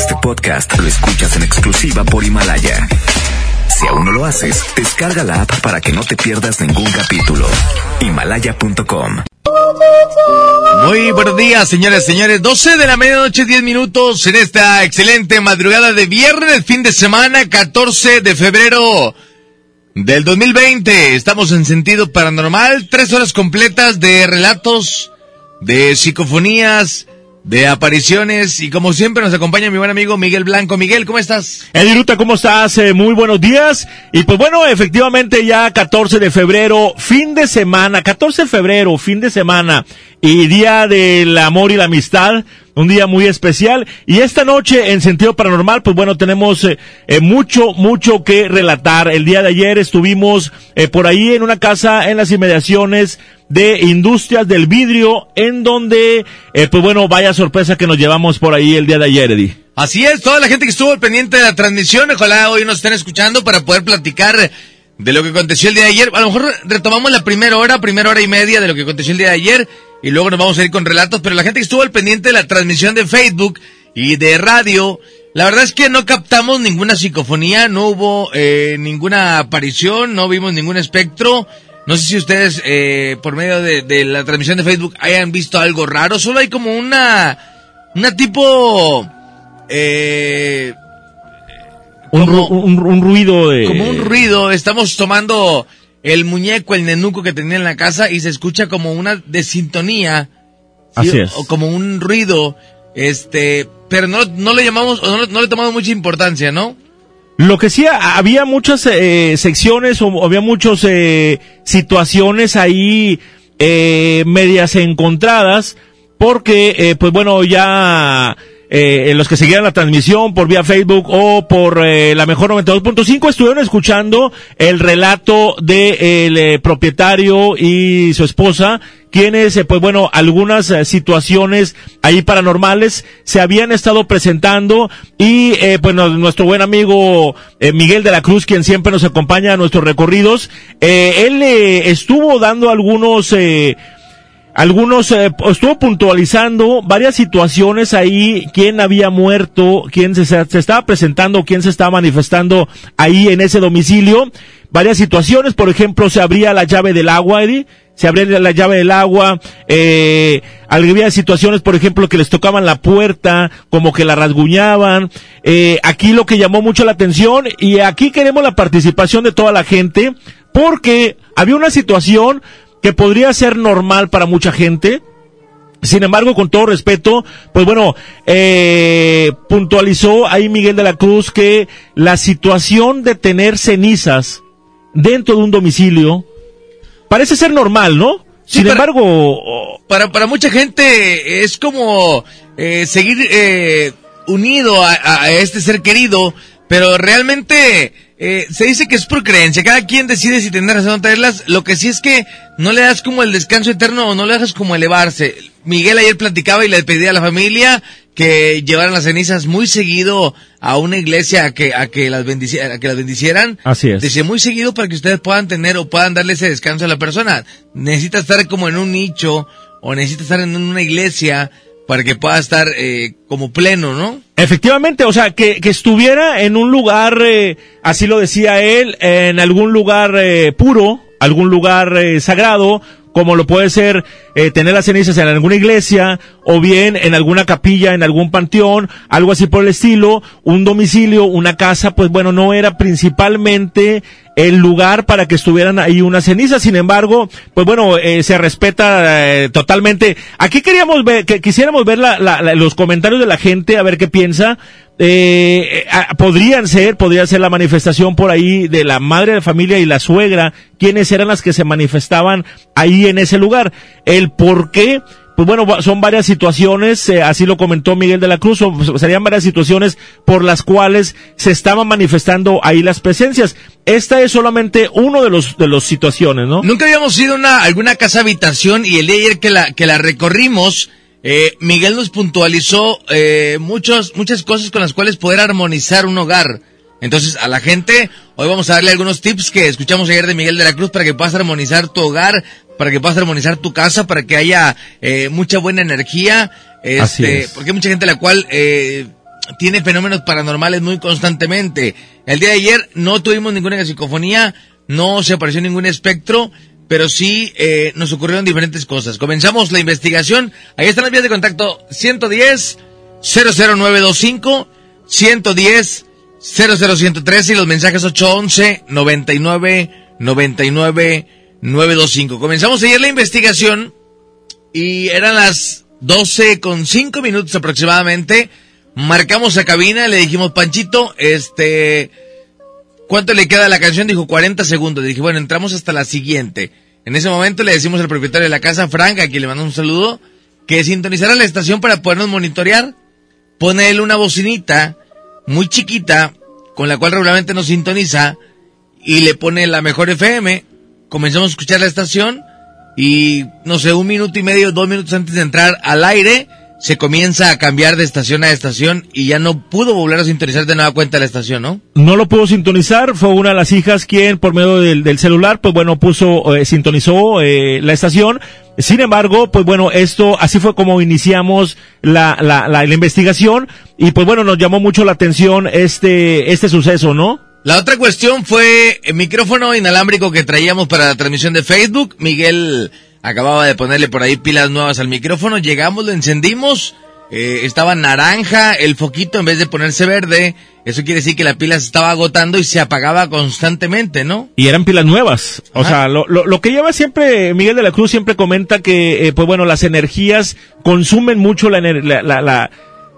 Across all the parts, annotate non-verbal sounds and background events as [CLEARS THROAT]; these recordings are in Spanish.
Este podcast lo escuchas en exclusiva por Himalaya. Si aún no lo haces, descarga la app para que no te pierdas ningún capítulo. Himalaya.com. Muy buenos días, señores, señores. 12 de la medianoche, 10 minutos en esta excelente madrugada de viernes, fin de semana, 14 de febrero del 2020. Estamos en sentido paranormal, tres horas completas de relatos, de psicofonías, de apariciones y como siempre nos acompaña mi buen amigo Miguel Blanco. Miguel, ¿cómo estás? Ediruta, ¿cómo estás? Eh, muy buenos días. Y pues bueno, efectivamente ya 14 de febrero, fin de semana, 14 de febrero, fin de semana y día del amor y la amistad un día muy especial. Y esta noche, en sentido paranormal, pues bueno, tenemos eh, eh, mucho, mucho que relatar. El día de ayer estuvimos por ahí en una casa en las inmediaciones de Industrias del Vidrio, en donde, pues bueno, vaya sorpresa que nos llevamos por ahí el día de ayer, Eddie. Así es, toda la gente que estuvo al pendiente de la transmisión, ojalá hoy nos estén escuchando para poder platicar de lo que aconteció el día de ayer. A lo mejor retomamos la primera hora, primera hora y media de lo que aconteció el día de ayer y luego nos vamos a ir con relatos, pero la gente que estuvo al pendiente de la transmisión de Facebook y de radio, la verdad es que no captamos ninguna psicofonía, no hubo eh, ninguna aparición, no vimos ningún espectro. No sé si ustedes eh, por medio de, la transmisión de Facebook hayan visto algo raro, solo hay como una, una tipo... Eh, un, un, ruido de... Como un ruido, estamos tomando el muñeco, el nenuco que tenía en la casa y se escucha como una desintonía. Así es. O como un ruido, este, pero no, no le llamamos, o no, le tomamos mucha importancia, ¿no? Lo que sí, había muchas eh, secciones o había muchas eh, situaciones ahí eh, medias encontradas porque, eh, pues bueno, ya eh, los que seguían la transmisión por vía Facebook o por eh, la mejor 92.5 estuvieron escuchando el relato del de eh, propietario y su esposa quienes, eh, pues bueno, algunas eh, situaciones ahí paranormales se habían estado presentando y, eh, pues nuestro buen amigo Miguel de la Cruz, quien siempre nos acompaña a nuestros recorridos, él estuvo dando algunos algunos eh, estuvo puntualizando varias situaciones ahí, quién había muerto, quién se, se, estaba presentando, quién se estaba manifestando ahí en ese domicilio, varias situaciones, por ejemplo, se abría la llave del agua, Eddie, se abría la llave del agua, eh, había situaciones, por ejemplo, que les tocaban la puerta, como que la rasguñaban, eh, aquí lo que llamó mucho la atención, y aquí queremos la participación de toda la gente, porque había una situación que podría ser normal para mucha gente. Sin embargo, con todo respeto, pues bueno, eh, puntualizó ahí Miguel de la Cruz que la situación de tener cenizas dentro de un domicilio parece ser normal, ¿no? Sin embargo, para, para mucha gente es como eh, seguir eh, unido a, a, este ser querido, pero realmente eh, se dice que es por creencia, cada quien decide si tener razón o tenerlas, lo que sí es que no le das como el descanso eterno o no le dejas como elevarse. Miguel ayer platicaba y le pedía a la familia que llevaran las cenizas muy seguido a una iglesia a que, a que las bendicieran, a que las bendicieran. Así es. Dice muy seguido para que ustedes puedan tener o puedan darle ese descanso a la persona. Necesita estar como en un nicho o necesita estar en una iglesia para que pueda estar eh, como pleno, ¿no? Efectivamente, o sea, que, que estuviera en un lugar, eh, así lo decía él, en algún lugar eh, puro, algún lugar eh, sagrado, como lo puede ser eh, tener las cenizas en alguna iglesia o bien en alguna capilla, en algún panteón, algo así por el estilo, un domicilio, una casa, pues bueno, no era principalmente el lugar para que estuvieran ahí unas cenizas. Sin embargo, pues bueno, eh, se respeta eh, totalmente. Aquí queríamos ver, que quisiéramos ver la, la, los comentarios de la gente, a ver qué piensa. Eh, podrían ser, podría ser la manifestación por ahí de la madre de familia y la suegra, quienes eran las que se manifestaban ahí en ese lugar. El por qué, pues bueno, son varias situaciones, eh, así lo comentó Miguel de la Cruz, serían varias situaciones por las cuales se estaban manifestando ahí las presencias. Esta es solamente uno de los de las situaciones, ¿no? Nunca habíamos ido a una, alguna casa habitación y el día ayer que la, que la recorrimos, eh, Miguel nos puntualizó eh, muchos, muchas cosas con las cuales poder armonizar un hogar. Entonces, a la gente, hoy vamos a darle algunos tips que escuchamos ayer de Miguel de la Cruz para que puedas armonizar tu hogar, para que puedas armonizar tu casa, para que haya eh, mucha buena energía. Este, porque hay mucha gente la cual eh, tiene fenómenos paranormales muy constantemente. El día de ayer no tuvimos ninguna psicofonía, no se apareció ningún espectro, pero sí eh, nos ocurrieron diferentes cosas. Comenzamos la investigación. Ahí están las vías de contacto 110 00925 110 00103 y los mensajes 811 99 99 925. Comenzamos ayer la investigación y eran las 12 con 5 minutos aproximadamente. Marcamos a cabina, le dijimos, Panchito, este, ¿cuánto le queda a la canción? Dijo 40 segundos. Le dije, bueno, entramos hasta la siguiente. En ese momento le decimos al propietario de la casa, Frank, a quien le mandamos un saludo, que sintonizara la estación para podernos monitorear. Pone él una bocinita muy chiquita, con la cual regularmente nos sintoniza, y le pone la mejor FM. Comenzamos a escuchar la estación, y no sé, un minuto y medio, dos minutos antes de entrar al aire, se comienza a cambiar de estación a estación y ya no pudo volver a sintonizar de nueva cuenta la estación, ¿no? No lo pudo sintonizar, fue una de las hijas quien por medio del, celular, pues bueno, puso, eh, sintonizó eh, la estación. Sin embargo, pues bueno, esto, así fue como iniciamos la, la, la, la investigación y pues bueno, nos llamó mucho la atención este, este suceso, ¿no? La otra cuestión fue el micrófono inalámbrico que traíamos para la transmisión de Facebook. Miguel acababa de ponerle por ahí pilas nuevas al micrófono. Llegamos, lo encendimos. Eh, estaba naranja el foquito en vez de ponerse verde. Eso quiere decir que la pila se estaba agotando y se apagaba constantemente, ¿no? Y eran pilas nuevas. O sea, lo, lo, lo, que lleva siempre, Miguel de la Cruz siempre comenta que, eh, pues bueno, las energías consumen mucho la, la, la, la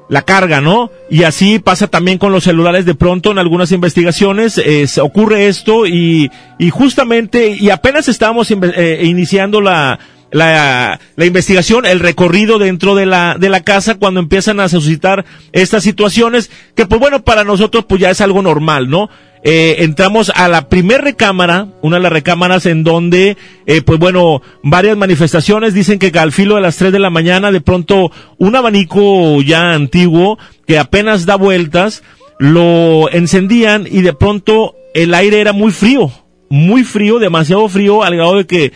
la carga, ¿no? Y así pasa también con los celulares de pronto en algunas investigaciones, eh, ocurre esto y, y justamente, y apenas estábamos eh, iniciando la, la, la, investigación, el recorrido dentro de la, de la casa cuando empiezan a suscitar estas situaciones, que pues bueno, para nosotros pues ya es algo normal, ¿no? eh, entramos a la primer recámara, una de las recámaras en donde, eh, pues bueno, varias manifestaciones dicen que al filo de las 3 de la mañana, de pronto un abanico ya antiguo que apenas da vueltas, lo encendían y de pronto el aire era muy frío, muy frío, demasiado frío, al grado de que,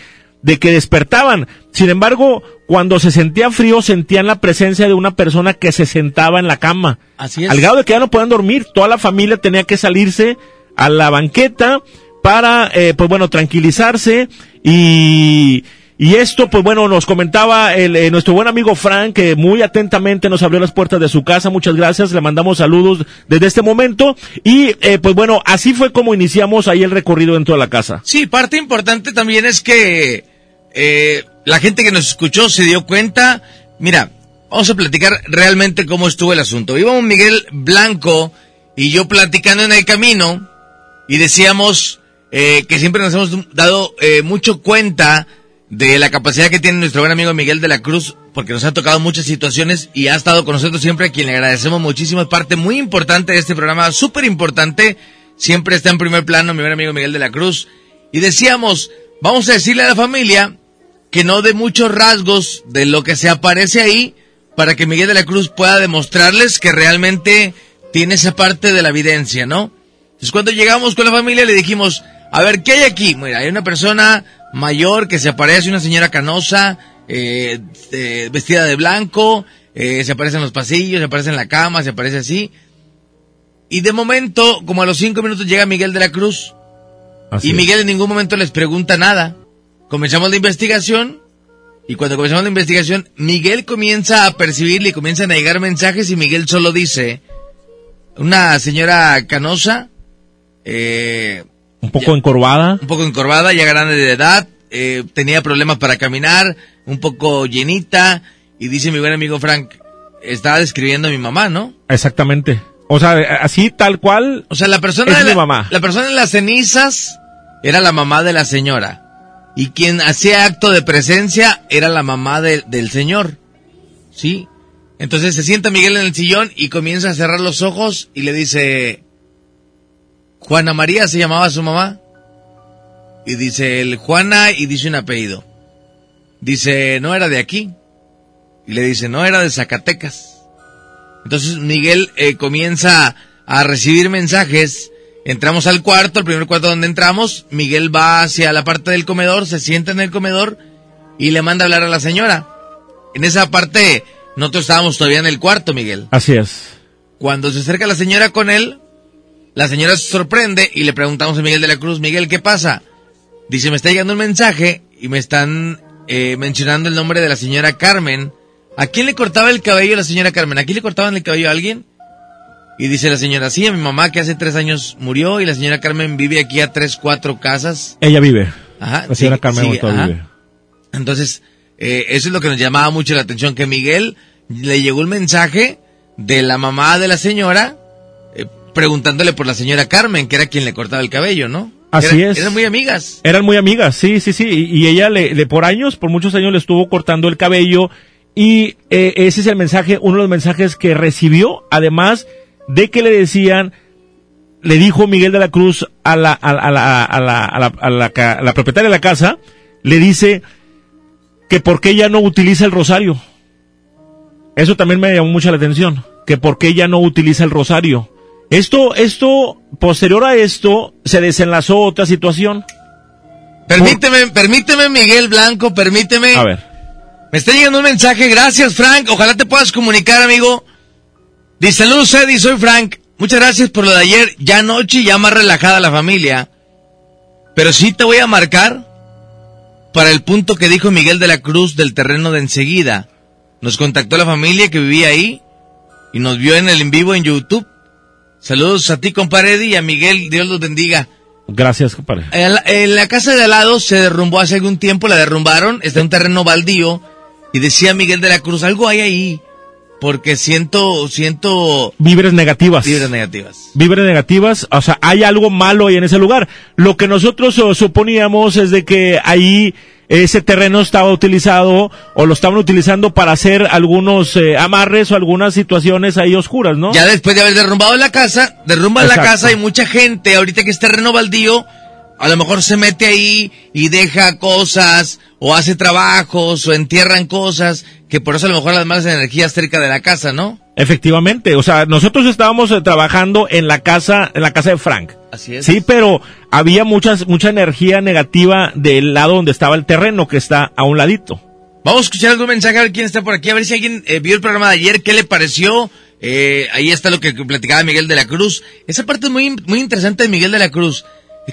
de que despertaban. Sin embargo, cuando se sentía frío, sentían la presencia de una persona que se sentaba en la cama. Así es. Al grado de que ya no podían dormir, toda la familia tenía que salirse a la banqueta para, eh, pues bueno, tranquilizarse y, y esto, pues bueno, nos comentaba el, eh, nuestro buen amigo Frank, que muy atentamente nos abrió las puertas de su casa. Muchas gracias, le mandamos saludos desde este momento. Y eh, pues bueno, así fue como iniciamos ahí el recorrido dentro de la casa. Sí, parte importante también es que eh, la gente que nos escuchó se dio cuenta. Mira, vamos a platicar realmente cómo estuvo el asunto. Íbamos Miguel Blanco y yo platicando en el camino y decíamos eh, que siempre nos hemos dado eh, mucho cuenta de la capacidad que tiene nuestro buen amigo Miguel de la Cruz, porque nos ha tocado muchas situaciones y ha estado con nosotros siempre, a quien le agradecemos muchísimo. Es parte muy importante de este programa, súper importante. Siempre está en primer plano mi buen amigo Miguel de la Cruz. Y decíamos, vamos a decirle a la familia que no dé muchos rasgos de lo que se aparece ahí para que Miguel de la Cruz pueda demostrarles que realmente tiene esa parte de la evidencia, ¿no? Entonces cuando llegamos con la familia le dijimos, a ver, ¿qué hay aquí? Mira, hay una persona mayor que se aparece, una señora canosa, eh, eh, vestida de blanco, eh, se aparece en los pasillos, se aparece en la cama, se aparece así. Y de momento, como a los cinco minutos llega Miguel de la Cruz. y Miguel en ningún momento les pregunta nada. Comenzamos la investigación. Y cuando comenzamos la investigación, Miguel comienza a percibirle y comienzan a llegar mensajes y Miguel solo dice, una señora canosa, eh, un poco ya, encorvada. Un poco encorvada, ya grande de edad, eh, tenía problemas para caminar, un poco llenita, y dice mi buen amigo Frank, estaba describiendo a mi mamá, ¿no? Exactamente. O sea, así tal cual. O sea, la persona es de mi la, mamá. la persona en las cenizas era la mamá de la señora. Y quien hacía acto de presencia era la mamá de, del señor. ¿Sí? Entonces se sienta Miguel en el sillón y comienza a cerrar los ojos y le dice, Juana María se llamaba su mamá. Y dice el Juana y dice un apellido. Dice, no era de aquí. Y le dice, no era de Zacatecas. Entonces Miguel eh, comienza a recibir mensajes. Entramos al cuarto, el primer cuarto donde entramos. Miguel va hacia la parte del comedor, se sienta en el comedor y le manda a hablar a la señora. En esa parte, nosotros estábamos todavía en el cuarto, Miguel. Así es. Cuando se acerca la señora con él, la señora se sorprende y le preguntamos a Miguel de la Cruz, Miguel, ¿qué pasa? Dice, me está llegando un mensaje y me están eh, mencionando el nombre de la señora Carmen. ¿A quién le cortaba el cabello a la señora Carmen? ¿A quién le cortaban el cabello a alguien? Y dice la señora, sí, a mi mamá que hace tres años murió y la señora Carmen vive aquí a tres, cuatro casas. Ella vive. Ajá. La señora sí, Carmen sí, ajá. vive. Entonces, eh, eso es lo que nos llamaba mucho la atención, que Miguel le llegó un mensaje de la mamá de la señora eh, preguntándole por la señora Carmen, que era quien le cortaba el cabello, ¿no? Así Eran- es. Eran muy amigas. Eran muy amigas, sí, sí, sí. Y, y ella le, le- por años, por muchos años le estuvo cortando el cabello. Y eh, ese es el mensaje, uno de los mensajes que recibió, además de que le decían, le dijo Miguel de la Cruz a la, a, la- a la, a la, a la, a la ca- a la propietaria de la casa, le dice que por qué ella no utiliza el rosario. Eso también me llamó mucho la atención, que por qué ella no utiliza el rosario. Esto, esto, posterior a esto, se desenlazó otra situación. Permíteme, permíteme, Miguel Blanco, permíteme. A ver. Me está llegando un mensaje, gracias Frank, ojalá te puedas comunicar, amigo. Dice, saludos Eddie, soy Frank. Muchas gracias por lo de ayer, ya anoche, ya más relajada la familia. Pero sí te voy a marcar para el punto que dijo Miguel de la Cruz del terreno de enseguida. Nos contactó la familia que vivía ahí y nos vio en el en vivo en YouTube. Saludos a ti, compadre Eddie, y a Miguel, Dios los bendiga. Gracias, compadre. En la, en la casa de al lado se derrumbó hace algún tiempo, la derrumbaron, está en un terreno baldío y decía Miguel de la Cruz, algo hay ahí, porque siento, siento Vibras negativas. vibras negativas. Vibras negativas, o sea, hay algo malo ahí en ese lugar. Lo que nosotros suponíamos es de que ahí ese terreno estaba utilizado o lo estaban utilizando para hacer algunos eh, amarres o algunas situaciones ahí oscuras, ¿no? Ya después de haber derrumbado la casa, derrumban la Exacto. casa y mucha gente, ahorita que es terreno baldío, a lo mejor se mete ahí y deja cosas, o hace trabajos, o entierran cosas, que por eso a lo mejor las malas energías cerca de la casa, ¿no? Efectivamente, o sea, nosotros estábamos eh, trabajando en la casa, en la casa de Frank. Así es. Sí, pero había muchas, mucha energía negativa del lado donde estaba el terreno, que está a un ladito. Vamos a escuchar algún mensaje a ver quién está por aquí, a ver si alguien eh, vio el programa de ayer, qué le pareció. Eh, ahí está lo que platicaba Miguel de la Cruz. Esa parte es muy, muy interesante de Miguel de la Cruz.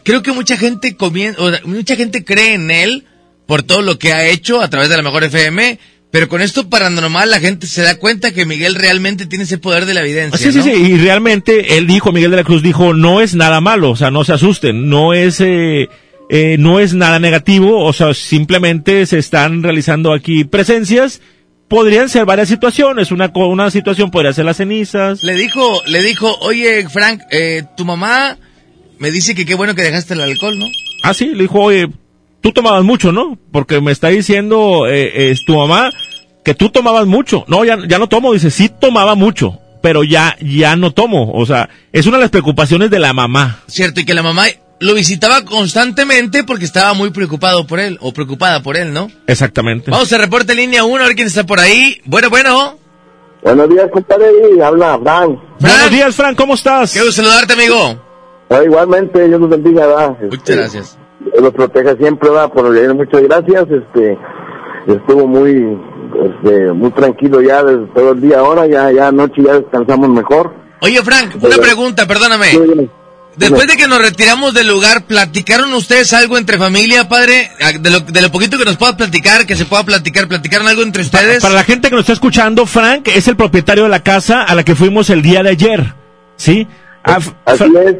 Creo que mucha gente comien- o sea, mucha gente cree en él por todo lo que ha hecho a través de la mejor FM, pero con esto paranormal la gente se da cuenta que Miguel realmente tiene ese poder de la evidencia. Sí, sí, ¿no? sí, y realmente él dijo, Miguel de la Cruz dijo, no es nada malo, o sea, no se asusten, no es, eh, eh, no es nada negativo, o sea, simplemente se están realizando aquí presencias, podrían ser varias situaciones, una, co- una situación podría ser las cenizas, Le dijo, le dijo, oye Frank, eh, tu mamá me dice que qué bueno que dejaste el alcohol, ¿no? ah, sí, le dijo, oye, tú tomabas mucho, ¿no? Porque me está diciendo, eh, es tu mamá, que tú tomabas mucho, no, ya, ya no tomo, dice, sí tomaba mucho, pero ya, ya no tomo, o sea, es una de las preocupaciones de la mamá. Cierto, y que la mamá lo visitaba constantemente porque estaba muy preocupado por él, o preocupada por él, ¿no? Exactamente. Vamos a reporte línea 1, a ver quién está por ahí. Bueno, bueno. Buenos días, compadre. y Habla Frank. Buenos días, Frank, ¿cmo estás? Gusto saludarte, amigo. Ah, igualmente, Dios los bendiga, ¿verdad? Muchas Este, gracias. Dios los proteja siempre, ¿verdad? Por leer, muchas gracias. Este, estuvo muy, este, muy tranquilo ya desde todo el día ahora, ya, ya anoche ya descansamos mejor. Oye, Frank, una pregunta, perdóname. Sí. Después de que nos retiramos del lugar, ¿platicaron ustedes algo entre familia, padre? Ah, De lo, de lo poquito que nos pueda platicar, que se pueda platicar, ¿platicaron algo entre ustedes? Para la gente que nos está escuchando, Frank es el propietario de la casa a la que fuimos el día de ayer. ¿Sí? Ah, Así es,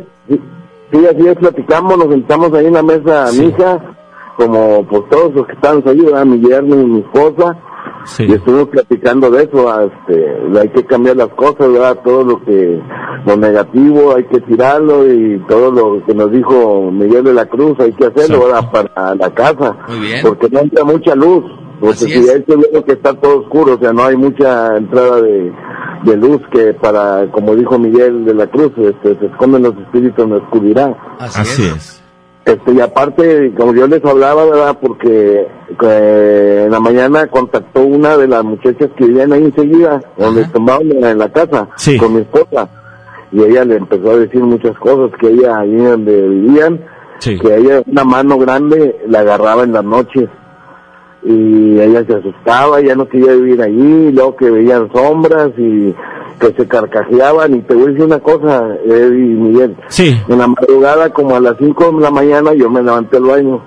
sí, sí, así es, platicamos, nos sentamos ahí en la mesa, Sí. mi hija, como pues todos los que estaban ahí, ¿verdad? mi yerno y mi esposa, Sí. y estuvimos platicando de eso, ah, este, hay que cambiar las cosas, ¿verdad? Todo lo que, lo negativo hay que tirarlo y todo lo que nos dijo Miguel de la Cruz hay que hacerlo. ¿verdad? Para la casa, Muy bien. porque no entra mucha luz, porque Así si es. se ve que está todo oscuro, o sea, no hay mucha entrada de, de luz que para, como dijo Miguel de la Cruz, este, se esconden los espíritus en la oscuridad. Así, Así es. es. Este, y aparte, como yo les hablaba, ¿verdad? Porque eh, en la mañana contactó una de las muchachas que vivían ahí enseguida, donde tomaban en la casa, Sí. con mi esposa. Y ella le empezó a decir muchas cosas, que ella ahí donde vivían, Sí. que ella una mano grande la agarraba en las noches. Y ella se asustaba, ya no quería vivir allí, luego que veían sombras y que se carcajeaban y te voy a decir una cosa, Eddie y Miguel. Sí. En la madrugada, como a las 5 de la mañana, yo me levanté al baño,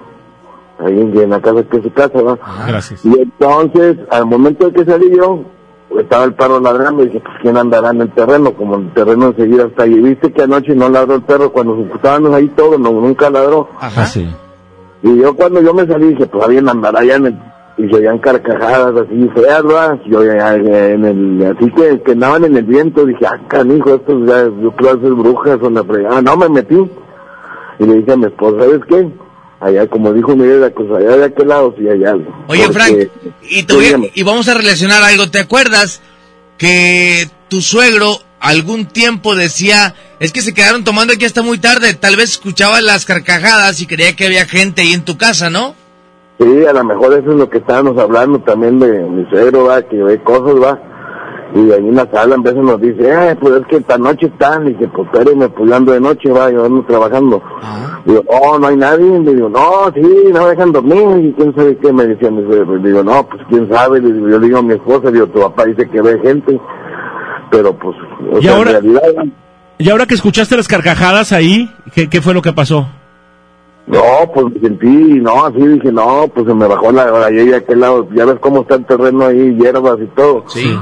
ahí en la casa que es su casa, ¿va? Gracias. Y entonces, al momento de que salí yo, estaba el perro ladrando y dije, pues quién andará en el terreno, como el terreno enseguida está ahí. Viste que anoche no ladró el perro, cuando estábamos ahí todos, no, nunca ladró. Ajá. Ah, sí. Y yo cuando yo me salí dije, pues alguien andará allá en el... Y se oían carcajadas así feas. Yo ya en el... Así que, que andaban en el viento, dije, ah, canijo, estos ya, yo creo que es brujas o la fregada. No, me metí. Y le dije a mi esposa, ¿sabes qué? Allá, como dijo Miguel, la cosa, allá de aquel lado sí hay algo. Oye, Frank, y, te y vamos a relacionar algo. ¿Te acuerdas que tu suegro algún tiempo decía, es que se quedaron tomando aquí hasta muy tarde, tal vez escuchaba las carcajadas y creía que había gente ahí en tu casa, ¿no? Sí, a lo mejor eso es lo que estábamos hablando también de mi suegro, va, que ve cosas, va. Y ahí en la sala en vez nos dice, eh, pues es que esta noche están, y dice, pues espéreme, pues ando de noche, va, yo ando trabajando. Ajá. Digo, oh, no hay nadie. Le digo, no, sí, no me dejan dormir. Y quién sabe qué me decía mi suegro. Le digo, no, pues quién sabe. Digo, yo le digo a mi esposa, digo, tu papá dice que ve gente. Pero pues, o ¿Y sea, ahora? en realidad, Y ahora que escuchaste las carcajadas ahí, ¿qué, qué fue lo que pasó? no, pues me sentí, no, así dije, no, pues se me bajó la, la y a aquel lado. Ya ves cómo está el terreno ahí, hierbas y todo. Sí.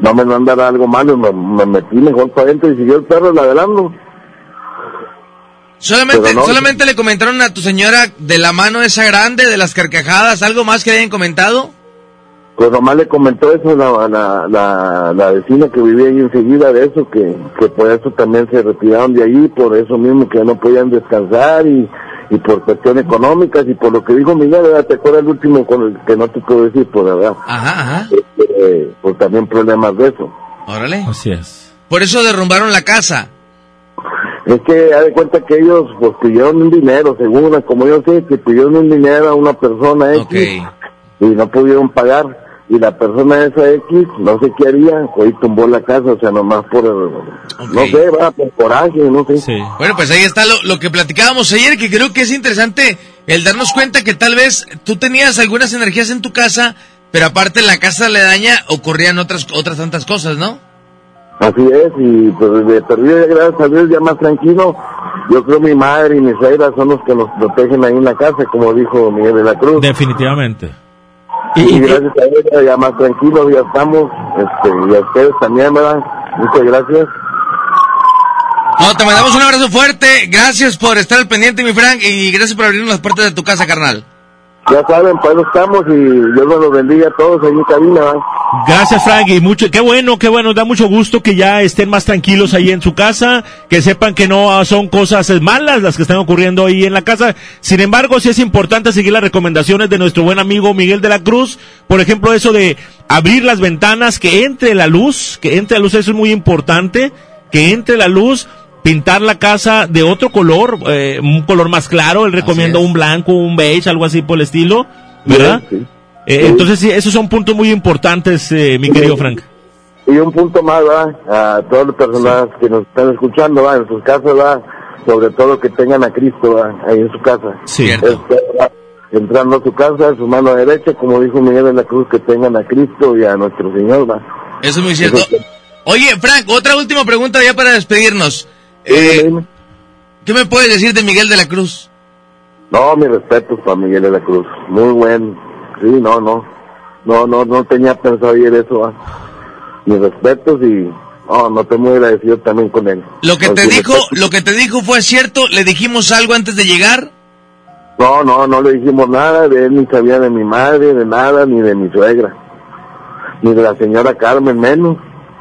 No me mandara algo malo, me, me metí mejor para adentro y siguió el perro ladrando. Solamente, no- solamente le comentaron a tu señora de la mano esa grande, de las carcajadas, algo más que le hayan comentado. Pues nomás le comentó eso la, la, la, la vecina que vivía ahí enseguida de eso, que, que por eso también se retiraron de allí, por eso mismo que no podían descansar y, y por cuestiones económicas y por lo que dijo Miguel, ¿verdad? ¿te acuerdas el último con el que no te puedo decir, por verdad? Ajá, ajá. Eh, pues también problemas de eso. Órale. Así es. Por eso derrumbaron la casa. Es que, haz de cuenta que ellos pues pidieron un dinero, según, como yo sé, que pidieron un dinero a una persona X y no pudieron pagar. Y la persona esa X, no sé qué haría, hoy tumbó la casa, o sea, nomás por, no sé, va, por coraje, no sé. Sí. Bueno, pues ahí está lo, lo que platicábamos ayer, que creo que es interesante el darnos cuenta que tal vez tú tenías algunas energías en tu casa, pero aparte en la casa aledaña ocurrían otras, otras tantas cosas, ¿no? Así es, y pues de perdido, gracias a Dios, ya más tranquilo. Yo creo mi madre y mi suegra son los que nos protegen ahí en la casa, como dijo Miguel de la Cruz. Definitivamente. Y, gracias a ella ya más tranquilo, ya estamos, este, y a ustedes también, ¿verdad? Muchas gracias. No, te mandamos un abrazo fuerte, gracias por estar al pendiente, mi Frank, y gracias por abrirnos las puertas de tu casa, carnal. Ya saben, pues estamos y Dios nos los bendiga a todos ahí en cabina. Gracias, Frank. Y mucho, qué bueno, qué bueno. Da mucho gusto que ya estén más tranquilos ahí en su casa, que sepan que no son cosas malas las que están ocurriendo ahí en la casa. Sin embargo, sí es importante seguir las recomendaciones de nuestro buen amigo Miguel de la Cruz. Por ejemplo, eso de abrir las ventanas, que entre la luz, que entre la luz, eso es muy importante, que entre la luz. Pintar la casa de otro color, eh, un color más claro. Él recomienda un blanco, un beige, algo así por el estilo, ¿verdad? Sí. Eh, Sí. entonces, sí, esos son puntos muy importantes, eh, mi querido Frank. Y un punto más, ¿verdad? A todas las personas que nos están escuchando, ¿verdad? En sus casas, ¿verdad? Sobre todo que tengan a Cristo, ¿verdad? Ahí en su casa. Sí. Cierto. Este. Entrando a su casa, su mano derecha, como dijo Miguel de la Cruz, que tengan a Cristo y a nuestro Señor, ¿verdad? Eso es muy cierto. Oye, Frank, otra última pregunta ya para despedirnos. Eh, dime. ¿Qué me puedes decir de Miguel de la Cruz? No, mis respetos para Miguel de la Cruz. Muy buen. Sí, no, no. No, no, no tenía pensado ayer eso. ¿va? Mis respetos y no, no estoy muy agradecido también con él. Lo que Con te dijo, lo que te dijo fue cierto, le dijimos algo antes de llegar. No, no, no le dijimos nada de él, ni sabía de mi madre, de nada, ni de mi suegra. Ni de la señora Carmen menos.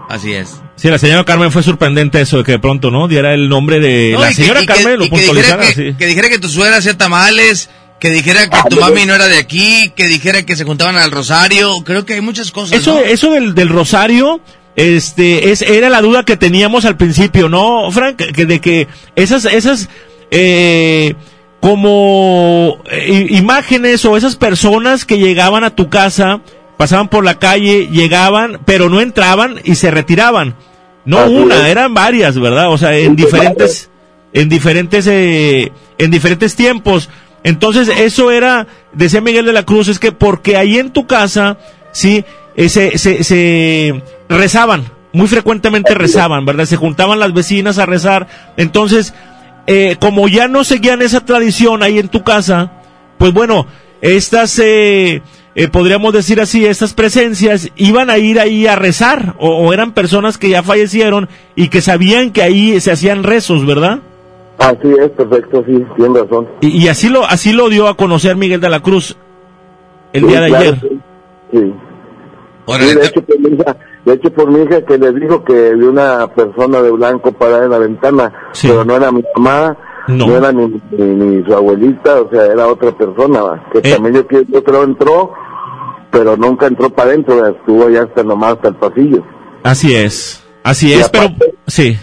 Así es. Sí, la señora Carmen fue sorprendente eso de que de pronto, ¿no? Diera el nombre de No, la que- señora que- Carmen, lo que dijera puntualizara, que, sí. que dijera que tu suegra hacía tamales, que dijera que tu mami no era de aquí, que dijera que se juntaban al rosario. Creo que hay muchas cosas. Eso, ¿no? eso del, del rosario, este, es, era la duda que teníamos al principio, ¿no, Frank? Que de que esas, esas, eh, como eh, imágenes o esas personas que llegaban a tu casa, pasaban por la calle, llegaban, pero no entraban y se retiraban. No Así una, es. eran varias, ¿verdad? O sea, en [LAUGHS] diferentes, en diferentes, eh, en diferentes tiempos. Entonces, eso era, decía Miguel de la Cruz, es que porque ahí en tu casa, sí, eh, se, se, se rezaban, muy frecuentemente rezaban, ¿verdad? Se juntaban las vecinas a rezar. Entonces, eh, como ya no seguían esa tradición ahí en tu casa, pues bueno, estas, eh, eh, podríamos decir así, estas presencias iban a ir ahí a rezar, o, o eran personas que ya fallecieron y que sabían que ahí se hacían rezos, ¿verdad? Así es, perfecto, sí, tienes razón. Y, y así lo así lo dio a conocer Miguel de la Cruz el Sí, día de claro, ayer. Sí. sí. Órale, Sí, de hecho, por mi hija, de hecho, por mi hija que le dijo que vi una persona de blanco parada en la ventana, Sí. pero no era mi mamá, No. no, era ni, ni, ni su abuelita, o sea, era otra persona, va, que Eh. también yo, que- yo creo entró, pero nunca entró para adentro, estuvo ya hasta nomás hasta el pasillo. Así es. Así Y es, pero sí.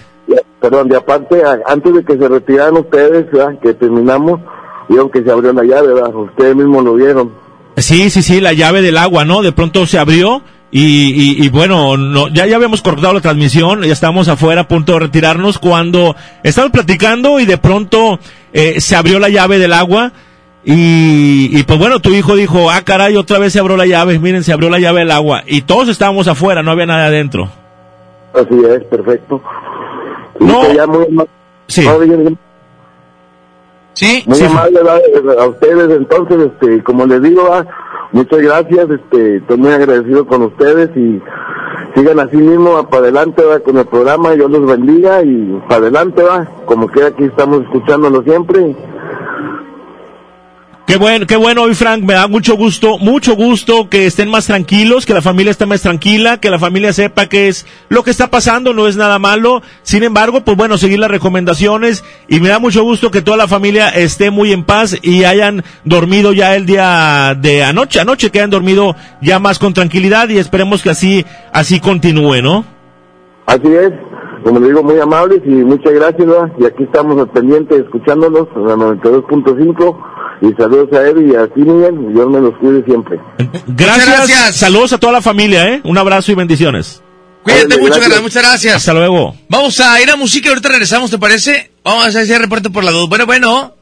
Perdón, de aparte, antes de que se retiraran ustedes, ¿verdad? que terminamos, vieron que se abrió la llave, ¿verdad? ustedes mismos lo vieron. Sí, sí, sí, la llave del agua, ¿no? De pronto se abrió y, y, y bueno, no, ya, ya habíamos cortado la transmisión, ya estábamos afuera a punto de retirarnos cuando estábamos platicando y de pronto eh, se abrió la llave del agua y, y pues bueno, tu hijo dijo, ah caray, otra vez se abrió la llave, miren, se abrió la llave del agua y todos estábamos afuera, no había nada adentro. Así es, perfecto. No. que ya muy, Sí. Sí, muy Sí. amable a ustedes, entonces, este, como les digo, ¿verdad? Muchas gracias, este, estoy muy agradecido con ustedes y sigan así mismo para adelante con el programa, Dios los bendiga y para adelante va, como quiera aquí estamos escuchándolo siempre. Qué bueno, qué bueno hoy, Frank. Me da mucho gusto, mucho gusto que estén más tranquilos, que la familia esté más tranquila, que la familia sepa que es lo que está pasando, no es nada malo. Sin embargo, pues bueno, seguir las recomendaciones y me da mucho gusto que toda la familia esté muy en paz y hayan dormido ya el día de anoche, anoche que hayan dormido ya más con tranquilidad y esperemos que así, así continúe, ¿no? Así es, como digo, muy amables y muchas gracias, y aquí estamos al pendiente escuchándolos en la 92.5 y saludos a él y a ti, Miguel, Dios me los cuide siempre. Gracias, gracias. saludos a toda la familia, ¿eh? Un abrazo y bendiciones. cuídate mucho, gracias. Carla, muchas gracias. Hasta luego. Vamos a ir a música y ahorita regresamos, ¿te parece? Vamos a hacer ese reporte por la dos. Bueno, bueno.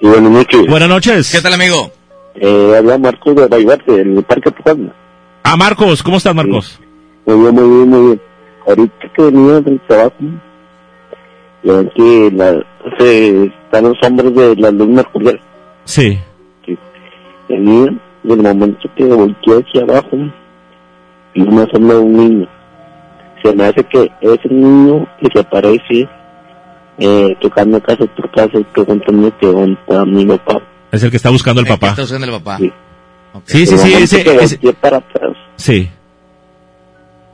Sí, buenas noches. Buenas noches. ¿Qué tal, amigo? Eh, habla Marcos de Baibarte, del Parque Pucana. Ah, Marcos, ¿cómo estás, Marcos? Muy bien, muy bien, muy bien. Ahorita que venía del trabajo, ya que la, se, están los hombres de la luz mercurial. Sí. Y en el momento que volteé hacia abajo, y una sombra de un niño. Se me hace que ese niño que se aparece eh, tocando casa por casa y preguntando que dónde está mi papá. Es el que está buscando el ¿Qué papá. está usando el papá? Sí. Sí, sí, sí, ese, que ese- para atrás, sí.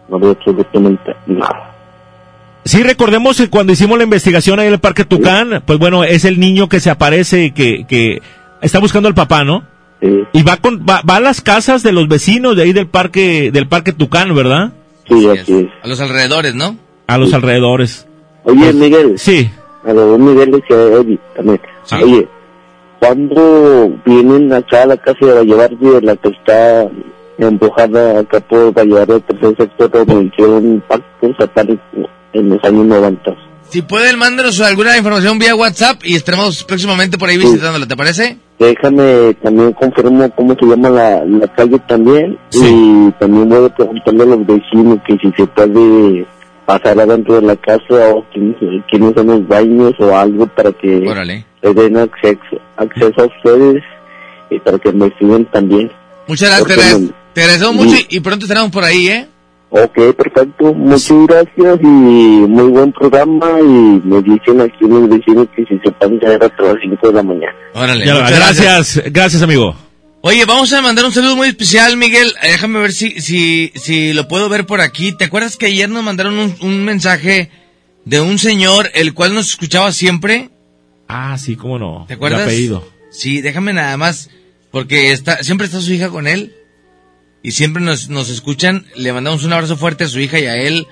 no veo absolutamente nada. Sí, recordemos que cuando hicimos la investigación ahí en el Parque Tucán, pues bueno, es el niño que se aparece, que, que está buscando al papá, ¿no? Sí, Y va con, va, va a las casas de los vecinos de ahí del parque, del Parque Tucán, ¿verdad? sí, Así así es. es. A los alrededores, ¿no? A los alrededores. Oye, Pues, Miguel, Sí. a los Miguel decía Eddie también. Sí. Oye, ¿cuándo vienen acá a la casa de Vallevardi, la que está empujada acá por Vallevardi, el tercer sector, donde hicieron pactos satánicos en los años 90? Si pueden, mándanos alguna información vía WhatsApp y estaremos próximamente por ahí visitándolo, ¿te parece? Déjame también confirmo cómo se llama la, la calle también Sí. y también voy a preguntarle a los vecinos que si se puede pasar adentro de la casa o quiénes, quiénes son los baños o algo para que Órale. les den acceso, acceso a ustedes y para que me sigan también. Muchas gracias, te, Porque agrade- no- te agradecemos mucho y, y pronto estaremos por ahí, ¿eh? Ok, perfecto. Muchas gracias y muy buen programa y me dicen aquí los vecinos que si se pueden quedar hasta las 5 de la mañana. Órale. Ya, gracias, gracias, amigo. Oye, vamos a mandar un saludo muy especial, Miguel. Eh, Déjame ver si, si, si lo puedo ver por aquí. ¿Te acuerdas que ayer nos mandaron un, un mensaje de un señor el cual nos escuchaba siempre? Ah, sí, cómo no. ¿Te acuerdas? El apellido. Sí, déjame nada más, porque está, siempre está su hija con él y siempre nos, nos escuchan. Le mandamos un abrazo fuerte a su hija y a él.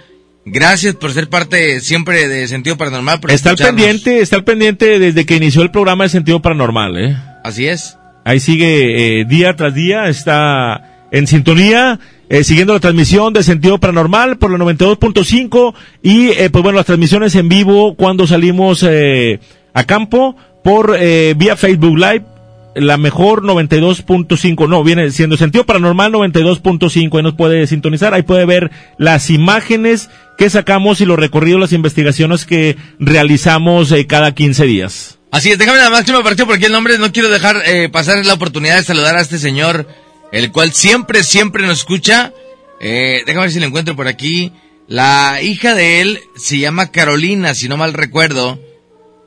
Gracias por ser parte siempre de Sentido Paranormal. Por Está al pendiente, está al pendiente desde que inició el programa de Sentido Paranormal, ¿eh? Así es. Ahí sigue eh, día tras día, está en sintonía, eh, siguiendo la transmisión de Sentido Paranormal por la 92.5 y eh, pues bueno, las transmisiones en vivo cuando salimos eh, a campo por eh, vía Facebook Live la mejor 92.5, no, viene siendo sentido paranormal 92.5, ahí nos puede sintonizar, ahí puede ver las imágenes que sacamos y los recorridos, las investigaciones que realizamos eh, cada 15 días. Así es, déjame la máxima partida porque el nombre no quiero dejar eh, pasar la oportunidad de saludar a este señor, el cual siempre, siempre nos escucha. Eh, déjame ver si lo encuentro por aquí. La hija de él se llama Carolina, si no mal recuerdo.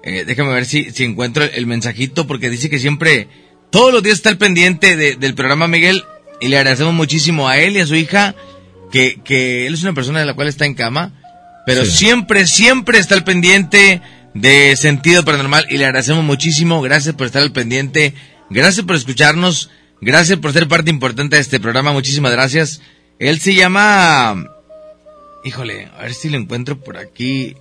Eh, déjame ver si, si encuentro el mensajito porque dice que siempre, todos los días está al pendiente del programa Miguel y le agradecemos muchísimo a él y a su hija que, que él es una persona de la cual está en cama, pero siempre, siempre está al pendiente de sentido paranormal y le agradecemos muchísimo. Gracias por estar al pendiente, gracias por escucharnos, gracias por ser parte importante de este programa, muchísimas gracias. Él se llama, híjole, a ver si lo encuentro por aquí.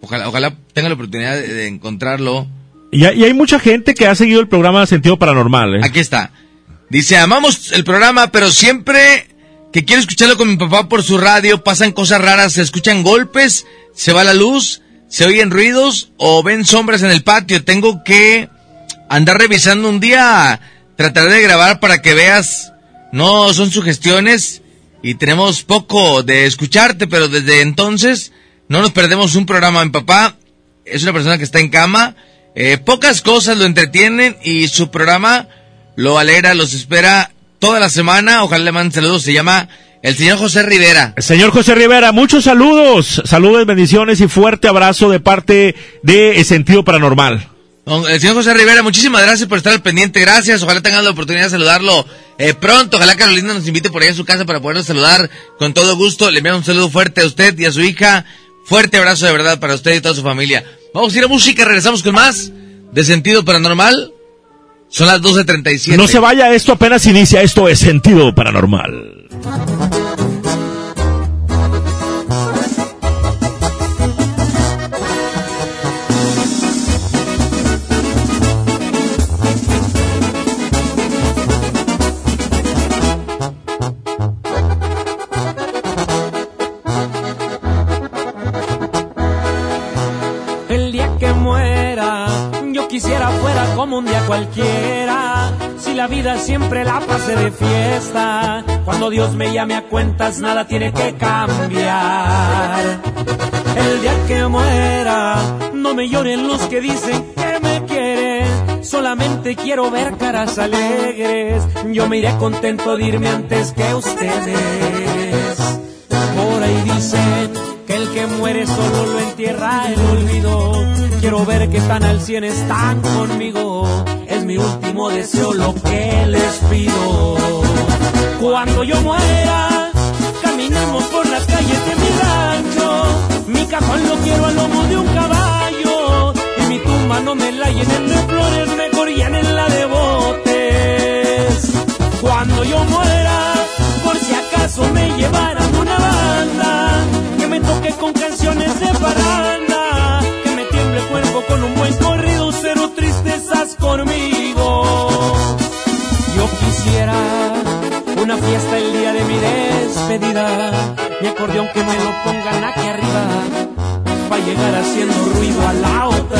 Ojalá, ojalá tenga la oportunidad de, encontrarlo. Y, hay mucha gente que ha seguido el programa Sentido Paranormal. ¿eh? Aquí está. Dice, amamos el programa, pero siempre que quiero escucharlo con mi papá por su radio, pasan cosas raras, se escuchan golpes, se va la luz, se oyen ruidos o ven sombras en el patio. Tengo que andar revisando un día, tratar de grabar para que veas. No son sugestiones y tenemos poco de escucharte, pero desde entonces no nos perdemos un programa. Mi papá es una persona que está en cama, eh, pocas cosas lo entretienen y su programa lo alegra, los espera toda la semana. Ojalá le manden saludos. Se llama el señor José Rivera. Señor José Rivera, muchos saludos, saludos, bendiciones y fuerte abrazo de parte de Sentido Paranormal. El señor José Rivera, muchísimas gracias por estar al pendiente, gracias, ojalá tengan la oportunidad de saludarlo eh, pronto, ojalá Carolina nos invite por ahí a su casa para podernos saludar con todo gusto, le envío un saludo fuerte a usted y a su hija, Fuerte abrazo de verdad para usted y toda su familia. Vamos a ir a música, regresamos con más de Sentido Paranormal. Son las 12.37. No se vaya, esto apenas inicia, esto es Sentido Paranormal. Como un día cualquiera. Si la vida siempre la pase de fiesta, cuando Dios me llame a cuentas nada tiene que cambiar. El día que muera, no me lloren los que dicen que me quieren. Solamente quiero ver caras alegres. Yo me iré contento de irme antes que ustedes. Por ahí dicen que el que muere solo lo entierra el olvido Quiero ver que están al cien, están conmigo. Es mi último deseo lo que les pido. Cuando yo muera, caminemos por las calles de mi rancho. Mi cajón lo quiero al lomo de un caballo. Y mi tumba no me la llenen de flores, me en la de botes. Cuando yo muera, por si acaso me llevaran una banda, que me toque con canciones de parranda con un buen corrido, cero tristezas conmigo. Yo quisiera una fiesta el día de mi despedida, mi acordeón que me lo pongan aquí arriba, para llegar haciendo ruido a la otra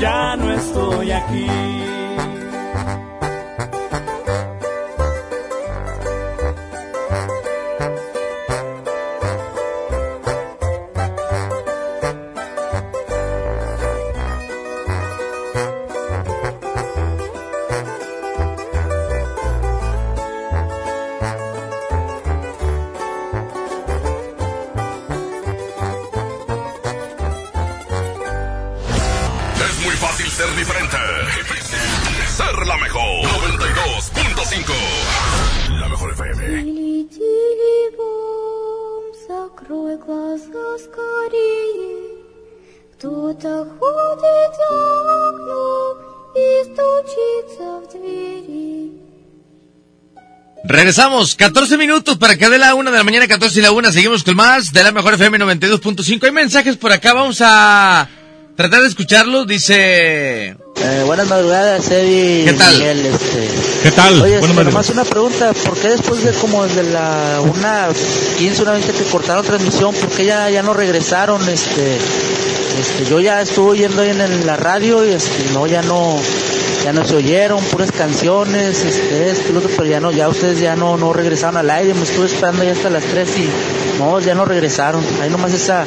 ya no estoy aquí Regresamos, 14 minutos para que dé la una de la mañana, 14 y la una. Seguimos con más de la mejor FM 92.5. Hay mensajes por acá, vamos a tratar de escucharlos. Dice. Eh, buenas madrugadas, Eddie. ¿Qué tal? Miguel, este. ¿Qué tal? Oye, este, nomás una pregunta, ¿por qué después de como desde la una 15, una 20 que cortaron transmisión, por qué ya, ya no regresaron? Este, este, yo ya estuve oyendo ahí en el- la radio y este, no, ya no, ya no se oyeron, puras canciones, este, esto, lo otro, pero ya no, ya ustedes ya no, no regresaron al aire, me estuve esperando ya hasta las 3 y no, ya no regresaron. Ahí nomás esa,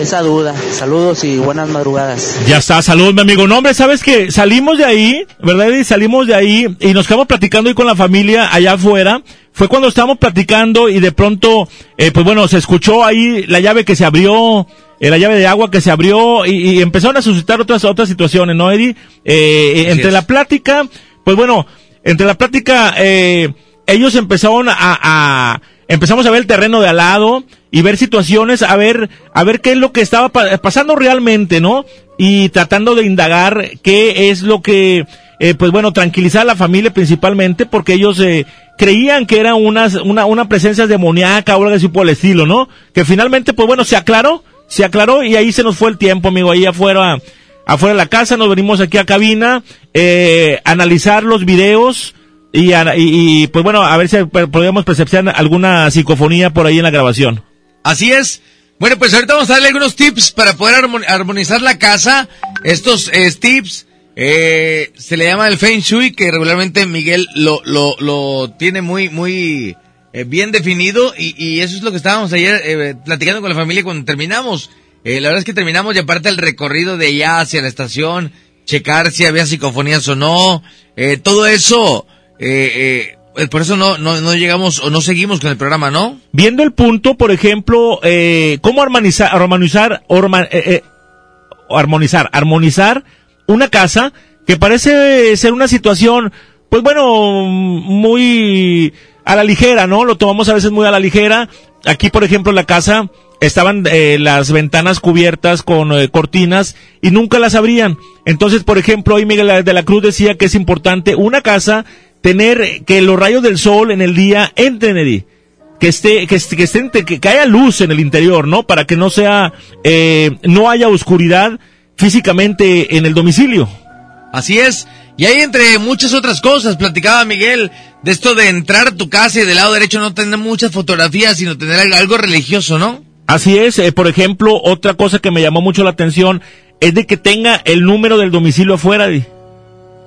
esa duda. Saludos y buenas madrugadas. Ya está, salud, mi amigo. No, hombre, sabes que salimos de ahí, ¿verdad? Eddie? salimos de ahí y nos quedamos platicando ahí con la familia allá afuera. Fue cuando estábamos platicando y de pronto, eh, pues bueno, se escuchó ahí la llave que se abrió, la llave de agua que se abrió y, y empezaron a suscitar otras otras situaciones, ¿no, Eddie? Eh, eh, entre es. la plática, pues bueno, entre la plática, eh, ellos empezaron a, a- empezamos a ver el terreno de al lado y ver situaciones, a ver, a ver qué es lo que estaba pa- pasando realmente, ¿no? Y tratando de indagar qué es lo que, eh, pues bueno, tranquilizar a la familia principalmente porque ellos eh, creían que era unas, una, una presencia demoníaca o algo así por el estilo, ¿no? Que finalmente, pues bueno, se aclaró, se aclaró y ahí se nos fue el tiempo, amigo, ahí afuera, afuera de la casa, nos venimos aquí a cabina, eh, analizar los videos, y, a- pues bueno, a ver si podemos percepcionar alguna psicofonía por ahí en la grabación. Así es. Bueno, pues ahorita vamos a darle algunos tips para poder armo- armonizar la casa. Estos eh, tips eh, se le llama el Feng Shui, que regularmente Miguel lo, lo, lo tiene muy, muy eh, bien definido. Y, y eso es lo que estábamos ayer eh, platicando con la familia cuando terminamos. Eh, la verdad es que terminamos y aparte el recorrido de allá hacia la estación, checar si había psicofonías o no, eh, todo eso, eh, por eso no, no, no llegamos o no seguimos con el programa, ¿no? Viendo el punto, por ejemplo, cómo armonizar, armonizar, armonizar, armonizar una casa que parece ser una situación, pues bueno, muy a la ligera, ¿no? Lo tomamos a veces muy a la ligera. Aquí, por ejemplo, la casa estaban eh, las ventanas cubiertas con eh, cortinas y nunca las abrían. Entonces, por ejemplo, hoy Miguel de la Cruz decía que es importante una casa tener que los rayos del sol en el día entren. Que esté, que, esté- que, estén- que, haya luz en el interior, ¿no? Para que no sea, eh, no haya oscuridad físicamente en el domicilio. Así es. Y hay entre muchas otras cosas, platicaba Miguel, de esto de entrar a tu casa y del lado derecho no tener muchas fotografías, sino tener algo, religioso, ¿no? Así es, eh, por ejemplo, otra cosa que me llamó mucho la atención es de que tenga el número del domicilio afuera.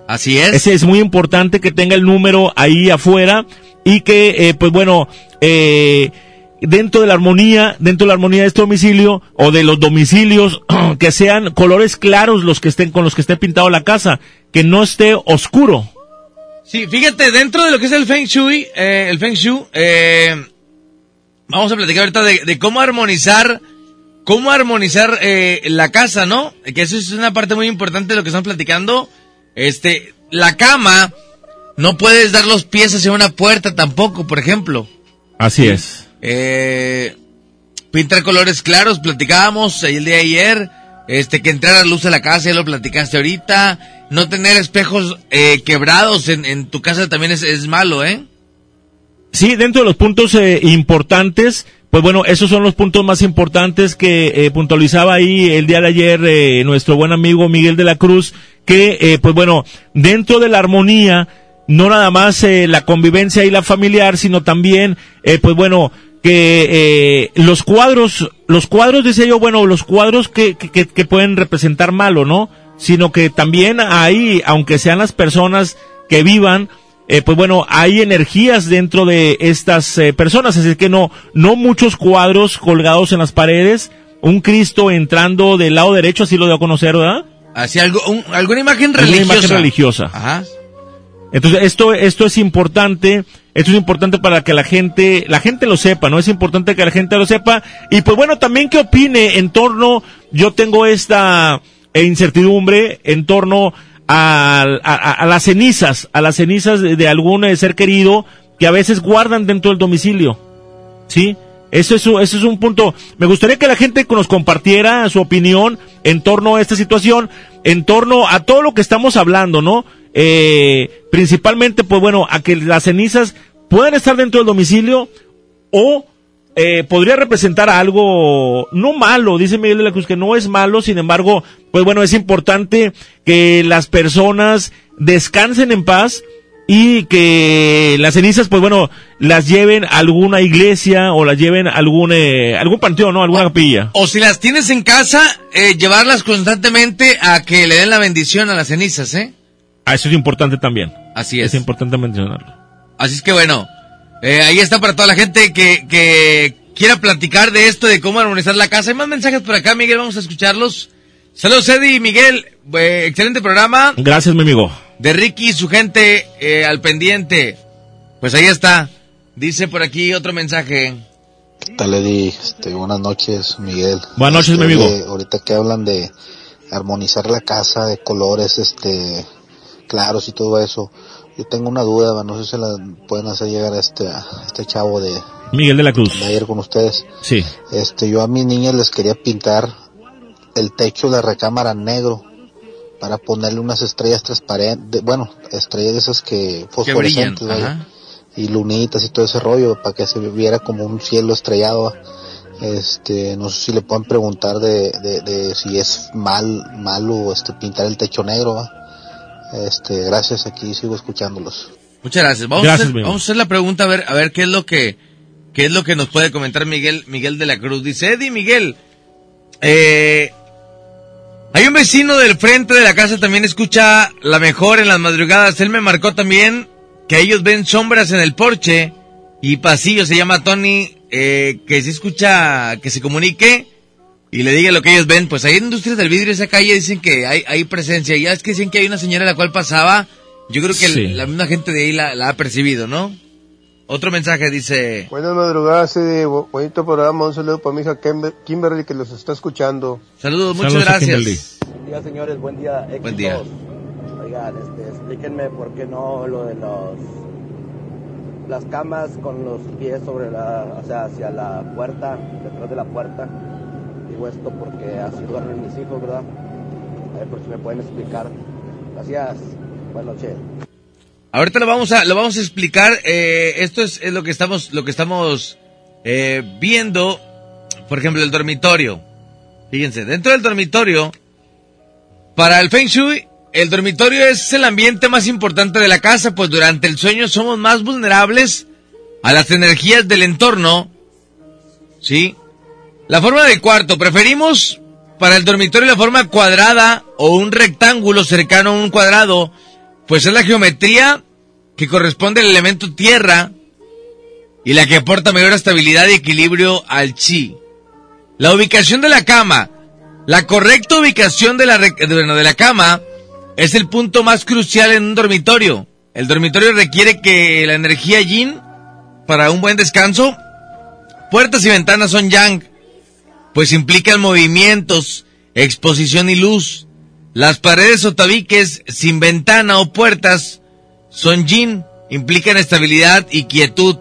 Así es. Ese es muy importante que tenga el número ahí afuera y que, eh, pues bueno, eh, dentro de la armonía, dentro de la armonía de este domicilio o de los domicilios, [CLEARS THROAT] que sean colores claros los que estén con los que esté pintado la casa, que no esté oscuro. Sí, fíjate, dentro de lo que es el Feng Shui, eh, el Feng Shui, eh, vamos a platicar ahorita de, de cómo armonizar, cómo armonizar eh, la casa, ¿no? Que eso es una parte muy importante de lo que están platicando. Este, la cama, no puedes dar los pies hacia una puerta tampoco, por ejemplo. Así es. Eh, pintar colores claros, platicábamos el día de ayer. Este, que entrara luz a la casa, ya lo platicaste ahorita. No tener espejos eh, quebrados en, en tu casa también es, es malo, ¿eh? Sí, dentro de los puntos eh, importantes, pues bueno, esos son los puntos más importantes que eh, puntualizaba ahí el día de ayer eh, nuestro buen amigo Miguel de la Cruz, que eh, pues bueno, dentro de la armonía, no nada más eh, la convivencia y la familiar, sino también, eh, pues bueno, que eh, los cuadros, los cuadros, decía yo, bueno, los cuadros que, que, que- pueden representar malo, ¿no? Sino que también ahí, aunque sean las personas que vivan, eh, pues bueno, hay energías dentro de estas eh, personas, así que no, no muchos cuadros colgados en las paredes, un Cristo entrando del lado derecho, así lo dio a conocer, ¿verdad? Así algo, un- alguna imagen religiosa. imagen religiosa. Ajá. Entonces, esto, esto es importante, esto es importante para que la gente, la gente lo sepa, ¿no? Es importante que la gente lo sepa. Y pues bueno, también que opine en torno, yo tengo esta eh, incertidumbre en torno a, a- a- las cenizas, a las cenizas de, de algún eh, ser querido que a veces guardan dentro del domicilio. ¿Sí? Eso es, un- eso es un punto. Me gustaría que la gente nos compartiera su opinión en torno a esta situación, en torno a todo lo que estamos hablando, ¿no? Eh, principalmente, pues bueno, a que las cenizas puedan estar dentro del domicilio o eh, podría representar algo no malo, dice Miguel de la Cruz, que no es malo, sin embargo, pues bueno, es importante que las personas descansen en paz y que las cenizas, pues bueno, las lleven a alguna iglesia o las lleven a algún, eh, algún panteón, ¿no? Alguna capilla. O si las tienes en casa, eh, llevarlas constantemente a que le den la bendición a las cenizas, ¿eh? Ah, eso es importante también. Así es. Es importante mencionarlo. Así es que bueno, eh, ahí está para toda la gente que, que quiera platicar de esto, de cómo armonizar la casa. Hay más mensajes por acá, Miguel, vamos a escucharlos. Saludos, Eddie y Miguel. Eh, excelente programa. Gracias, mi amigo. De Ricky y su gente eh, al pendiente. Pues ahí está. Dice por aquí otro mensaje. ¿Qué tal, Eddie? Este, buenas noches, Miguel. Buenas noches, Este, mi amigo. oye, ahorita que hablan de armonizar la casa, de colores, este, claros y todo eso, yo tengo una duda, no sé si se la pueden hacer llegar a este, a este chavo de, Miguel de la Cruz. de ayer con ustedes. Sí. Este, yo a mis niñas les quería pintar el techo de recámara negro para ponerle unas estrellas transparentes, bueno, estrellas de esas que Que brillan. fosforescentes, y lunitas y todo ese rollo para que se viera como un cielo estrellado. Este, no sé si le pueden preguntar de, de, de si es mal, malo este pintar el techo negro. ¿va? Este, gracias, aquí sigo escuchándolos. Muchas gracias. Vamos, Gracias, a, hacer, vamos a hacer la pregunta a ver, a ver qué es lo que, qué es lo que nos puede comentar Miguel, Miguel de la Cruz. Dice Eddie Miguel, eh, hay un vecino del frente de la casa también escucha la mejor en las madrugadas. Él me marcó también que ellos ven sombras en el porche y pasillo. Se llama Tony, eh, que si escucha, que se comunique y le diga lo que ellos ven. Pues ahí en Industrias del Vidrio, esa calle, dicen que hay, hay presencia. Ya es que dicen que hay una señora la cual pasaba. Yo creo que el- la misma gente de ahí la, la ha percibido, ¿no? Otro mensaje dice, Buenas madrugadas, Eddie. Bu- bonito programa. Un saludo para mi hija Kimber- Kimberly que los está escuchando. saludos, muchas Saludos gracias. Kimberly. Buen día, señores. Buen día. Éxitos. Buen día. Oigan, este, explíquenme por qué no lo de los las camas con los pies sobre la, o sea, hacia la puerta, detrás de la puerta. Digo esto porque así duermen mis hijos, ¿verdad? A ver por si me pueden explicar. Gracias. Buenas noches. Ahorita lo vamos a, lo vamos a explicar. eh, esto es, es lo que estamos, lo que estamos eh, viendo. Por ejemplo, el dormitorio. Fíjense, dentro del dormitorio, para el Feng Shui, el dormitorio es el ambiente más importante de la casa, pues durante el sueño somos más vulnerables a las energías del entorno. ¿Sí? La forma del cuarto, preferimos para el dormitorio la forma cuadrada o un rectángulo cercano a un cuadrado, pues es la geometría que corresponde al elemento tierra y la que aporta mayor estabilidad y equilibrio al chi. La ubicación de la cama. La correcta ubicación de la, de la cama es el punto más crucial en un dormitorio. El dormitorio requiere que la energía yin para un buen descanso. Puertas y ventanas son yang, pues implican movimientos, exposición y luz. Las paredes o tabiques sin ventana o puertas son yin, implican estabilidad y quietud.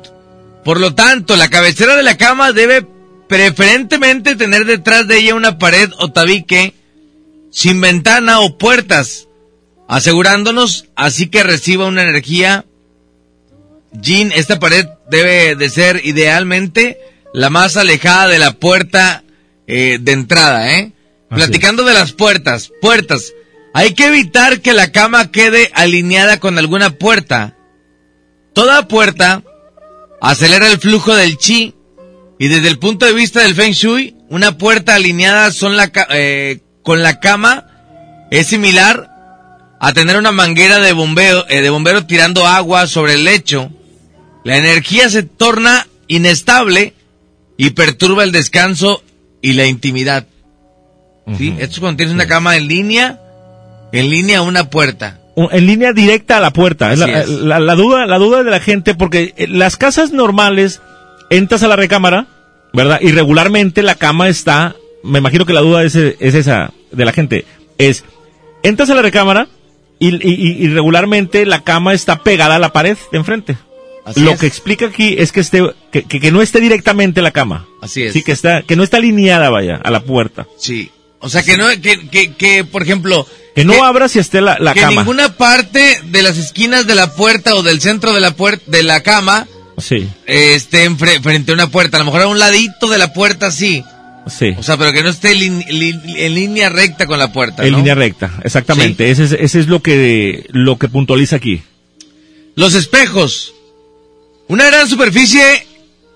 Por lo tanto, la cabecera de la cama debe preferentemente tener detrás de ella una pared o tabique sin ventana o puertas, asegurándonos así que reciba una energía yin. Esta pared debe de ser idealmente la más alejada de la puerta eh, de entrada, ¿eh? Platicando de las puertas, puertas. Hay que evitar que la cama quede alineada con alguna puerta. Toda puerta acelera el flujo del chi y desde el punto de vista del feng shui, una puerta alineada son la eh, con la cama es similar a tener una manguera de bombeo, eh, de bombero tirando agua sobre el lecho. La energía se torna inestable y perturba el descanso y la intimidad. ¿Sí? Esto es cuando tienes una cama en línea, en línea a una puerta. En línea directa a la puerta. La, es. la- la duda, la duda de la gente, porque eh, las casas normales, entras a la recámara, ¿verdad? Y regularmente la cama está, me imagino que la duda es, es esa de la gente, es, entras a la recámara y, y- y- y regularmente la cama está pegada a la pared de enfrente. Así Lo es. que explica aquí es que esté, que, que- que no esté directamente la cama. Así es. Sí, que está, que no está alineada, vaya, a la puerta. Sí. O sea, que no, que, que, que, por ejemplo, Que no abra si esté la, la que cama. ninguna parte de las esquinas de la puerta o del centro de la puerta, de la cama, Sí, eh, esté enfre- frente a una puerta. A lo mejor a un ladito de la puerta, sí. sí. O sea, pero que no esté en línea recta con la puerta. En ¿no? línea recta, exactamente. Ese es, ese es lo que lo que puntualiza aquí. Los espejos. Una gran superficie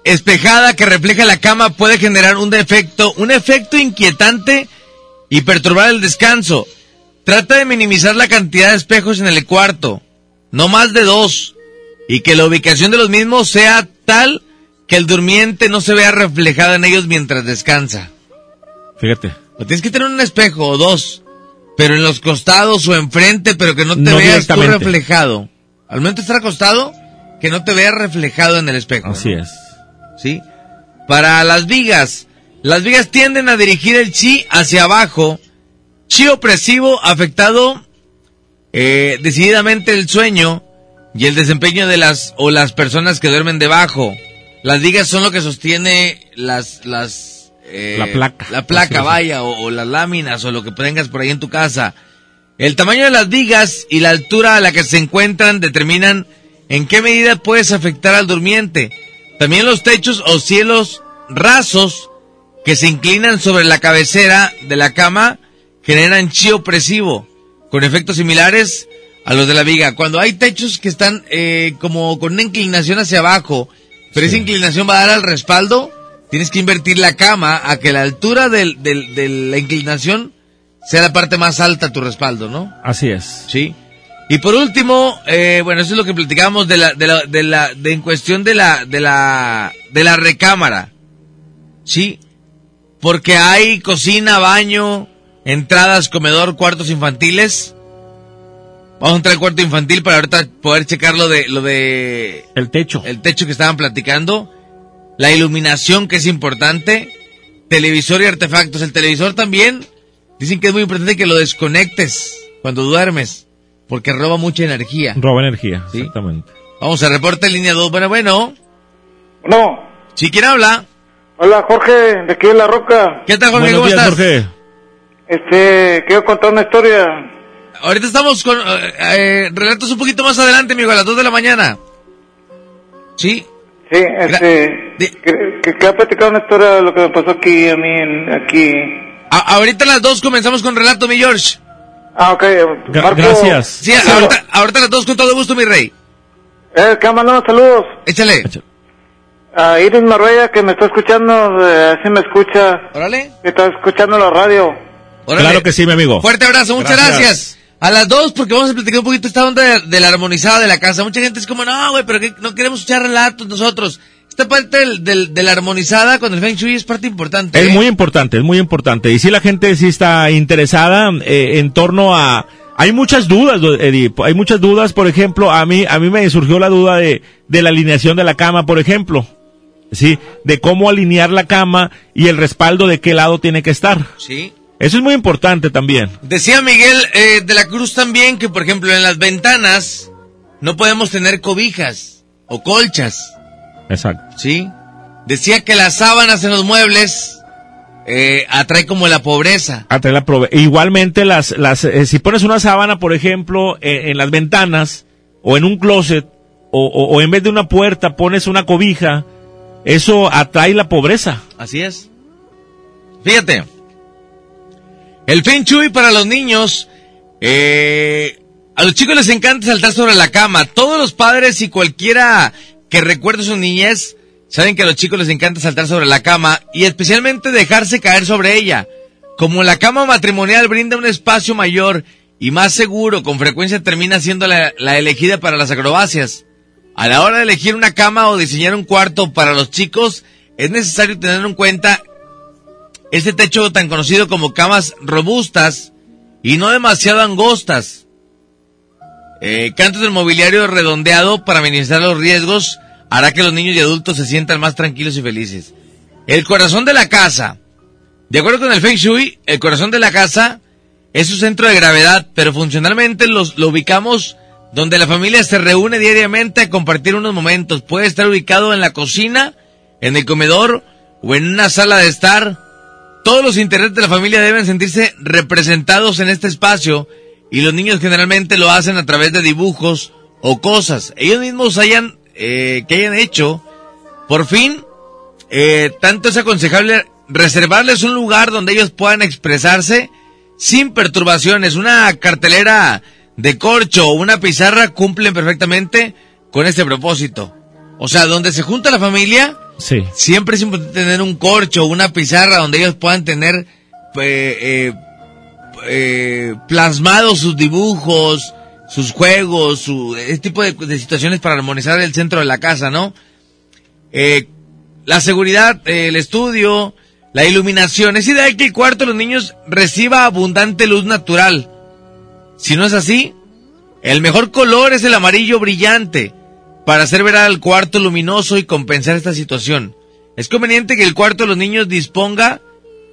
espejada que refleja la cama puede generar un defecto, un efecto inquietante y perturbar el descanso. Trata de minimizar la cantidad de espejos en el cuarto, no más de dos, y que la ubicación de los mismos sea tal que el durmiente no se vea reflejado en ellos mientras descansa. Fíjate. O tienes que tener un espejo o dos, pero en los costados o enfrente, pero que no te No veas tú reflejado. Al momento de estar acostado, que no te veas reflejado en el espejo. Así ¿no? es. ¿Sí? Para las vigas, las vigas tienden a dirigir el chi hacia abajo. Chi opresivo afectado eh, decididamente el sueño y el desempeño de las o las personas que duermen debajo. Las vigas son lo que sostiene las las eh, La placa. la placa vaya o, o las láminas o lo que tengas por ahí en tu casa. El tamaño de las vigas y la altura a la que se encuentran determinan en qué medida puedes afectar al durmiente. También los techos o cielos rasos que se inclinan sobre la cabecera de la cama generan chi opresivo, con efectos similares a los de la viga. Cuando hay techos que están eh, como con una inclinación hacia abajo, pero esa inclinación va a dar al respaldo, tienes que invertir la cama a que la altura del- del- de la inclinación sea la parte más alta tu respaldo, ¿no? Así es. Sí. Y por último, eh, bueno, eso es lo que platicábamos de la, de la, de la, de en cuestión de la, de la, de la recámara. Sí. Porque hay cocina, baño, entradas, comedor, cuartos infantiles. Vamos a entrar al cuarto infantil para ahorita poder checar lo de, lo de El techo. el techo que estaban platicando. La iluminación que es importante. Televisor y artefactos. El televisor también. Dicen que es muy importante que lo desconectes cuando duermes. Porque roba mucha energía. Roba energía, Sí. exactamente. Vamos a reporte línea 2. Bueno, bueno. No. ¿Sí quién habla? Hola, Jorge, de aquí de La Roca. ¿Qué tal, Jorge? Buenos ¿Cómo días, estás? Jorge. Este, quiero contar una historia. Ahorita estamos con eh, eh, relatos un poquito más adelante, amigo, a las 2 de la mañana. ¿Sí? Sí, este, que, que, que ha platicado una historia de lo que me pasó aquí a mí, en- aquí. A- ahorita a las 2 comenzamos con relato, mi George. Ah, ok. Marco, Sí, ahorita, ahorita a las 2 con todo gusto, mi rey. Eh, que mandamos saludos. Échale. A Iris Marbella, que me está escuchando, eh, así me escucha. Órale. Que está escuchando la radio. Órale. Claro que sí, mi amigo. Fuerte abrazo, muchas gracias. A las 2 porque vamos a platicar un poquito esta onda de, de la armonizada de la casa. Mucha gente es como, no, güey, pero que no queremos escuchar relatos nosotros. Esta parte del, del- de la armonizada con el Feng Shui es parte importante. Es ¿eh? muy importante, es muy importante. Y si la gente sí está interesada eh, en torno a... Hay muchas dudas, Eddie. Hay muchas dudas, por ejemplo, a mí, a mí me surgió la duda de, de la alineación de la cama, por ejemplo. Sí, de cómo alinear la cama y el respaldo de qué lado tiene que estar. Sí. Eso es muy importante también. Decía Miguel eh, de la Cruz también que, por ejemplo, en las ventanas no podemos tener cobijas o colchas. Exacto. ¿Sí? Decía que las sábanas en los muebles eh, atrae como la pobreza. Atrae la prove- Igualmente, las, las, eh, si pones una sábana, por ejemplo, eh, en las ventanas o en un closet o, o- o en vez de una puerta pones una cobija, eso atrae la pobreza. Así es. Fíjate. El Feng Shui para los niños. eh, a los chicos les encanta saltar sobre la cama. Todos los padres y cualquiera que recuerde su niñez saben que a los chicos les encanta saltar sobre la cama y especialmente dejarse caer sobre ella. Como la cama matrimonial brinda un espacio mayor y más seguro, con frecuencia termina siendo la, la elegida para las acrobacias. A la hora de elegir una cama o diseñar un cuarto para los chicos, es necesario tener en cuenta este techo tan conocido como camas robustas y no demasiado angostas. Eh, cantos del mobiliario redondeado para minimizar los riesgos hará que los niños y adultos se sientan más tranquilos y felices. El corazón de la casa. De acuerdo con el Feng Shui, el corazón de la casa es su centro de gravedad, pero funcionalmente los, lo ubicamos donde la familia se reúne diariamente a compartir unos momentos. Puede estar ubicado en la cocina, en el comedor o en una sala de estar. Todos los intereses de la familia deben sentirse representados en este espacio y los niños generalmente lo hacen a través de dibujos o cosas. Ellos mismos hayan, eh, que hayan hecho. Por fin, eh, tanto es aconsejable reservarles un lugar donde ellos puedan expresarse sin perturbaciones. Una cartelera de corcho o una pizarra cumplen perfectamente con este propósito. O sea, donde se junta la familia, Sí. siempre es importante tener un corcho o una pizarra donde ellos puedan tener eh, eh, eh, plasmados sus dibujos, sus juegos, su, ese tipo de, de situaciones para armonizar el centro de la casa, ¿no? Eh, la seguridad, eh, el estudio, la iluminación. Es ideal que el cuarto de los niños reciba abundante luz natural. Si no es así, el mejor color es el amarillo brillante para hacer ver al cuarto luminoso y compensar esta situación. Es conveniente que el cuarto de los niños disponga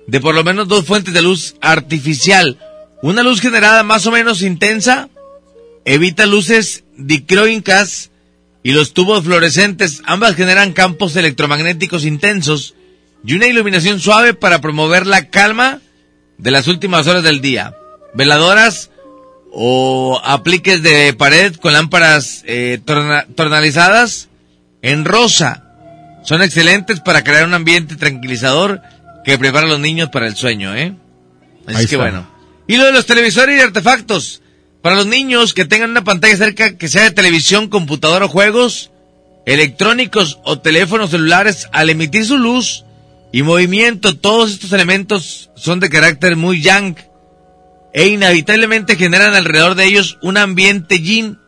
de por lo menos dos fuentes de luz artificial. Una luz generada más o menos intensa evita luces dicroicas y los tubos fluorescentes. Ambas generan campos electromagnéticos intensos y una iluminación suave para promover la calma de las últimas horas del día. Veladoras o apliques de pared con lámparas eh, torna- tornalizadas en rosa son excelentes para crear un ambiente tranquilizador que prepara a los niños para el sueño, ¿eh? Así Ahí que está. bueno. Y lo de los televisores y artefactos. Para los niños que tengan una pantalla cerca que sea de televisión, computadora o juegos, electrónicos o teléfonos celulares, al emitir su luz y movimiento, todos estos elementos son de carácter muy yang e inevitablemente generan alrededor de ellos un ambiente yin.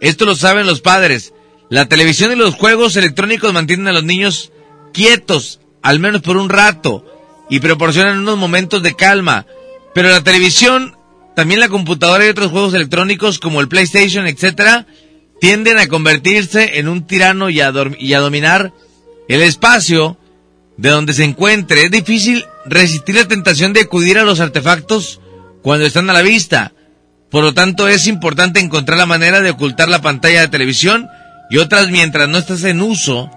Esto lo saben los padres. La televisión y los juegos electrónicos mantienen a los niños quietos, al menos por un rato, y proporcionan unos momentos de calma. Pero la televisión, también la computadora y otros juegos electrónicos como el PlayStation, etcétera, tienden a convertirse en un tirano y a, y a dominar el espacio de donde se encuentre. Es difícil resistir la tentación de acudir a los artefactos cuando están a la vista. Por lo tanto, es importante encontrar la manera de ocultar la pantalla de televisión y otras mientras no estás en uso,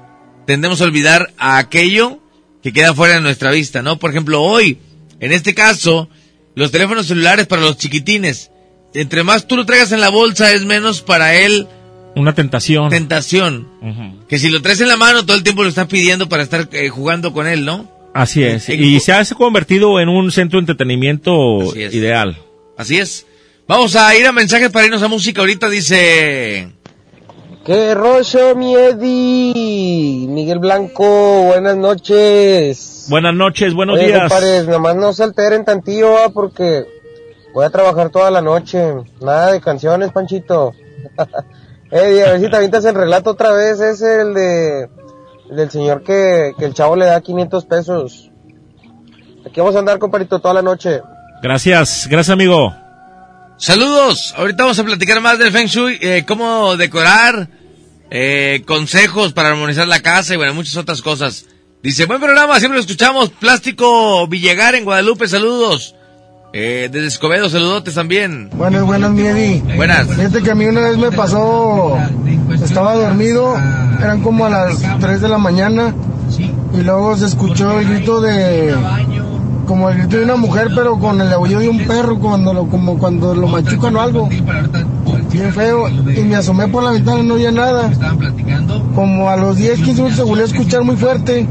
tendemos a olvidar a aquello que queda fuera de nuestra vista, ¿no? Por ejemplo, hoy, en este caso, los teléfonos celulares para los chiquitines, entre más tú lo traigas en la bolsa es menos para él Una tentación. tentación. Que si lo traes en la mano todo el tiempo lo estás pidiendo para estar eh, jugando con él, ¿no? Así es. Eh, Y se ha convertido en un centro de entretenimiento Así es. ideal. Así es. Vamos a ir a mensajes para irnos a música. Ahorita dice... ¡Qué rollo, mi Eddie! Miguel Blanco, buenas noches. Buenas noches, buenos Oye, días. compadres, nomás no se alteren tantillo, ah, porque voy a trabajar toda la noche. Nada de canciones, Panchito. [LAUGHS] Eddie, a ver si te avientas el relato otra vez, es el de del señor que, que el chavo le da 500 pesos. Aquí vamos a andar, compadrito, toda la noche. Gracias, gracias amigo. Saludos. Ahorita vamos a platicar más del Feng Shui, eh, cómo decorar, eh, consejos para armonizar la casa y bueno, muchas otras cosas. Dice, buen programa, siempre lo escuchamos. Plástico Villegar en Guadalupe, saludos. Eh, desde Escobedo, saludotes también. Buenas, buenas, mi Eddie. Buenas. Fíjate que a mí una vez me pasó, estaba dormido, eran como a las 3 de la mañana, y luego se escuchó el grito de, como el grito de una mujer, pero con el aullido de un perro, cuando lo, como cuando lo machucan o algo. Bien feo, y me asomé por la ventana y no había nada. Como a los 10, 15 minutos se volvió a escuchar muy fuerte.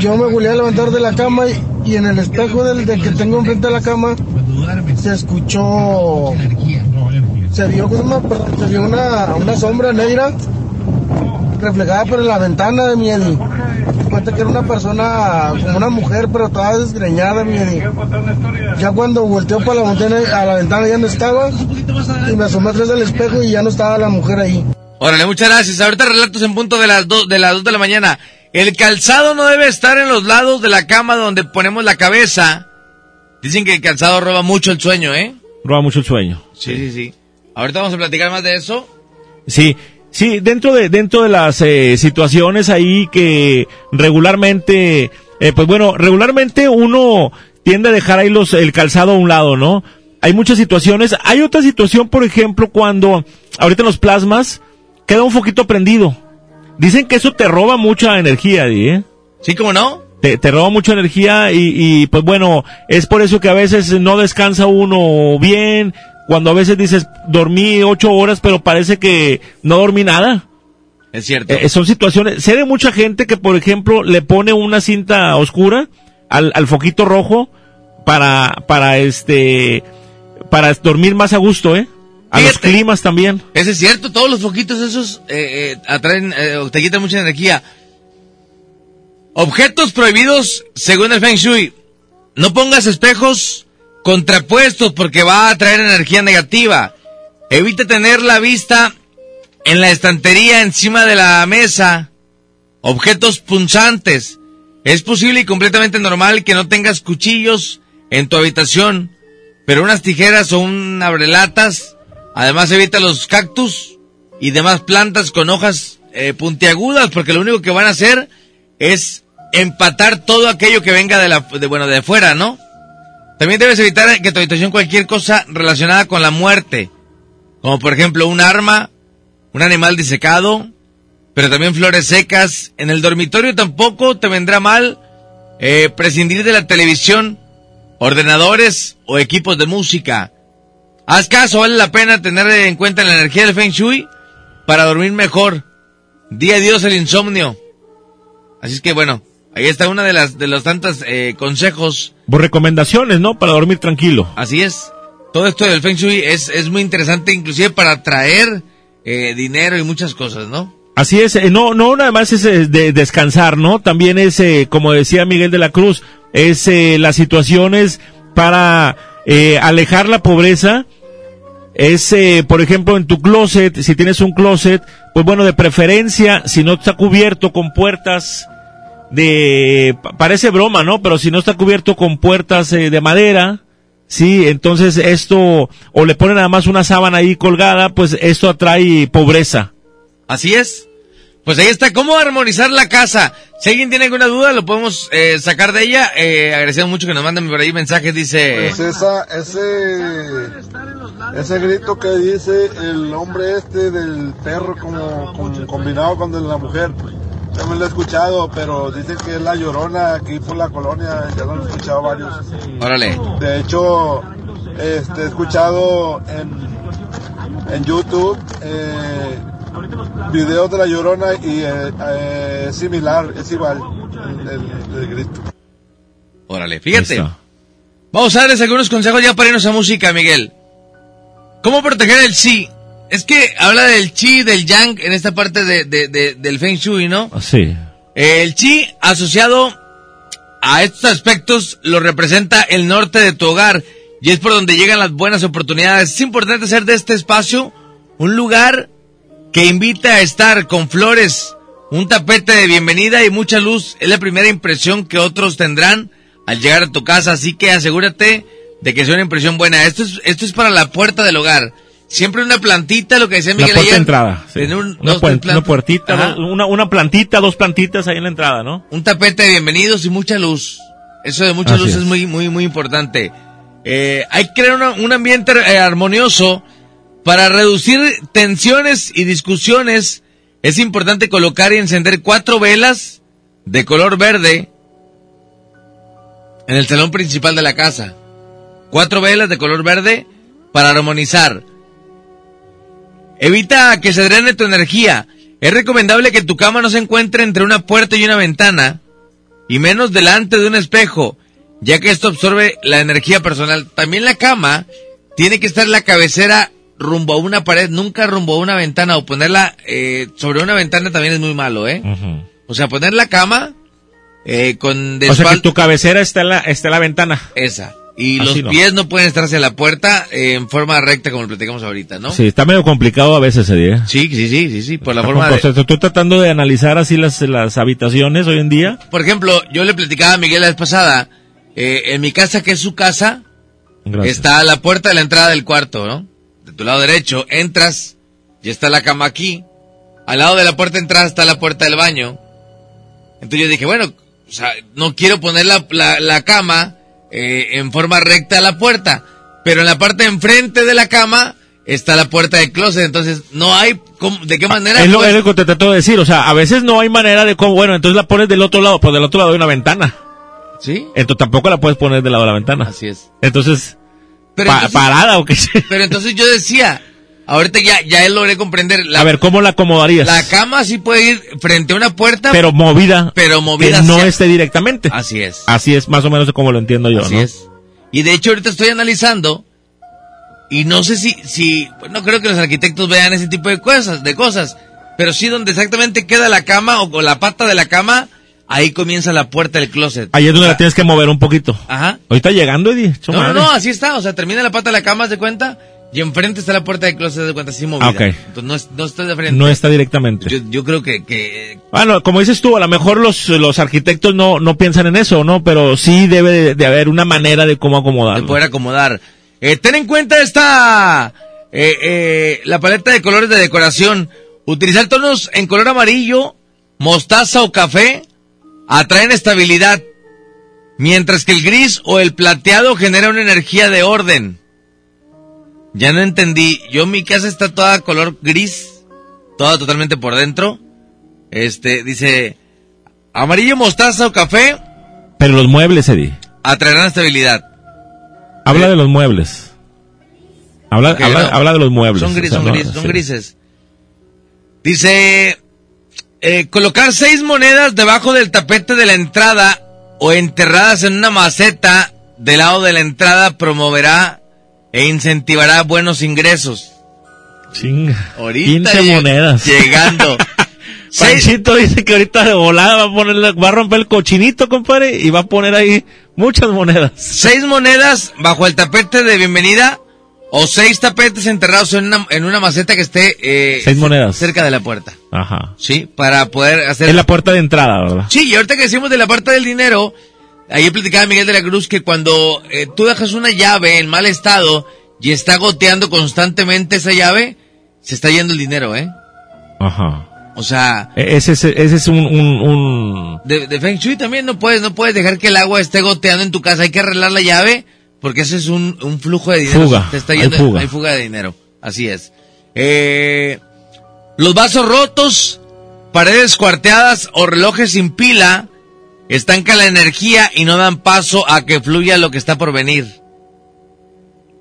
Yo me volví a levantar de la cama y, y en el espejo del, del que tengo enfrente de la cama se escuchó se vio, ¿cómo se vio una, una sombra negra reflejada por la ventana de mi Eddie. Cuenta que era una persona, como una mujer, pero toda desgreñada, mi Eddie. Ya cuando volteó para la ventana, a la ventana ya no estaba, y me asomé atrás del espejo y ya no estaba la mujer ahí. Órale, muchas gracias. Ahorita relatos en punto de las dos de las dos de la mañana. El calzado no debe estar en los lados de la cama donde ponemos la cabeza. Dicen que el calzado roba mucho el sueño, ¿eh? Roba mucho el sueño. Sí, sí, sí. Ahorita vamos a platicar más de eso. Sí, sí, dentro de, dentro de las eh, situaciones ahí que regularmente, eh, pues bueno, regularmente uno tiende a dejar ahí los, el calzado a un lado, ¿no? Hay muchas situaciones. Hay otra situación, por ejemplo, cuando ahorita en los plasmas queda un foquito prendido. Dicen que eso te roba mucha energía, Di, ¿eh? Sí, ¿cómo no? Te, te roba mucha energía y, y pues bueno, es por eso que a veces no descansa uno bien, cuando a veces dices, dormí ocho horas, pero parece que no dormí nada. Es cierto. Eh, son situaciones, sé de mucha gente que, por ejemplo, le pone una cinta oscura al, al foquito rojo para, para este, para dormir más a gusto, ¿eh? A los climas también. Ese es cierto, todos los foquitos esos eh, eh, atraen, eh, te quitan mucha energía. Objetos prohibidos según el Feng Shui. No pongas espejos contrapuestos porque va a atraer energía negativa. Evita tener la vista en la estantería encima de la mesa. Objetos punzantes. Es posible y completamente normal que no tengas cuchillos en tu habitación, pero unas tijeras o un abrelatas. Además evita los cactus y demás plantas con hojas eh, puntiagudas porque lo único que van a hacer es empatar todo aquello que venga de la de, bueno de afuera, ¿no? También debes evitar que tu habitación cualquier cosa relacionada con la muerte, como por ejemplo un arma, un animal disecado, pero también flores secas. En el dormitorio tampoco te vendrá mal eh, prescindir de la televisión, ordenadores o equipos de música. Haz caso, vale la pena tener en cuenta la energía del Feng Shui para dormir mejor. Di adiós el insomnio. Así es que bueno, ahí está una de las de los tantos eh, consejos. Por recomendaciones, ¿no? Para dormir tranquilo. Así es. Todo esto del Feng Shui es, es muy interesante, inclusive para atraer eh, dinero y muchas cosas, ¿no? Así es, eh, no, no nada más es eh, de descansar, ¿no? También es, eh, como decía Miguel de la Cruz, es eh, las situaciones para eh, alejar la pobreza. Es, eh, por ejemplo, en tu closet, si tienes un closet, pues bueno, de preferencia, si no está cubierto con puertas de, pa- parece broma, ¿no? Pero si no está cubierto con puertas eh, de madera, sí, entonces esto, o le ponen nada más una sábana ahí colgada, pues esto atrae pobreza. Así es. Pues ahí está, ¿cómo armonizar la casa? Si alguien tiene alguna duda, lo podemos eh, sacar de ella. Eh, agradecemos mucho que nos manden por ahí mensajes, dice... Pues esa, ese, Ese grito que dice el hombre este del perro como, como combinado con el de la mujer. Me lo he escuchado, pero dicen que es la llorona aquí por la colonia, ya lo he escuchado varios. Órale. De hecho, este, he escuchado en, en YouTube eh, videos de la llorona y eh, eh, similar, es igual el, el- el grito. Órale, fíjate. Vamos a darles algunos consejos ya para irnos a música, Miguel. ¿Cómo proteger el chi? Es que habla del chi, del yang en esta parte de, de- de- del feng shui, ¿no? Sí. El chi asociado a estos aspectos lo representa el norte de tu hogar y es por donde llegan las buenas oportunidades. Es importante hacer de este espacio un lugar que invita a estar con flores, un tapete de bienvenida y mucha luz. Es la primera impresión que otros tendrán al llegar a tu casa, así que asegúrate de que sea una impresión buena. Esto es, esto es para la puerta del hogar. Siempre una plantita, lo que decía La Miguel puerta de ayer. entrada. sí. Un- una, una puertita, dos- una, una plantita, dos plantitas ahí en la entrada, ¿no? Un tapete de bienvenidos y mucha luz. Eso de mucha Así luz es. es. muy, muy, muy importante. Eh, hay que crear una- un ambiente eh, armonioso para reducir tensiones y discusiones. Es importante colocar y encender cuatro velas de color verde en el salón principal de la casa. Cuatro velas de color verde para armonizar. Evita que se drene tu energía. Es recomendable que tu cama no se encuentre entre una puerta y una ventana, y menos delante de un espejo, ya que esto absorbe la energía personal. También la cama tiene que estar en la cabecera rumbo a una pared, nunca rumbo a una ventana, o ponerla eh, sobre una ventana también es muy malo, ¿eh? O sea, poner la cama eh, con O sea que tu cabecera está en la, está en la ventana. esa. Y Así los no. pies no pueden estar hacia la puerta eh, en forma recta como lo platicamos ahorita, ¿no? Sí, está medio complicado a veces ese día. Sí, sí, sí, sí, sí, por la forma de... estoy tratando de analizar así las, las habitaciones hoy en día. Por ejemplo, yo le platicaba a Miguel la vez pasada, eh, en mi casa, que es su casa, Gracias. está a la puerta de la entrada del cuarto, ¿no? Tu lado derecho, entras y está la cama aquí. Al lado de la puerta de entrada está la puerta del baño. Entonces yo dije, bueno, o sea, no quiero poner la, la, la cama eh, en forma recta a la puerta, pero en la parte de enfrente de la cama está la puerta del closet, entonces no hay cómo- de qué manera... Es lo, es lo que te trato de decir, o sea, a veces no hay manera de cómo, bueno, entonces la pones del otro lado, pues del otro lado hay una ventana. ¿Sí? Entonces tampoco la puedes poner del lado de la ventana. Así es. Entonces, Pero pa- entonces- parada o qué sé. Pero entonces yo decía, ahorita ya, ya él logré comprender. La, A ver, ¿cómo la acomodarías? la cama sí puede ir frente a una puerta. pero movida. pero movida Que no esté directamente. Así es. Así es más o menos como lo entiendo yo, Así ¿no? es. Y de hecho ahorita estoy analizando y no sé si, si, no creo que los arquitectos vean ese tipo de cosas, de cosas, pero sí donde exactamente queda la cama o con la pata de la cama, ahí comienza la puerta del closet. Ahí es donde la tienes que mover un poquito. Ajá. Ahorita llegando, Eddie. No, no, madre. no, así está, o sea, termina la pata de la cama, ¿haz de cuenta? Y enfrente está la puerta del closet, ¿haz de cuenta, así movida. Ah, ok. Entonces no, es- no está de frente. No está directamente. Yo, yo creo que, que Bueno, como dices tú, a lo mejor los, los arquitectos no, no piensan en eso, ¿no? Pero sí debe de, de haber una manera de cómo de acomodarlo. poder acomodar. Eh, ten en cuenta esta, eh, eh, la paleta de colores de decoración. Utilizar tonos en color amarillo, mostaza o café atraen estabilidad, mientras que el gris o el plateado genera una energía de orden. Ya no entendí. Yo mi casa está toda color gris, toda totalmente por dentro. Este, dice, amarillo, mostaza o café Pero los muebles, Eddie. atraerán estabilidad. Habla de los muebles. Habla, habla, no. habla de los muebles. Son, gris- o sea, son, no, gris- son sí. grises. Dice, eh, colocar seis monedas debajo del tapete de la entrada o enterradas en una maceta del lado de la entrada promoverá e incentivará buenos ingresos. Chinga. Ahorita 15 lleg- monedas. Llegando. Seis- [LAUGHS] Panchito dice que ahorita de volada va a poner, la- va a romper el cochinito, compadre, y va a poner ahí muchas monedas. seis monedas bajo el tapete de bienvenida o seis tapetes enterrados en una, en una maceta que esté eh, Seis monedas. cerca de la puerta. Ajá. Sí, para poder hacer... Es la puerta de entrada, ¿verdad? Sí, y ahorita que decimos de la parte del dinero, ayer platicaba Miguel de la Cruz que cuando eh, tú dejas una llave en mal estado y está goteando constantemente esa llave, se está yendo el dinero, ¿eh? Ajá. O sea, Ese, es- ese es un, un, un- de, de Feng Shui también no puedes, no puedes dejar que el agua esté goteando en tu casa, hay que arreglar la llave porque ese es un, un flujo de dinero. Fuga, Te está hay yendo, fuga. hay fuga de dinero. Así es. Eh, los vasos rotos, paredes cuarteadas o relojes sin pila estancan la energía y no dan paso a que fluya lo que está por venir.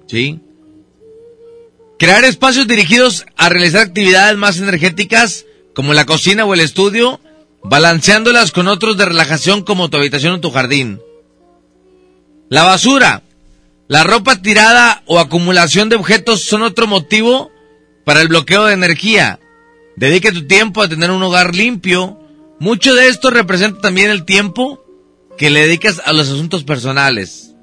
¿Sí? Crear espacios dirigidos a realizar actividades más energéticas como la cocina o el estudio, balanceándolas con otros de relajación como tu habitación o tu jardín. La basura, la ropa tirada o acumulación de objetos son otro motivo para el bloqueo de energía. Dedique tu tiempo a tener un hogar limpio. Mucho de esto representa también el tiempo que le dedicas a los asuntos personales.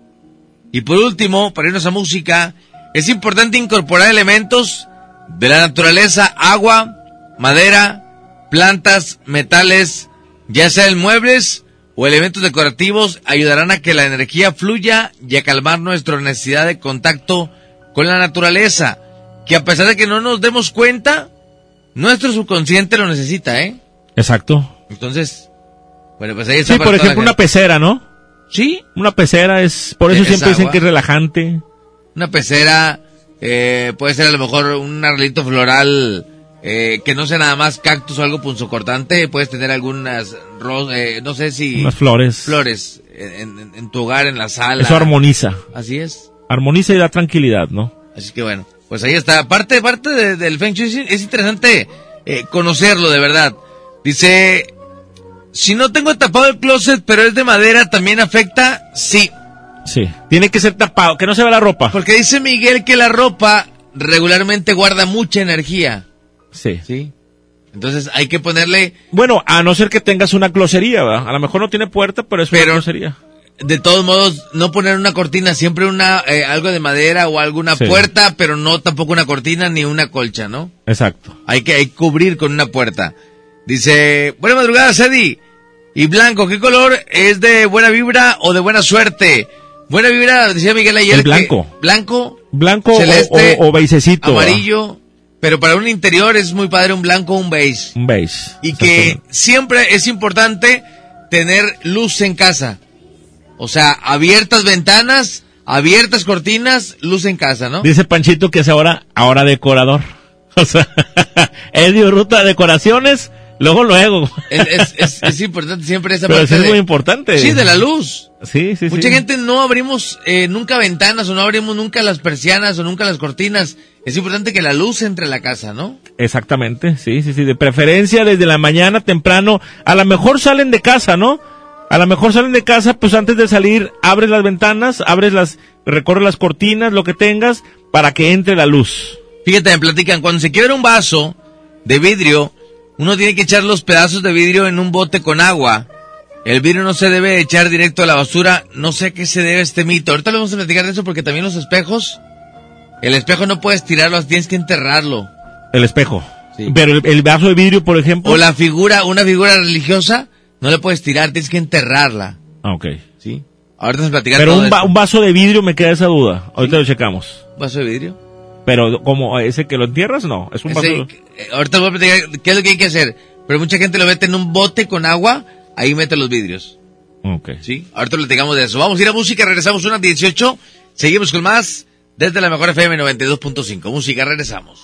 Y por último, para irnos a música, es importante incorporar elementos de la naturaleza, agua, madera, plantas, metales, ya sea en muebles o elementos decorativos, ayudarán a que la energía fluya y a calmar nuestra necesidad de contacto con la naturaleza, que a pesar de que no nos demos cuenta, nuestro subconsciente lo necesita, ¿eh? Exacto. Entonces, bueno, pues ahí está. Sí, por ejemplo, una pecera, ¿no? Sí. Una pecera es, por eso Es siempre dicen que es relajante. Una pecera, eh, puede ser a lo mejor un arreglito floral eh, que no sea nada más cactus o algo punzocortante. Puedes tener algunas, ro- eh, no sé si... Unas flores. Flores en, en- en tu hogar, en la sala. Eso armoniza. Así es. Armoniza y da tranquilidad, ¿no? Así que bueno, pues ahí está. Parte, parte de- del Feng Shui es, es interesante eh, conocerlo de verdad. Dice, si no tengo tapado el closet, pero es de madera, ¿también afecta? Sí. Sí. Tiene que ser tapado, que no se vea la ropa. Porque dice Miguel que la ropa regularmente guarda mucha energía. Sí. Sí. Entonces hay que ponerle, Bueno, a no ser que tengas una closería, ¿verdad? A lo mejor no tiene puerta, pero es una closería. de todos modos, no poner una cortina, siempre una eh, algo de madera o alguna Sí. puerta, pero no tampoco una cortina ni una colcha, ¿no? Exacto. Hay que, hay que cubrir con una puerta. Dice, buena madrugada, Sedi. Y blanco, ¿qué color es de buena vibra o de buena suerte? Buena vibra, decía Miguel ayer. El que- blanco. blanco, Blanco o- celeste, o, o amarillo. Pero para un interior es muy padre un blanco o un beige. Un beige. Y que siempre es importante tener luz en casa. O sea, abiertas ventanas, abiertas cortinas, luz en casa, ¿no? Dice Panchito que es ahora, ahora decorador. [LAUGHS] O sea, [LAUGHS] él dio ruta de decoraciones, luego, luego. Es, es- es- es importante siempre esa Pero parte es de- muy importante. Sí, de la luz. Sí, sí, Mucha sí. gente no abrimos eh, nunca ventanas o no abrimos nunca las persianas o nunca las cortinas. Es importante que la luz entre a la casa, ¿no? Exactamente, sí, sí, sí. De preferencia desde la mañana temprano. A lo mejor salen de casa, ¿no? A lo mejor salen de casa, pues antes de salir, abres las ventanas, abres las, recorres las cortinas, lo que tengas, para que entre la luz. Fíjate, me platican, cuando se quiebra un vaso de vidrio, uno tiene que echar los pedazos de vidrio en un bote con agua. El vidrio no se debe echar directo a la basura. No sé a qué se debe este mito. Ahorita le vamos a platicar de eso porque también los espejos, el espejo no puedes tirarlo, tienes que enterrarlo. El espejo. Sí. Pero el, el vaso de vidrio, por ejemplo. O la figura, una figura religiosa, no le puedes tirar, tienes que enterrarla. Ah, ok. Sí. Ahorita nos platicar Pero todo un, va- un vaso de vidrio me queda esa duda. Ahorita lo checamos. vaso de vidrio. Pero como ese que lo entierras, no. Es un vaso. Ese- eh, ahorita voy a platicar qué es lo que hay que hacer. Pero mucha gente lo mete en un bote con agua, ahí mete los vidrios. Ok. Sí, ahorita platicamos de eso. Vamos a ir a música, regresamos unas 18. Seguimos con más desde la mejor FM 92.5. Música, regresamos.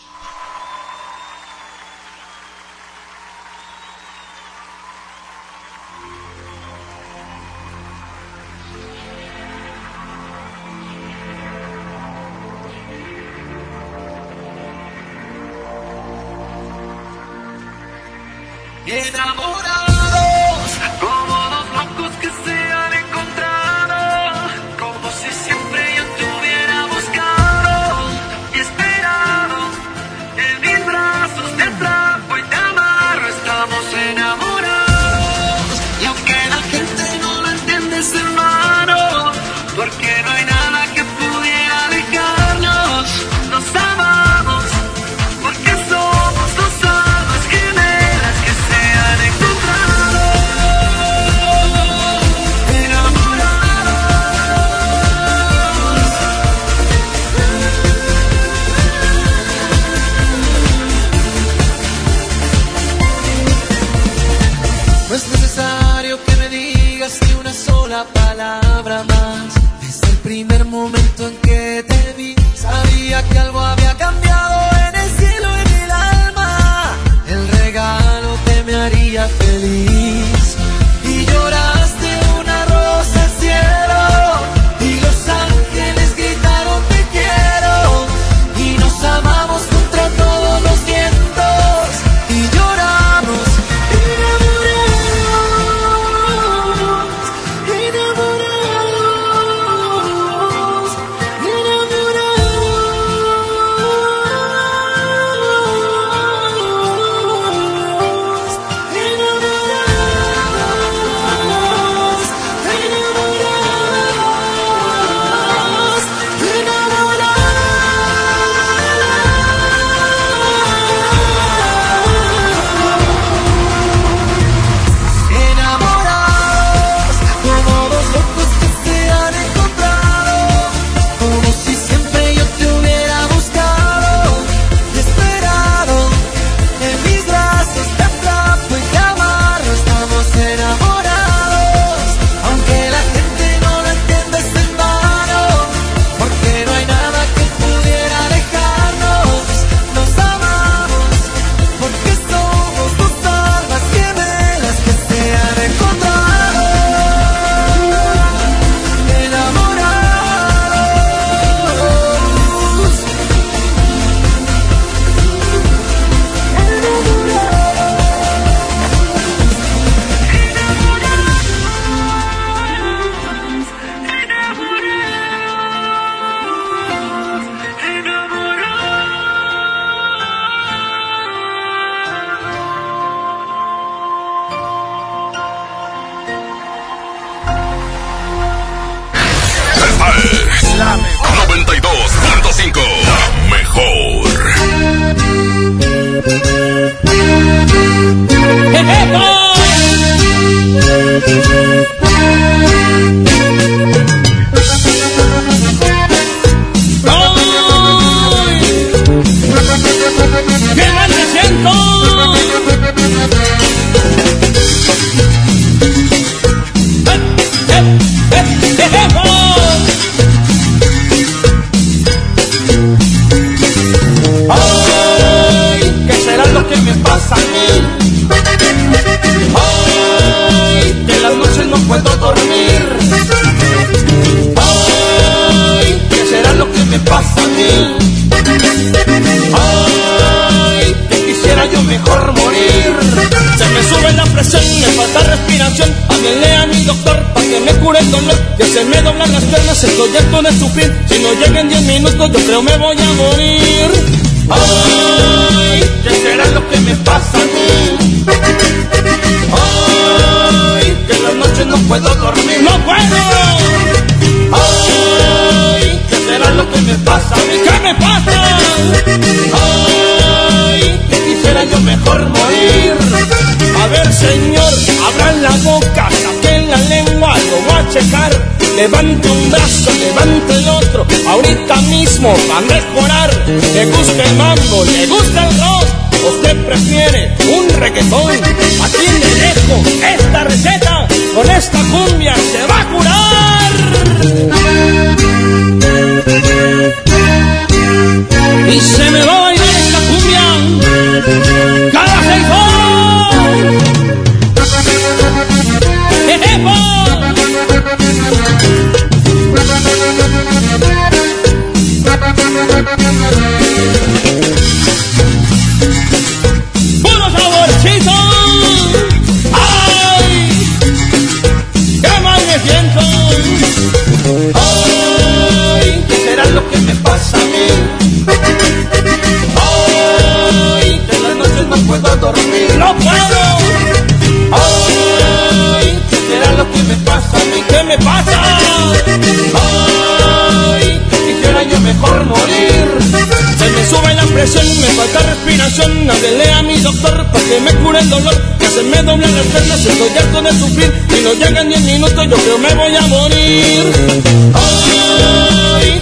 depresión, me falta respiración. Háblele a mi doctor para que me cure el dolor. Que se me doblan las piernas, estoy harto de sufrir. Si no llegan 10 minutos, yo creo me voy a morir.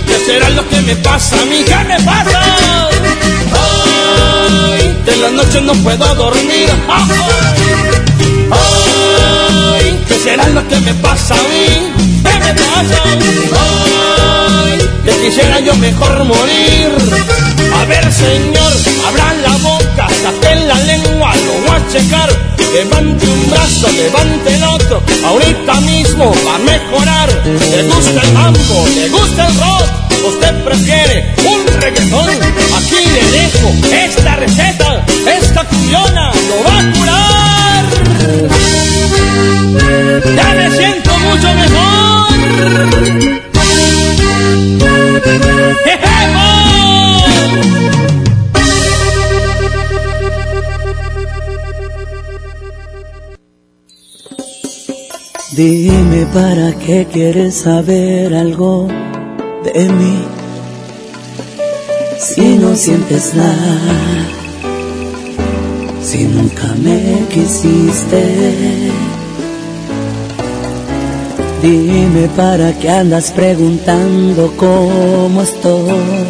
¿qué será lo que me pasa a mí? ¿Qué me pasa? Hoy, de la noche no puedo dormir. ¿qué será lo que me pasa a mí? que quisiera yo mejor morir. A ver, señor, abra la boca, saque la lengua, lo voy a checar. Levante un brazo, levante el otro, ahorita mismo va a mejorar. Le gusta el mambo, le gusta el rock usted prefiere un reggaetón, aquí le dejo esta receta, esta cuyona lo va a curar. Ya me siento mucho mejor. Dime para qué quieres saber algo de mí si no sientes nada, si nunca me quisiste. Dime para qué andas preguntando cómo estoy,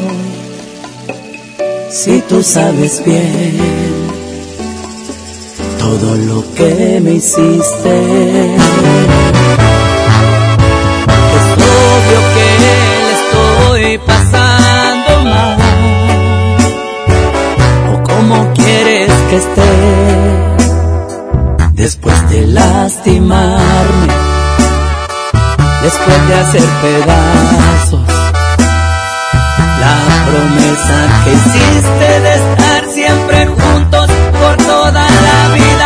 si tú sabes bien todo lo que me hiciste. Es obvio que le estoy pasando mal. ¿O cómo quieres que esté después de lastimarme? Después de hacer pedazos la promesa que hiciste de estar siempre juntos por toda la vida.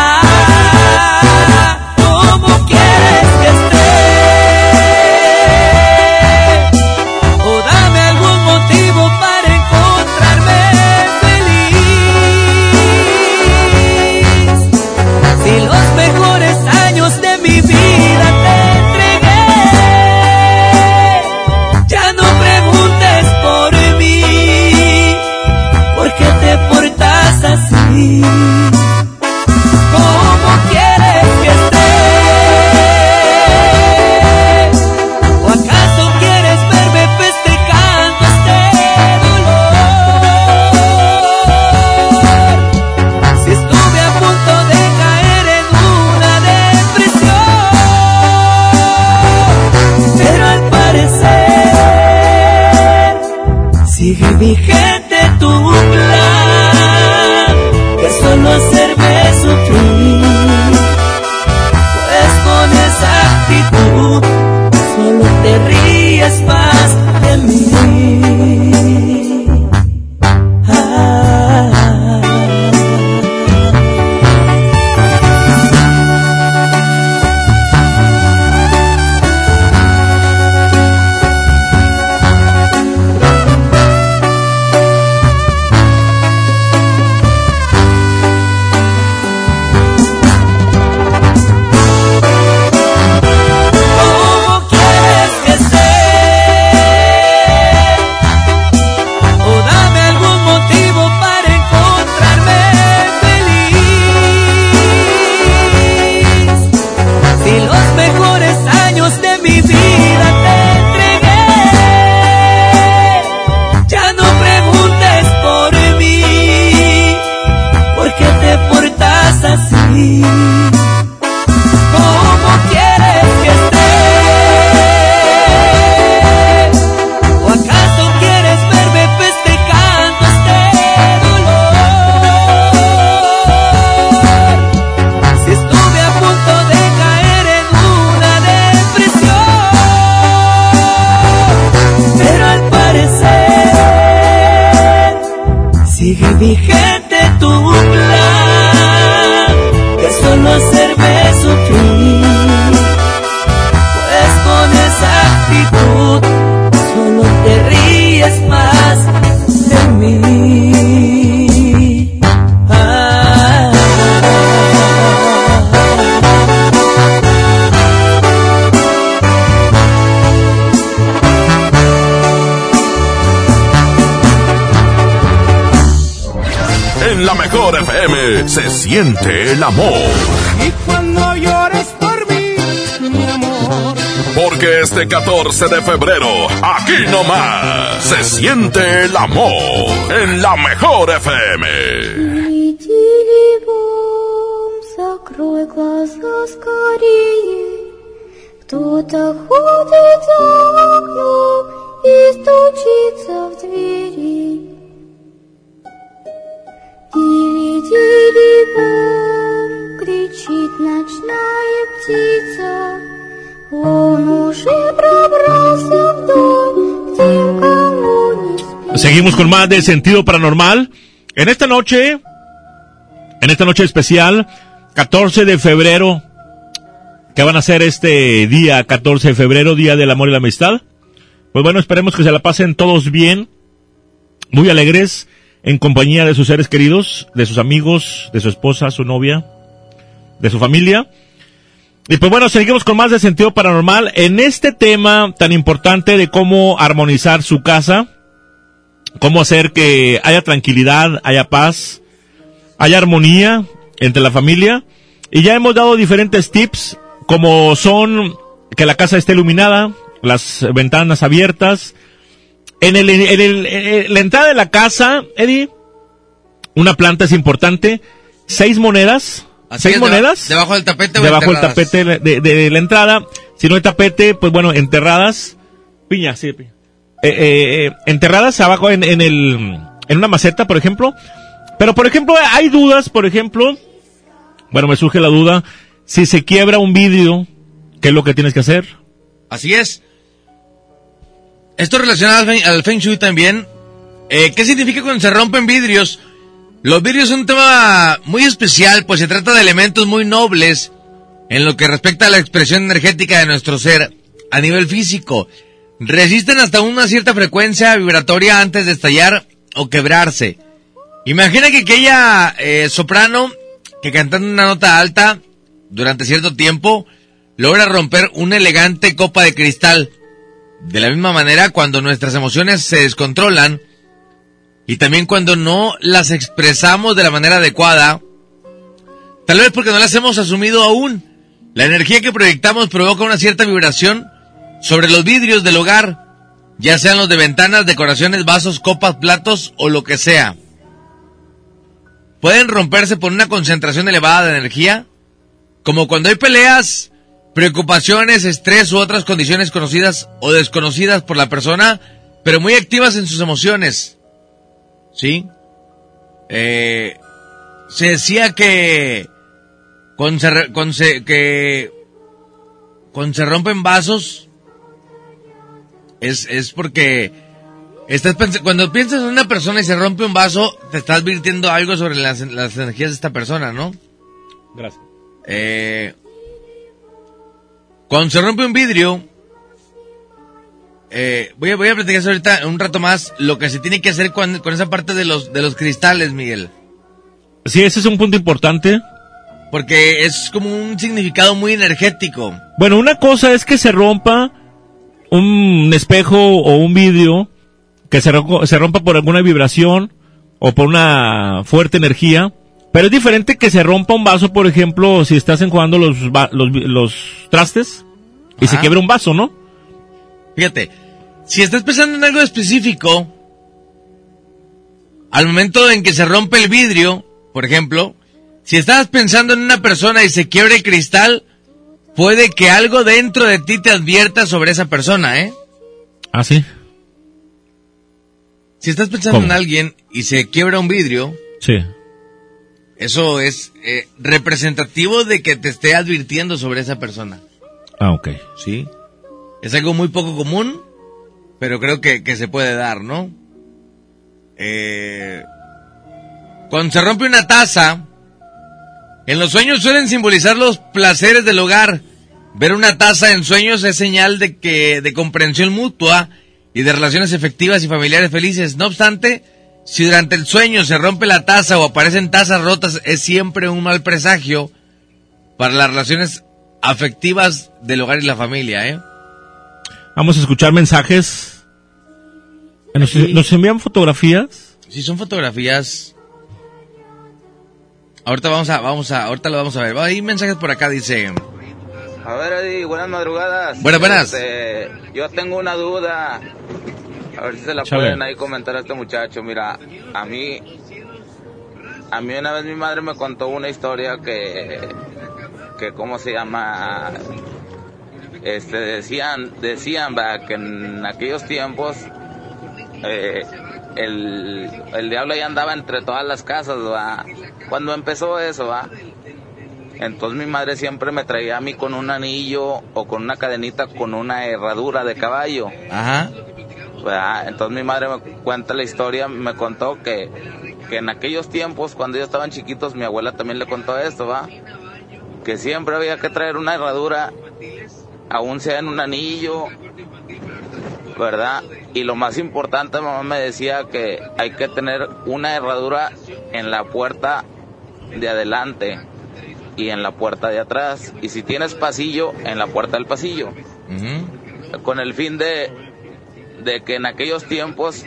¿Cómo quieres que esté? ¿O acaso quieres verme festejando este dolor? Si estuve a punto de caer en una depresión, pero al parecer sigue vigente ríes más FM se siente el amor. Y cuando llores por mí, mi amor, Porque este 14 de febrero, aquí nomás, se siente el amor. En la mejor FM. Иди, Левом, закрой глаза скорее. Кто-то ходит за окном, и стучится Seguimos con más de sentido paranormal. En esta noche, en esta noche especial, 14 de febrero, ¿qué van a hacer este día 14 de febrero, Día del Amor y la Amistad? Pues bueno, esperemos que se la pasen todos bien, muy alegres, en compañía de sus seres queridos, de sus amigos, de su esposa, su novia, de su familia. Y pues bueno, seguimos con más de sentido paranormal en este tema tan importante de cómo armonizar su casa, cómo hacer que haya tranquilidad, haya paz, haya armonía entre la familia. Y ya hemos dado diferentes tips, como son que la casa esté iluminada, las ventanas abiertas. En, el, en, la entrada de la casa, Eddie, una planta es importante, seis monedas, Así seis es, monedas Debajo del tapete o debajo del tapete de, de la entrada. Si no hay tapete, pues bueno, enterradas. Piña, sí, piña. Eh, eh, eh, enterradas abajo en, en el, en una maceta, por ejemplo. Pero, por ejemplo, hay dudas, por ejemplo. Bueno, me surge la duda. Si se quiebra un vidrio, ¿qué es lo que tienes que hacer? Así es. Esto relacionado al Feng, al feng Shui también. Eh, ¿Qué significa cuando se rompen vidrios? Los vidrios son un tema muy especial, pues se trata de elementos muy nobles en lo que respecta a la expresión energética de nuestro ser a nivel físico. Resisten hasta una cierta frecuencia vibratoria antes de estallar o quebrarse. Imagina que aquella eh, soprano que cantando una nota alta durante cierto tiempo logra romper una elegante copa de cristal. De la misma manera, cuando nuestras emociones se descontrolan y también cuando no las expresamos de la manera adecuada, tal vez porque no las hemos asumido aún, la energía que proyectamos provoca una cierta vibración sobre los vidrios del hogar, ya sean los de ventanas, decoraciones, vasos, copas, platos o lo que sea. Pueden romperse por una concentración elevada de energía, como cuando hay peleas, preocupaciones, estrés u otras condiciones conocidas o desconocidas por la persona, pero muy activas en sus emociones. ¿Sí? Eh, se decía que con se, con se- que cuando se rompen vasos es, es porque estás cuando piensas en una persona y se rompe un vaso, te estás advirtiendo algo sobre las, las energías de esta persona, ¿no? Gracias. Eh, cuando se rompe un vidrio, eh, voy, a, voy a platicar ahorita un rato más lo que se tiene que hacer con, con esa parte de los, de los cristales, Miguel. Sí, ese es un punto importante. Porque es como un significado muy energético. Bueno, una cosa es que se rompa un espejo o un vidrio, que se, se rompa por alguna vibración o por una fuerte energía, pero es diferente que se rompa un vaso, por ejemplo, si estás enjuagando los, los, los trastes y se quiebra un vaso, ¿no? Fíjate, si estás pensando en algo específico, al momento en que se rompe el vidrio, por ejemplo, si estás pensando en una persona y se quiebra el cristal, puede que algo dentro de ti te advierta sobre esa persona, ¿eh? Ah, sí. Si estás pensando ¿Cómo? en alguien y se quiebra un vidrio, Sí. eso es eh, representativo de que te esté advirtiendo sobre esa persona. Ah, ok. Sí. Es algo muy poco común, pero creo que, que se puede dar, ¿no? Eh, cuando se rompe una taza, en los sueños suelen simbolizar los placeres del hogar. Ver una taza en sueños es señal de que de comprensión mutua y de relaciones efectivas y familiares felices. No obstante, si durante el sueño se rompe la taza o aparecen tazas rotas, es siempre un mal presagio para las relaciones afectivas del hogar y la familia, ¿eh? Vamos a escuchar mensajes. ¿Nos, nos envían fotografías? Si son fotografías. Ahorita vamos a, vamos a, ahorita lo vamos a ver. Hay mensajes por acá, dice. A ver, Eddie, buenas madrugadas. Buenas, buenas. Este, yo tengo una duda. A ver si se la Chale. pueden ahí comentar a este muchacho. Mira, a mí, a mí una vez mi madre me contó una historia que, que ¿cómo se llama? Este, decían, decían va, que en aquellos tiempos eh, el, el diablo ya andaba entre todas las casas, va. Cuando empezó eso, va. Entonces mi madre siempre me traía a mí con un anillo o con una cadenita con una herradura de caballo. Ajá. ¿verdad? Entonces mi madre me cuenta la historia, me contó que, que en aquellos tiempos, cuando ellos estaban chiquitos, mi abuela también le contó esto, ¿va? Que siempre había que traer una herradura, aún sea en un anillo, ¿verdad? Y lo más importante, mamá me decía que hay que tener una herradura en la puerta de adelante y en la puerta de atrás. Y si tienes pasillo, en la puerta del pasillo. Con el fin de, de que en aquellos tiempos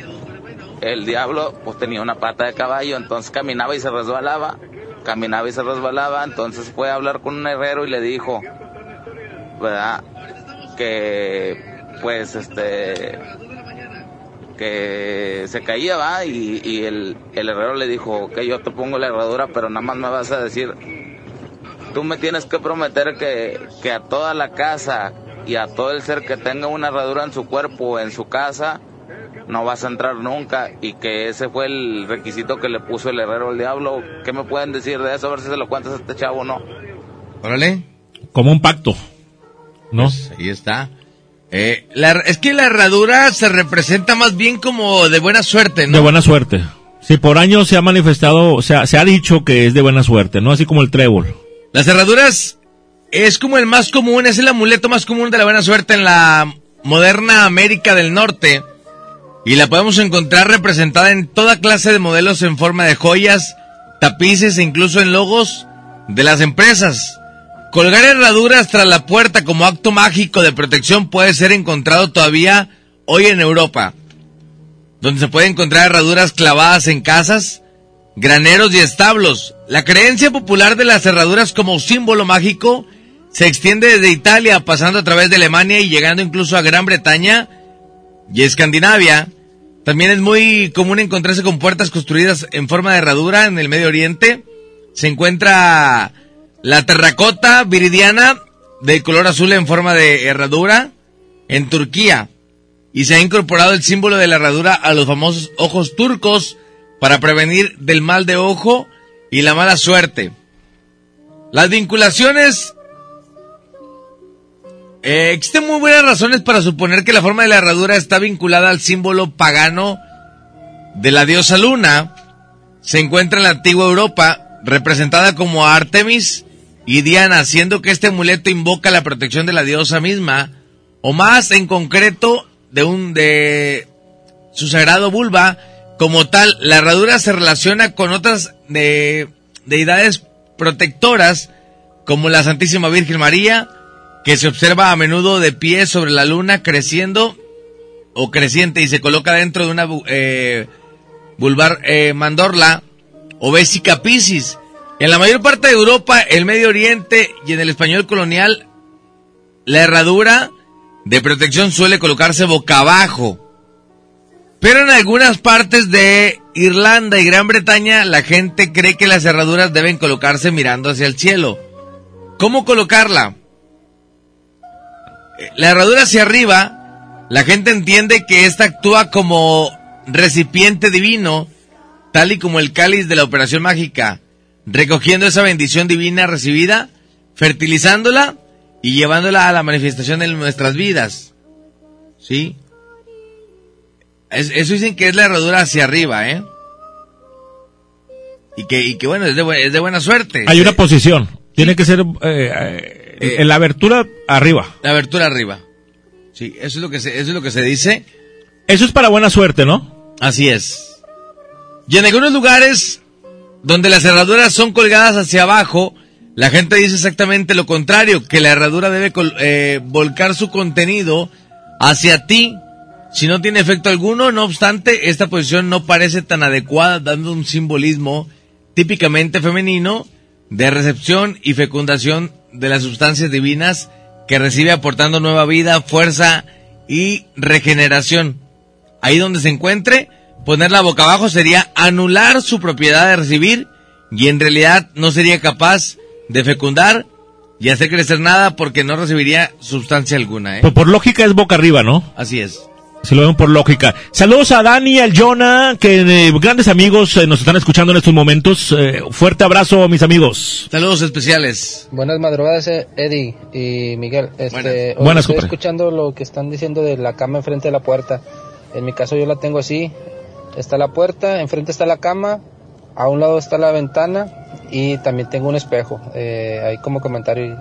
el diablo pues tenía una pata de caballo, entonces caminaba y se resbalaba, caminaba y se resbalaba, entonces fue a hablar con un herrero y le dijo, ¿verdad? Que pues este que se caía va y, y el, el herrero le dijo que yo te pongo la herradura pero nada más me vas a decir tú me tienes que prometer que, que a toda la casa y a todo el ser que tenga una herradura en su cuerpo o en su casa, no vas a entrar nunca y que ese fue el requisito que le puso el herrero al diablo. ¿Qué me pueden decir de eso? A ver si se lo cuentas a este chavo o no. Órale. Como un pacto, ¿no? Pues ahí está. Eh, la- es que la herradura se representa más bien como de buena suerte, ¿no? De buena suerte. Sí, por años se ha manifestado, o sea, se ha dicho que es de buena suerte, ¿no? Así como el trébol. Las herraduras es como el más común, es el amuleto más común de la buena suerte en la moderna América del Norte. Y la podemos encontrar representada en toda clase de modelos en forma de joyas, tapices e incluso en logos de las empresas. Colgar herraduras tras la puerta como acto mágico de protección puede ser encontrado todavía hoy en Europa, donde se puede encontrar herraduras clavadas en casas, graneros y establos. La creencia popular de las cerraduras como símbolo mágico se extiende desde Italia, pasando a través de Alemania y llegando incluso a Gran Bretaña y Escandinavia. También es muy común encontrarse con puertas construidas en forma de herradura en el Medio Oriente. Se encuentra la terracota viridiana de color azul en forma de herradura en Turquía. Y se ha incorporado el símbolo de la herradura a los famosos ojos turcos para prevenir del mal de ojo y la mala suerte. Las vinculaciones... Eh, existen muy buenas razones para suponer que la forma de la herradura está vinculada al símbolo pagano de la diosa luna. Se encuentra en la antigua Europa, representada como Artemis y Diana, siendo que este amuleto invoca la protección de la diosa misma, o más en concreto de un de su sagrado vulva. Como tal, la herradura se relaciona con otras de, deidades protectoras, como la Santísima Virgen María, que se observa a menudo de pie sobre la luna creciendo o creciente y se coloca dentro de una eh, vulvar eh, mandorla o Vesica piscis. En la mayor parte de Europa, el Medio Oriente y en el español colonial, la herradura de protección suele colocarse boca abajo. Pero en algunas partes de Irlanda y Gran Bretaña, la gente cree que las herraduras deben colocarse mirando hacia el cielo. ¿Cómo colocarla? Eh, La herradura hacia arriba, la gente entiende que ésta actúa como recipiente divino, tal y como el cáliz de la operación mágica, recogiendo esa bendición divina recibida, fertilizándola y llevándola a la manifestación en nuestras vidas. ¿Sí? Es- eso dicen que es la herradura hacia arriba, ¿eh? Y que, y que bueno, es de, es de buena suerte. Hay una posición. Tiene que ser eh, eh, en la abertura arriba. La abertura arriba. Sí, eso es lo que se, eso es lo que se dice. Eso es para buena suerte, ¿no? Así es. Y en algunos lugares donde las herraduras son colgadas hacia abajo, la gente dice exactamente lo contrario, que la herradura debe eh, volcar su contenido hacia ti. Si no tiene efecto alguno, no obstante, esta posición no parece tan adecuada, dando un simbolismo típicamente femenino de recepción y fecundación de las sustancias divinas que recibe aportando nueva vida, fuerza y regeneración. Ahí donde se encuentre, ponerla boca abajo sería anular su propiedad de recibir y en realidad no sería capaz de fecundar y hacer crecer nada porque no recibiría sustancia alguna, ¿eh? Pues por lógica es boca arriba, ¿no? Así es. Si lo ven por lógica. Saludos a Dani, al Jonah, que eh, grandes amigos eh, nos están escuchando en estos momentos. Eh, fuerte abrazo, mis amigos. Saludos especiales. Buenas madrugadas, eh, Eddie y Miguel. Este, hoy Buenas, estoy escuchando lo que están diciendo de la cama enfrente de la puerta. En mi caso yo la tengo así. Está la puerta, enfrente está la cama, a un lado está la ventana y también tengo un espejo. Eh, ahí como comentario,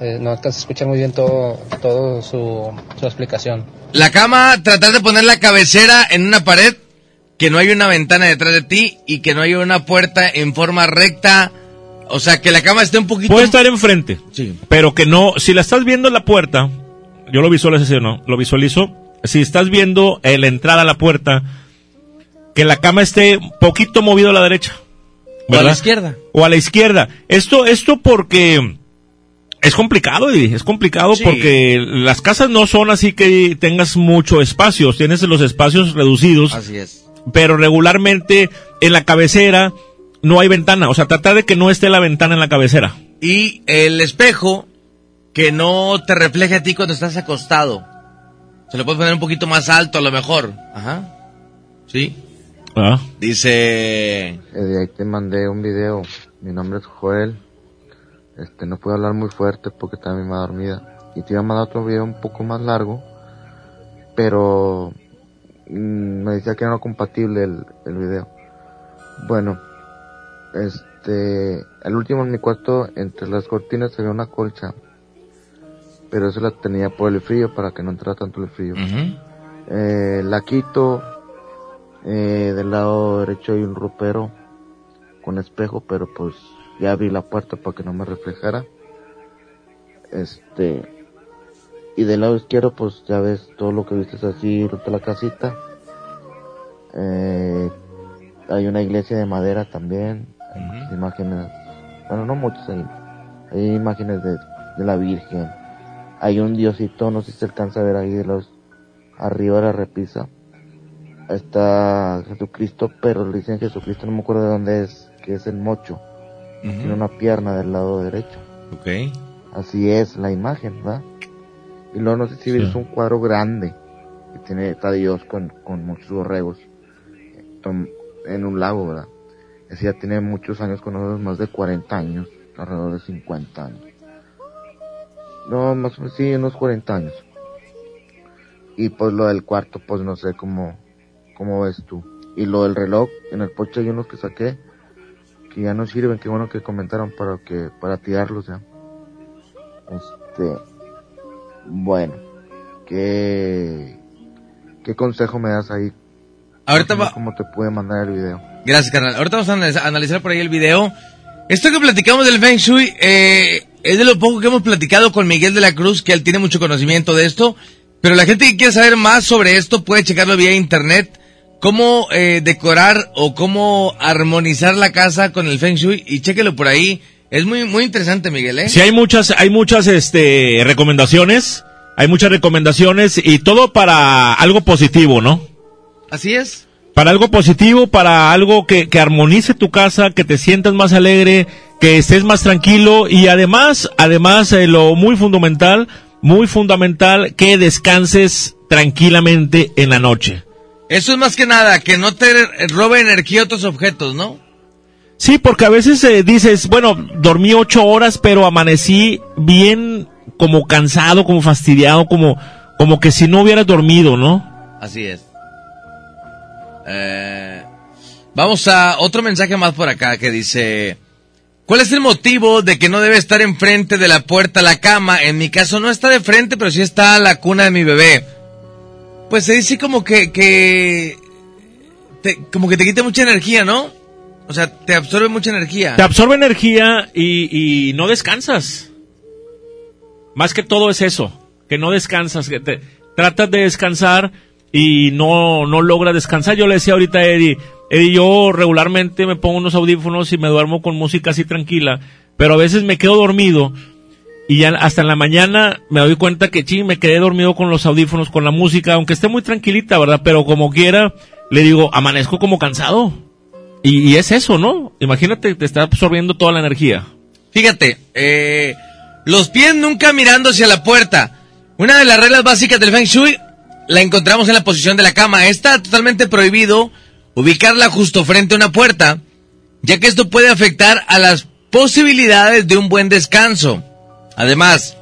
eh, no alcanza a escuchar muy bien todo, todo su, su explicación. La cama, tratar de poner la cabecera en una pared, que no haya una ventana detrás de ti y que no haya una puerta en forma recta. O sea, que la cama esté un poquito... Puede estar enfrente. Sí. Pero que no, si la estás viendo en la puerta, yo lo visualizo así, ¿no? Lo visualizo. Si estás viendo la entrada a la puerta, que la cama esté un poquito movido a la derecha. O a la ¿verdad? izquierda. O a la izquierda. Esto, esto porque es complicado, Eddie, es complicado Sí. porque las casas no son así que tengas mucho espacio, tienes los espacios reducidos, Así es. pero regularmente en la cabecera no hay ventana, o sea, tratar de que no esté la ventana en la cabecera. Y el espejo, que no te refleje a ti cuando estás acostado. Se lo puedes poner un poquito más alto a lo mejor. Ajá. ¿Sí? Ah. Dice... Eddie, ahí te mandé un video. Mi nombre es Joel. Este, no puedo hablar muy fuerte porque está mi mamá dormida. Y te iba a mandar otro video un poco más largo. Pero mm, me decía que era no compatible el, el video. Bueno, este, el último en mi cuarto, entre las cortinas había una colcha. Pero eso la tenía por el frío para que no entrara tanto el frío. Eh, la quito. Eh, del lado derecho hay un ropero con espejo, pero pues ya abrí la puerta para que no me reflejara. Este, y del lado izquierdo pues ya ves todo lo que viste así, toda la casita. Eh, hay una iglesia de madera también, hay muchas imágenes, bueno no muchas hay, hay imágenes de, de la Virgen. Hay un diosito, no sé si se alcanza a ver ahí de los, arriba de la repisa está Jesucristo, pero le dicen Jesucristo, no me acuerdo de dónde es, que es el mocho. Tiene una pierna del lado derecho. Ok. Así es la imagen, ¿verdad? Y luego no sé si ves un cuadro grande que tiene, está Dios con, con muchos borregos en un lago, ¿verdad? Ese ya tiene muchos años con nosotros, más de 40 años, alrededor de 50 años. No, más o menos, sí, unos 40 años. Y pues lo del cuarto, pues no sé cómo, cómo ves tú. Y lo del reloj, en el poche hay unos que saqué, que ya no sirven, qué bueno que comentaron para que, para tirarlos ya. Este, bueno, ¿qué, qué consejo me das ahí? Ahorita va- ¿Cómo te puede mandar el video? Gracias, carnal. Ahorita vamos a analizar, analizar por ahí el video. Esto que platicamos del Feng Shui eh, es de lo poco que hemos platicado con Miguel de la Cruz, que él tiene mucho conocimiento de esto. Pero la gente que quiere saber más sobre esto puede checarlo vía internet. Cómo eh, decorar o cómo armonizar la casa con el Feng Shui. Y chéquelo por ahí. Es muy, muy interesante, Miguel, ¿eh? Sí, hay muchas, hay muchas, este, recomendaciones, hay muchas recomendaciones y todo para algo positivo, ¿no? Así es. Para algo positivo, para algo que, que armonice tu casa, que te sientas más alegre, que estés más tranquilo y además, además, eh, lo muy fundamental, muy fundamental, que descanses tranquilamente en la noche. Eso es más que nada, que no te robe energía otros objetos, ¿no? Sí, porque a veces eh, dices, bueno, dormí ocho horas, pero amanecí bien como cansado, como fastidiado, como, como que si no hubieras dormido, ¿no? Así es. Eh, vamos a otro mensaje más por acá que dice, ¿cuál es el motivo de que no debe estar enfrente de la puerta la cama? En mi caso no está de frente, pero sí está la cuna de mi bebé. Pues se dice como que, que, te- como que te quita mucha energía, ¿no? O sea, te absorbe mucha energía. Te absorbe energía y, no descansas. Más que todo es eso, que no descansas, que te, tratas de descansar y no, no logras descansar. Yo le decía ahorita a Eddie, Eddie, yo regularmente me pongo unos audífonos y me duermo con música así tranquila, pero a veces me quedo dormido y ya hasta en la mañana me doy cuenta que sí, me quedé dormido con los audífonos, con la música, aunque esté muy tranquilita, ¿verdad? Pero como quiera, le digo, amanezco como cansado. Y, y es eso, ¿no? Imagínate, te está absorbiendo toda la energía. Fíjate, eh, Los pies nunca mirando hacia la puerta. Una de las reglas básicas del Feng Shui la encontramos en la posición de la cama. Está totalmente prohibido ubicarla justo frente a una puerta, ya que esto puede afectar a las posibilidades de un buen descanso. Además,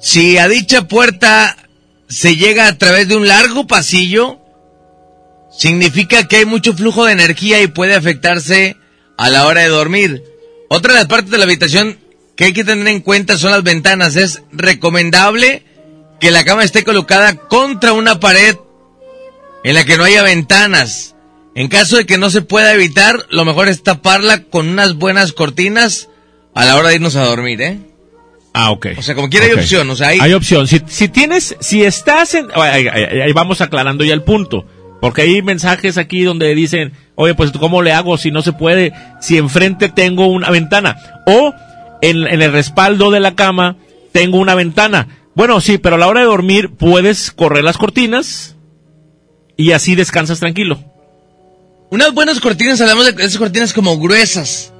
si a dicha puerta se llega a través de un largo pasillo, significa que hay mucho flujo de energía y puede afectarse a la hora de dormir. Otra de las partes de la habitación que hay que tener en cuenta son las ventanas. Es recomendable que la cama esté colocada contra una pared en la que no haya ventanas. En caso de que no se pueda evitar, lo mejor es taparla con unas buenas cortinas a la hora de irnos a dormir, ¿eh? Ah, ok. O sea, como quiera hay opción, o sea, hay... Hay opción. Si, si tienes, si estás en, ahí, ahí- ahí vamos aclarando ya el punto. Porque hay mensajes aquí donde dicen, oye, pues ¿cómo le hago si no se puede? Si enfrente tengo una ventana. O en, en el respaldo de la cama tengo una ventana. Bueno, sí, pero a la hora de dormir puedes correr las cortinas y así descansas tranquilo. Unas buenas cortinas, hablamos de esas cortinas como gruesas.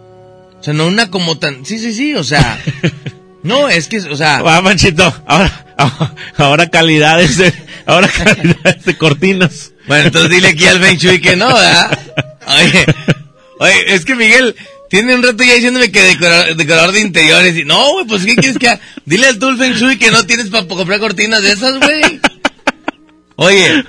O sea, no una como tan... Sí, sí, sí, o sea... [LAUGHS] no, es que, o sea... [LAUGHS] Va, Manchito, ahora, ahora calidades de, ahora calidades de cortinas. Bueno, entonces dile aquí al Feng Shui que no, ¿verdad? Oye, oye, es que Miguel tiene un rato ya diciéndome que decorador, decorador de interiores. Y, no, güey, pues ¿qué quieres que haga? Dile al tú al Feng Shui que no tienes para comprar cortinas de esas, güey. Oye,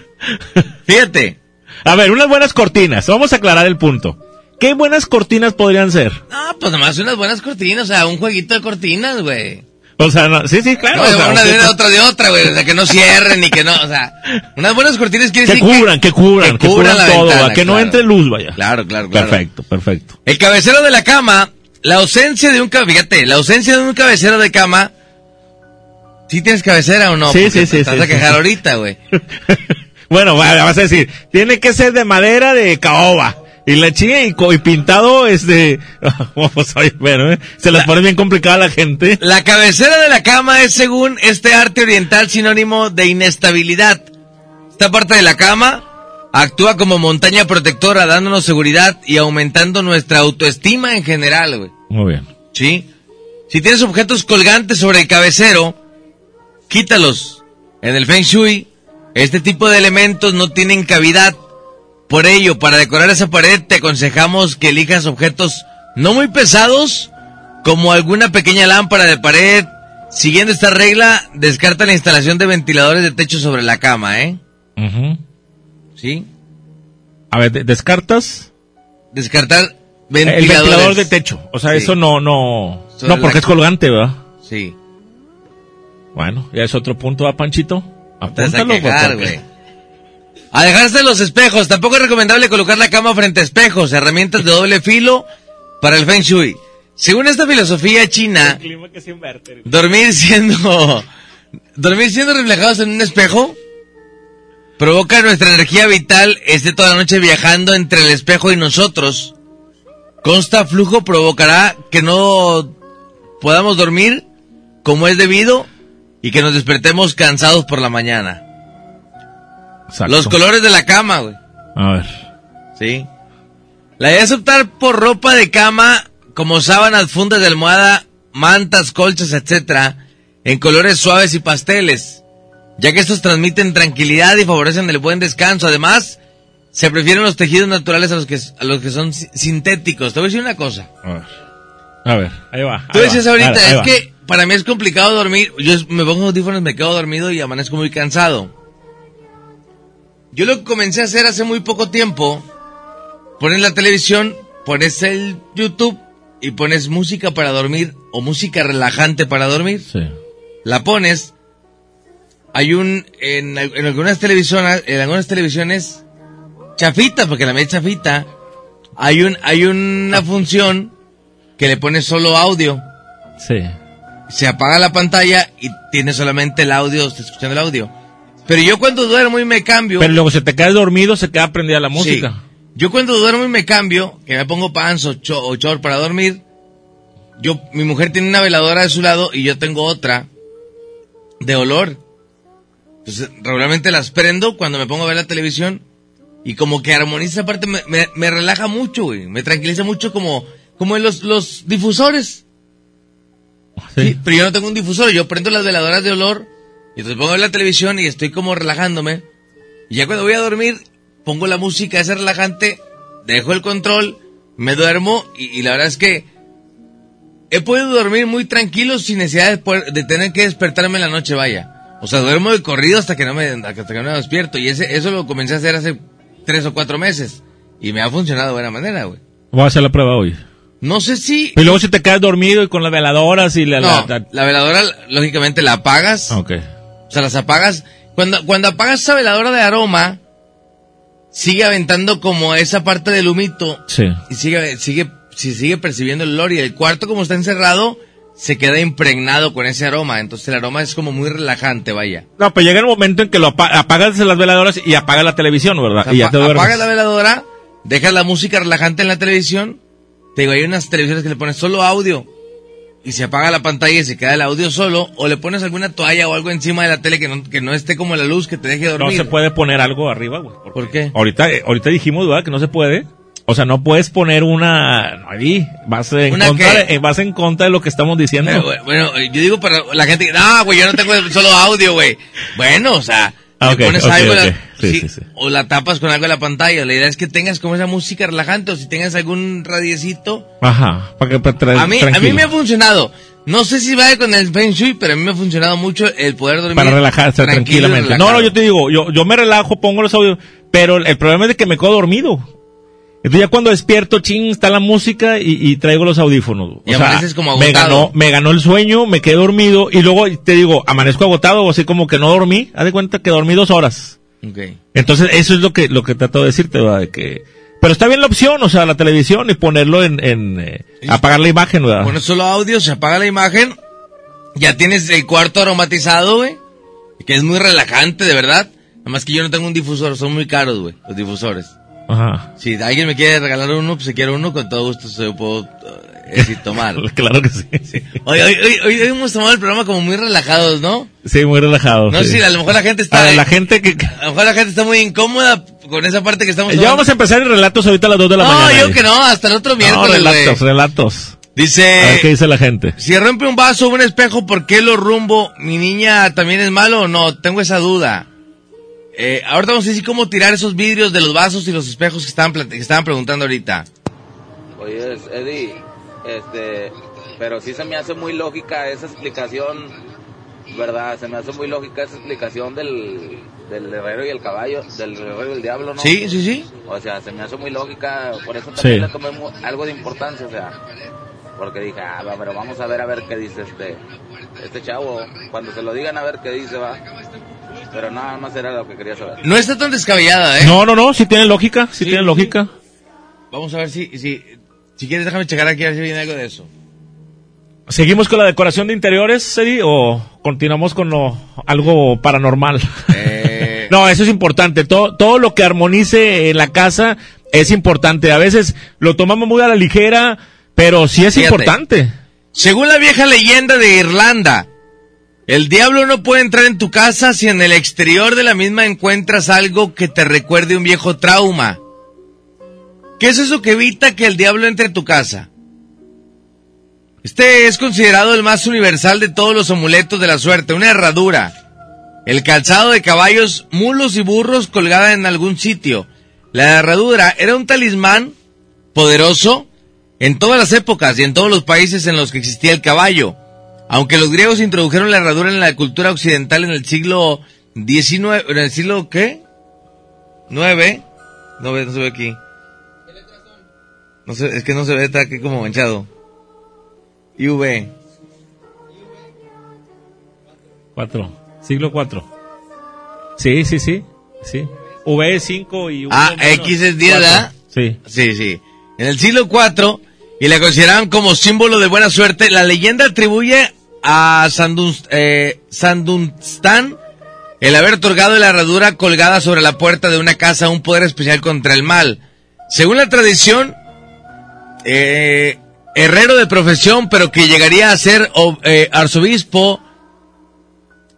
fíjate. A ver, unas buenas cortinas. Vamos a aclarar el punto. ¿Qué buenas cortinas podrían ser? No, pues nomás unas buenas cortinas, o sea, un jueguito de cortinas, güey. O sea, no, sí, sí, claro. No, o sea, una de una, otra de otra, güey. O sea, que no cierren ni que no, o sea, unas buenas cortinas quiere que decir cubran, que, cubran, que, cubran, la todo, ventana, que no entre luz, vaya. Claro, claro, claro. Perfecto, perfecto. El cabecero de la cama, la ausencia de un fíjate, la ausencia de un cabecero de cama. ¿Sí tienes cabecera o no? Sí, Porque sí, sí, Te vas sí, a quejar sí. ahorita, güey. [LAUGHS] Bueno, va- vas a decir, tiene que ser de madera de caoba. Y la chinga y, pintado es de... Pues, oye, bueno, ¿eh? se las pone bien complicada a la gente. La cabecera de la cama es, según este arte oriental, sinónimo de inestabilidad. Esta parte de la cama actúa como montaña protectora, dándonos seguridad y aumentando nuestra autoestima en general, güey. Muy bien. ¿Sí? Si tienes objetos colgantes sobre el cabecero, quítalos. En el Feng Shui, este tipo de elementos no tienen cavidad. Por ello, para decorar esa pared, te aconsejamos que elijas objetos no muy pesados, como alguna pequeña lámpara de pared. Siguiendo esta regla, descarta la instalación de ventiladores de techo sobre la cama, ¿eh? ¿Sí? A ver, de- ¿descartas? Descartar El ventiladores. ventilador de techo. O sea, Sí. eso no, no... Sobre No, porque es colgante, ¿verdad? Sí. Bueno, ya es otro punto, ¿va, Panchito? Apúntalo, güey. Alejarse de los espejos. Tampoco es recomendable colocar la cama frente a espejos, herramientas de doble filo para el Feng Shui. Según esta filosofía china, dormir siendo [LAUGHS] dormir siendo reflejados en un espejo provoca nuestra energía vital esté toda la noche viajando entre el espejo y nosotros. Consta flujo provocará que no podamos dormir como es debido y que nos despertemos cansados por la mañana. Exacto. Los colores de la cama, güey. A ver. Sí. La idea es optar por ropa de cama como sábanas, fundas de almohada, mantas, colchas, etcétera, en colores suaves y pasteles, ya que estos transmiten tranquilidad y favorecen el buen descanso. Además, se prefieren los tejidos naturales a los que, a los que son si- sintéticos. Te voy a decir una cosa. A ver. A ver, ahí va. Tú ahí decías va, ahorita, es va. que para mí es complicado dormir. Yo me pongo audífonos, me quedo dormido y amanezco muy cansado. Yo lo que comencé a hacer hace muy poco tiempo, pones la televisión, pones el YouTube y pones música para dormir o música relajante para dormir. Sí. La pones. Hay un, en, en algunas televisiones, en algunas televisiones, chafita, porque la es chafita, hay un, hay una función que le pones solo audio Sí. se apaga la pantalla y tiene solamente el audio, está escuchando el audio. Pero yo cuando duermo y me cambio, Pero luego se te cae dormido, se queda prendida la música. Sí. yo cuando duermo y me cambio, que me pongo pants o, cho- o para dormir, yo, mi mujer tiene una veladora de su lado y yo tengo otra de olor. Entonces, regularmente las prendo cuando me pongo a ver la televisión y como que armoniza esa parte, me, me- me relaja mucho, güey. Me tranquiliza mucho como, como en los, los difusores. Sí, pero yo no tengo un difusor, yo prendo las veladoras de olor y entonces pongo la televisión y estoy como relajándome. Y ya cuando voy a dormir, pongo la música esa relajante, dejo el control, me duermo y, y la verdad es que he podido dormir muy tranquilo sin necesidad de, poder- de tener que despertarme en la noche, vaya. O sea, duermo de corrido hasta que no me, hasta que no me despierto. Y ese, eso lo comencé a hacer hace tres o cuatro meses. Y me ha funcionado de buena manera, güey. Voy a hacer la prueba hoy. No sé si... Y luego si te quedas dormido y con las veladoras y la... No, la- la- la veladora, lógicamente, la apagas. Ok. O sea, las apagas. Cuando, cuando apagas esa veladora de aroma, sigue aventando como esa parte del humito. Sí. Y sigue, sigue, si sigue percibiendo el olor. Y el cuarto, como está encerrado, se queda impregnado con ese aroma. Entonces el aroma es como muy relajante, vaya. No, pues llega el momento en que lo apa- apagas las veladoras y apagas la televisión, ¿verdad? y ya te apagas la veladora, dejas la música relajante en la televisión. Te digo, hay unas televisiones que le pones solo audio. Y se apaga la pantalla y se queda el audio solo. O le pones alguna toalla o algo encima de la tele que no, que no esté como la luz que te deje No dormir. se puede poner algo arriba, güey. ¿Por qué? Ahorita, eh, ahorita dijimos, ¿verdad? Que no se puede. O sea, no puedes poner una... no, Ahí, vas en, ¿Una contra de, eh, vas en contra de lo que estamos diciendo. Bueno, yo digo para la gente no, güey, yo no tengo solo audio, güey. Bueno, o sea, Ah, pones algo la-. Sí, sí, sí, o la tapas con algo en la pantalla. La idea es que tengas como esa música relajante o si tengas algún radiecito. Ajá, para que para A mí, a mí me ha funcionado. No sé si va con el Feng Shui, pero a mí me ha funcionado mucho el poder dormir. Para relajarse tranquilamente. No, no, yo te digo, yo, yo me relajo, pongo los audios, pero el problema es de que me quedo dormido. Entonces ya cuando despierto, ching, está la música y, y traigo los audífonos. Y amaneces como me agotado. ganó, me ganó el sueño, me quedé dormido y luego te digo, amanezco agotado o así como que no dormí. Haz de cuenta que dormí dos horas. Ok. Entonces eso es lo que, lo que trato de decirte, ¿verdad? De que, pero está bien la opción, o sea, la televisión y ponerlo en, en eh, apagar la imagen, ¿verdad? Pones solo audio, se apaga la imagen. Ya tienes el cuarto aromatizado, güey. Que es muy relajante, de verdad. Nada más que yo no tengo un difusor, son muy caros, güey, los difusores. Ajá. Si alguien me quiere regalar uno, pues si quiere uno, con todo gusto se lo puedo eh, sí, tomar. [LAUGHS] claro que sí. Hoy, hoy, hoy, hoy hemos tomado el programa como muy relajados, ¿no? Sí, muy relajado. No sí. a lo mejor la gente está... A la gente que... A lo mejor la gente está muy incómoda con esa parte que estamos Ya tomando. vamos a empezar en relatos ahorita a las 2 de la no, mañana. yo eh. que no, hasta el otro No, miércoles, güey. relatos, relatos. A ver Dice... qué dice la gente. Si rompe un vaso o un espejo, ¿por qué lo rumbo? ¿Mi niña también es malo o no? Tengo esa duda. Eh, ahorita vamos a decir cómo tirar esos vidrios de los vasos y los espejos que estaban, plat- que estaban preguntando ahorita. Oye, Eddie, este, pero sí se me hace muy lógica esa explicación, ¿verdad? Se me hace muy lógica esa explicación del, del herrero y el caballo, del herrero y el diablo, ¿no? Sí, sí, sí. O sea, se me hace muy lógica, por eso también Sí. le tomé algo de importancia, o sea, porque dije, ah, va, pero vamos a ver a ver qué dice este, este chavo, cuando se lo digan a ver qué dice, va. Pero nada más era lo que quería saber. No está tan descabellada, ¿eh? No, no, no, sí tiene lógica, sí, tiene lógica. Vamos a ver si, si, si quieres déjame checar aquí a ver si viene algo de eso. ¿Seguimos con la decoración de interiores, Eddie, o continuamos con lo, algo paranormal? Eh, [LAUGHS] no, eso es importante. Todo, todo lo que armonice en la casa es importante. A veces lo tomamos muy a la ligera, pero sí es Fíjate. importante. Según la vieja leyenda de Irlanda, el diablo no puede entrar en tu casa si en el exterior de la misma encuentras algo que te recuerde un viejo trauma. ¿Qué es eso que evita que el diablo entre en tu casa? Este es considerado el más universal de todos los amuletos de la suerte, una herradura. El calzado de caballos, mulos y burros colgada en algún sitio. La herradura era un talismán poderoso en todas las épocas y en todos los países en los que existía el caballo. Aunque los griegos introdujeron la herradura en la cultura occidental en el siglo XIX, en el siglo ¿qué? 9. No ve, no se ve aquí. No se, es que no se ve, está aquí como manchado. IV. Cuatro. Siglo cuatro. Sí, sí, sí. Sí. V es 5 y... Ah, V menos X es 10, cuatro. ¿verdad? Sí. Sí, sí. En el siglo IV, y la consideraban como símbolo de buena suerte, la leyenda atribuye a Sandun, eh, el haber otorgado la herradura colgada sobre la puerta de una casa un poder especial contra el mal. Según la tradición, eh, herrero de profesión, pero que llegaría a ser eh, arzobispo,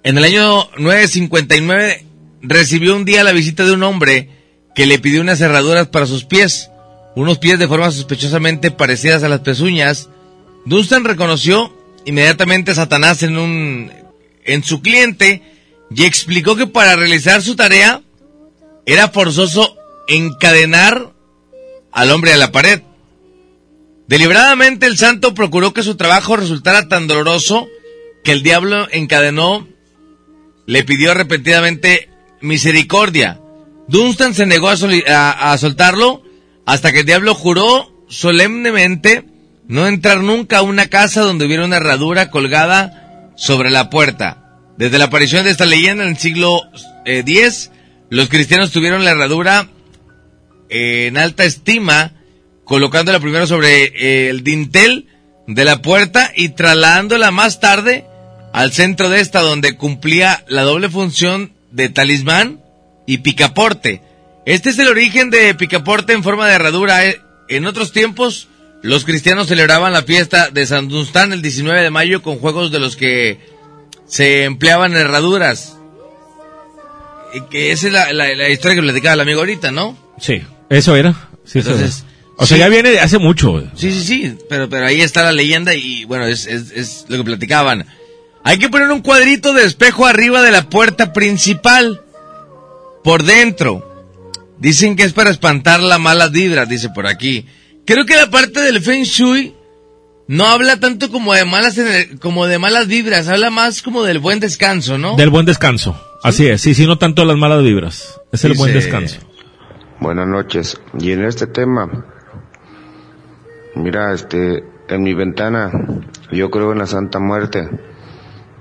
en el año 959 recibió un día la visita de un hombre que le pidió unas cerraduras para sus pies, unos pies de forma sospechosamente parecidas a las pezuñas. Dunstan reconoció inmediatamente Satanás en un en su cliente y explicó que para realizar su tarea era forzoso encadenar al hombre a la pared. Deliberadamente el santo procuró que su trabajo resultara tan doloroso que el diablo encadenó, le pidió repetidamente misericordia. Dunstan se negó a- a soltarlo hasta que el diablo juró solemnemente no entrar nunca a una casa donde hubiera una herradura colgada sobre la puerta. Desde la aparición de esta leyenda en el siglo eh, X, los cristianos tuvieron la herradura eh, en alta estima, colocándola primero sobre eh, el dintel de la puerta y trasladándola más tarde al centro de esta donde cumplía la doble función de talismán y picaporte. Este es el origen de picaporte en forma de herradura. Eh, En otros tiempos, los cristianos celebraban la fiesta de San Dunstan el 19 de mayo con juegos de los que se empleaban herraduras. Y que esa es la, la- la historia que platicaba el amigo ahorita, ¿no? Sí, eso era. Sí, eso Entonces, era. o sea, ya viene hace mucho. Sí, sí, sí, pero, pero ahí está la leyenda y bueno, es, es, es lo que platicaban. Hay que poner un cuadrito de espejo arriba de la puerta principal, por dentro. Dicen que es para espantar la mala vibra, dice por aquí. Creo que la parte del Feng Shui no habla tanto como de malas, como de malas vibras, habla más como del buen descanso, ¿no? Del buen descanso. Así es, sí, sí, no tanto las malas vibras. Es el buen descanso. Buenas noches. Y en este tema, mira, este, en mi ventana, yo creo en la Santa Muerte.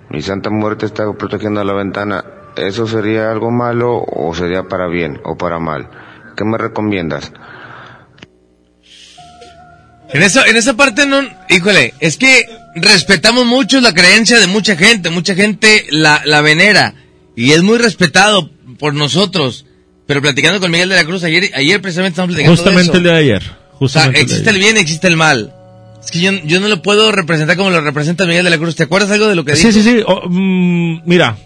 Mi Santa Muerte está protegiendo la ventana. ¿Eso sería algo malo o sería para bien o para mal? ¿Qué me recomiendas? En esa, en esa parte no, híjole, es que respetamos mucho la creencia de mucha gente, mucha gente la, la venera y es muy respetado por nosotros. Pero platicando con Miguel de la Cruz ayer, ayer precisamente estamos platicando Justamente de el eso. de ayer. O sea, Justamente el existe el ayer. bien, existe el mal. Es que yo, yo no lo puedo representar como lo representa Miguel de la Cruz. ¿Te acuerdas algo de lo que Sí, dijo? sí, sí. oh, mm, mira,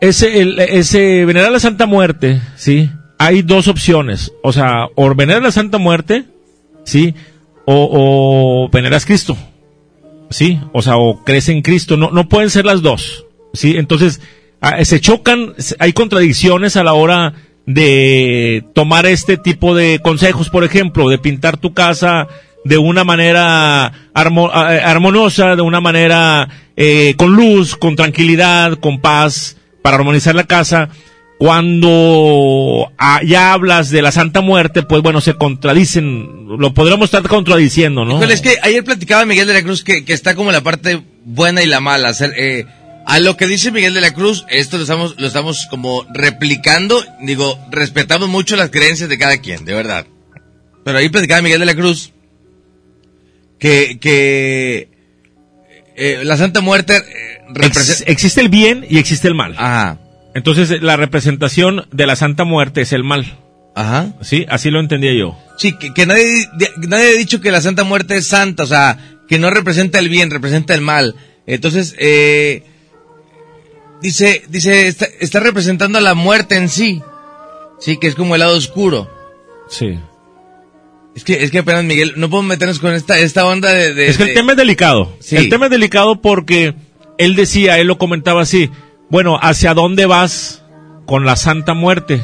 ese, el- ese venerar la Santa Muerte, sí. Hay dos opciones. O sea, o venerar la Santa Muerte, sí, o, o veneras Cristo, sí. O sea, o crees en Cristo. No, no pueden ser las dos, sí. Entonces, ah, se chocan, hay contradicciones a la hora de tomar este tipo de consejos, por ejemplo, de pintar tu casa de una manera armo- eh, armoniosa, de una manera eh, con luz, con tranquilidad, con paz, para armonizar la casa. Cuando ah, ya hablas de la Santa Muerte, pues bueno, se contradicen, lo podríamos estar contradiciendo, ¿no? Híjole, es que ayer platicaba Miguel de la Cruz que, que está como la parte buena y la mala. Eh, a lo que dice Miguel de la Cruz, esto lo estamos, lo estamos como replicando. Digo, respetamos mucho las creencias de cada quien, de verdad. Pero ahí platicaba Miguel de la Cruz que, que eh, la Santa Muerte eh, Ex- existe el bien y existe el mal. Ajá. Entonces, la representación de la Santa Muerte es el mal. Ajá. Sí, así lo entendía yo. Sí, que, que nadie, de- nadie ha dicho que la Santa Muerte es santa, o sea, que no representa el bien, representa el mal. Entonces, eh, dice, dice, está, está representando a la muerte en sí. Sí, que es como el lado oscuro. Sí. Es que, es que apenas Miguel, no podemos meternos con esta, esta onda de, de- Es que el de- tema es delicado. Sí. El tema es delicado porque él decía, él lo comentaba así, bueno, ¿hacia dónde vas con la Santa Muerte?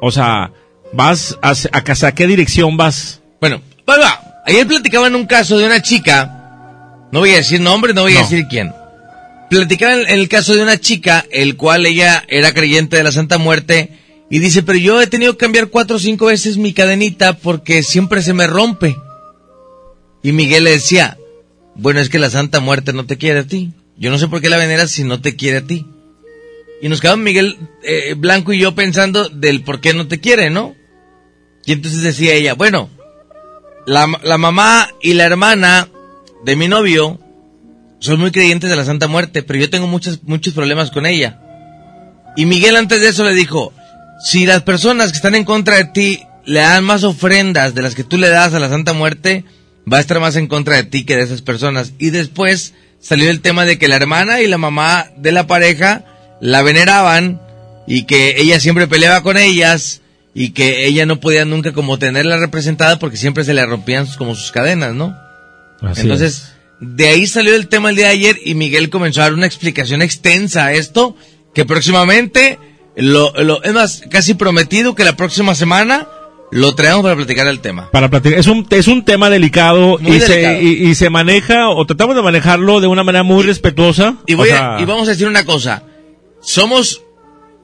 O sea, vas hacia, hacia qué dirección vas? Bueno, va, va. Ayer platicaban un caso de una chica, no voy a decir nombre, no voy a decir quién. Platicaban el, el caso de una chica, el cual ella era creyente de la Santa Muerte, y dice, pero yo he tenido que cambiar cuatro o cinco veces mi cadenita porque siempre se me rompe. Y Miguel le decía, bueno, es que la Santa Muerte no te quiere a ti. Yo no sé por qué la veneras si no te quiere a ti. Y nos quedamos Miguel eh, Blanco y yo pensando del por qué no te quiere, ¿no? Y entonces decía ella, bueno, la, la mamá y la hermana de mi novio son muy creyentes de la Santa Muerte, pero yo tengo muchos, muchos problemas con ella. Y Miguel antes de eso le dijo, si las personas que están en contra de ti le dan más ofrendas de las que tú le das a la Santa Muerte, va a estar más en contra de ti que de esas personas. Y después salió el tema de que la hermana y la mamá de la pareja la veneraban y que ella siempre peleaba con ellas y que ella no podía nunca como tenerla representada porque siempre se le rompían sus- como sus cadenas, ¿no? Así Entonces, de ahí salió el tema el día de ayer y Miguel comenzó a dar una explicación extensa a esto, que próximamente, lo, lo, es más, casi prometido que la próxima semana lo traemos para platicar el tema. Para platicar, es un, es un tema delicado, Muy y, delicado. Se, y, y se maneja, o tratamos de manejarlo de una manera muy respetuosa. Y, voy sea, y vamos a decir una cosa. Somos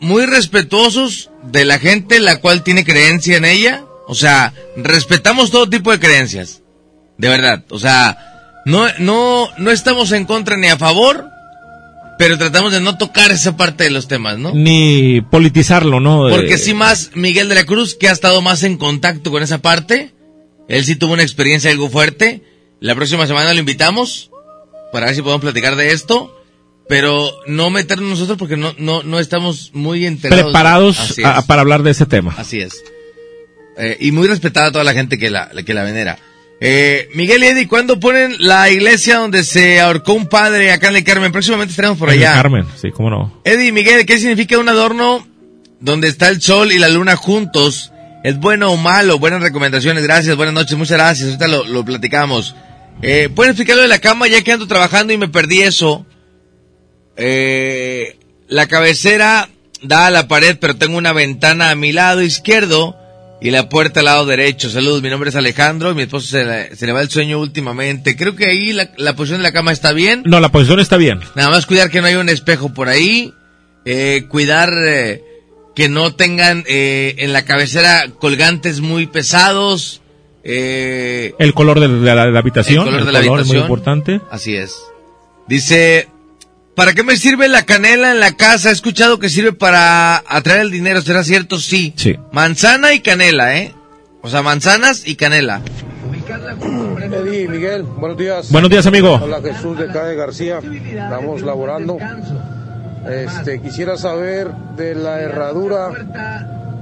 muy respetuosos de la gente la cual tiene creencia en ella. O sea, respetamos todo tipo de creencias. De verdad. O sea, no, no, no estamos en contra ni a favor, pero tratamos de no tocar esa parte de los temas, ¿no? ni politizarlo, ¿no? De- Porque sí más Miguel de la Cruz, que ha estado más en contacto con esa parte, él sí tuvo una experiencia algo fuerte. La próxima semana lo invitamos para ver si podemos platicar de esto, pero no meternos nosotros porque no, no, no estamos muy enterados. preparados a- para hablar de ese tema. Así es. Eh, y muy respetada toda la gente que la, que la venera. Eh, Miguel y Eddie, ¿cuándo ponen la iglesia donde se ahorcó un padre acá en el Carmen? Próximamente estaremos por En el allá. Carmen, sí, cómo no. Eddie Miguel, ¿qué significa un adorno donde está el sol y la luna juntos? ¿Es bueno o malo? Buenas recomendaciones, gracias, buenas noches, muchas gracias. Ahorita lo, lo platicamos. Eh, ¿Pueden explicarlo de la cama? Ya que ando trabajando y me perdí eso. Eh, la cabecera da a la pared, pero tengo una ventana a mi lado izquierdo y la puerta al lado derecho. Saludos, mi nombre es Alejandro, mi esposo se le, se le va el sueño últimamente. Creo que ahí la, la posición de la cama está bien. No, la posición está bien. Nada más cuidar que no haya un espejo por ahí. eh, cuidar eh, que no tengan eh, en la cabecera colgantes muy pesados. eh, El color de, la, de la habitación. El color de la es muy habitación. importante. Así es. Dice, ¿para qué me sirve la canela en la casa? He escuchado que sirve para atraer el dinero. ¿Será cierto? Sí. Sí. Manzana y canela, ¿eh? O sea, manzanas y canela. Eddie, Miguel, buenos días. Buenos días, amigo. Hola, Jesús de Calle García. Estamos laborando. Este, quisiera saber de la herradura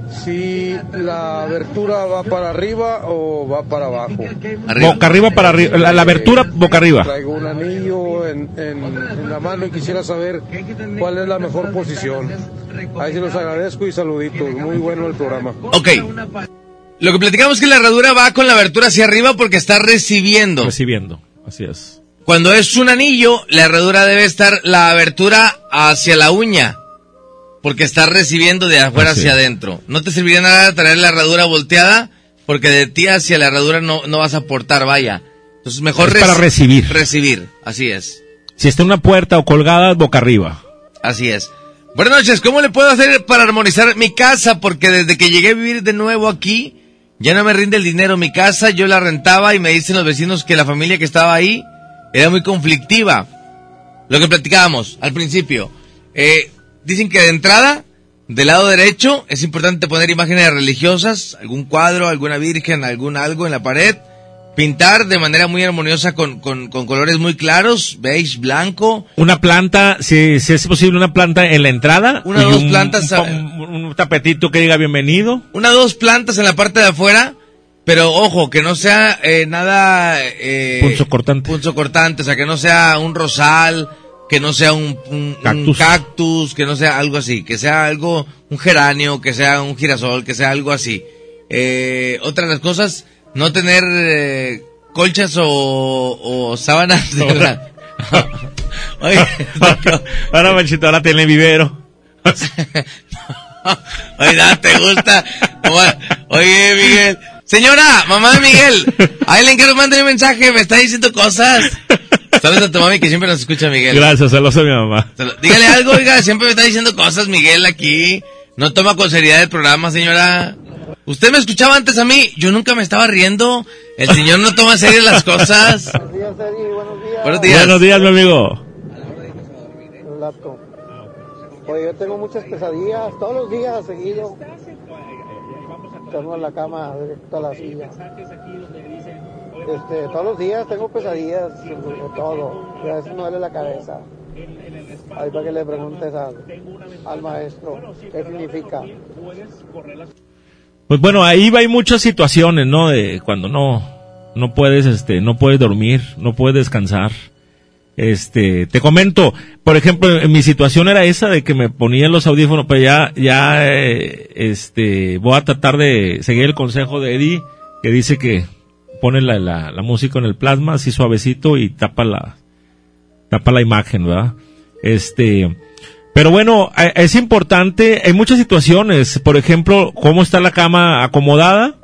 si la abertura va para arriba o va para abajo. Boca arriba para arriba. La, la abertura boca arriba. Traigo un anillo en, en- en la mano y quisiera saber cuál es la mejor posición. Ahí se los agradezco y saluditos. Muy bueno el programa. Ok. Lo que platicamos es que la herradura va con la abertura hacia arriba porque está recibiendo. Recibiendo. Así es. Cuando es un anillo, la herradura debe estar la abertura hacia la uña. Porque está recibiendo de afuera Así hacia es. adentro. No te serviría nada traer la herradura volteada porque de ti hacia la herradura no, no vas a aportar, vaya. Entonces mejor Es para reci- recibir. Recibir, así es. Si está en una puerta o colgada, boca arriba. Así es. Buenas noches, ¿cómo le puedo hacer para armonizar mi casa? Porque desde que llegué a vivir de nuevo aquí, ya no me rinde el dinero. Mi casa yo la rentaba y me dicen los vecinos que la familia que estaba ahí era muy conflictiva. Lo que platicábamos al principio. Eh, dicen que de entrada, del lado derecho, es importante poner imágenes religiosas, algún cuadro, alguna virgen, algún algo en la pared. Pintar de manera muy armoniosa con, con, con colores muy claros, beige, blanco. Una planta, si, si es posible, una planta en la entrada. Una o dos un- plantas, Un, un- un tapetito que diga bienvenido. Una o dos plantas en la parte de afuera, pero ojo, que no sea eh, nada... Eh, Punzo cortante. punzo cortante, o sea, que no sea un rosal, que no sea un, un- un Cactus. cactus, que no sea algo así, que sea algo, un geranio, que sea un girasol, que sea algo así. Eh, otra de las cosas, no tener eh, colchas o, o sábanas. de la- [LAUGHS] Oye, Ahora, Manchito, ahora tiene vivero. [LAUGHS] Oye, nada, te gusta. Oye, Miguel. Señora, mamá de Miguel. Ahí le encargo, mándale un mensaje, me está diciendo cosas. Saludos a tu mami que siempre nos escucha, Miguel. Gracias, saludos a mi mamá. Dígale algo, oiga, siempre me está diciendo cosas, Miguel, aquí. No toma con seriedad el programa, señora. Usted me escuchaba antes a mí, yo nunca me estaba riendo. El señor no toma en serio las cosas. Buenos días. Buenos días, mi amigo. Oye, yo tengo muchas pesadillas, todos los días seguido. Tengo en la cama, directo a la silla. Este, todos los días tengo pesadillas de todo. Y a veces me duele la cabeza. Ahí para que le preguntes al, al maestro qué significa. Pues bueno, ahí va hay muchas situaciones, ¿no? De cuando no, no puedes, este, no puedes dormir, no puedes descansar. Este, te comento, por ejemplo, en mi situación era esa de que me ponía los audífonos, pero ya, ya, eh, este, voy a tratar de seguir el consejo de Eddie, que dice que pone la, la, la música en el plasma así suavecito y tapa la, tapa la imagen, ¿verdad? Este, pero bueno, es importante, hay muchas situaciones, por ejemplo, cómo está la cama acomodada,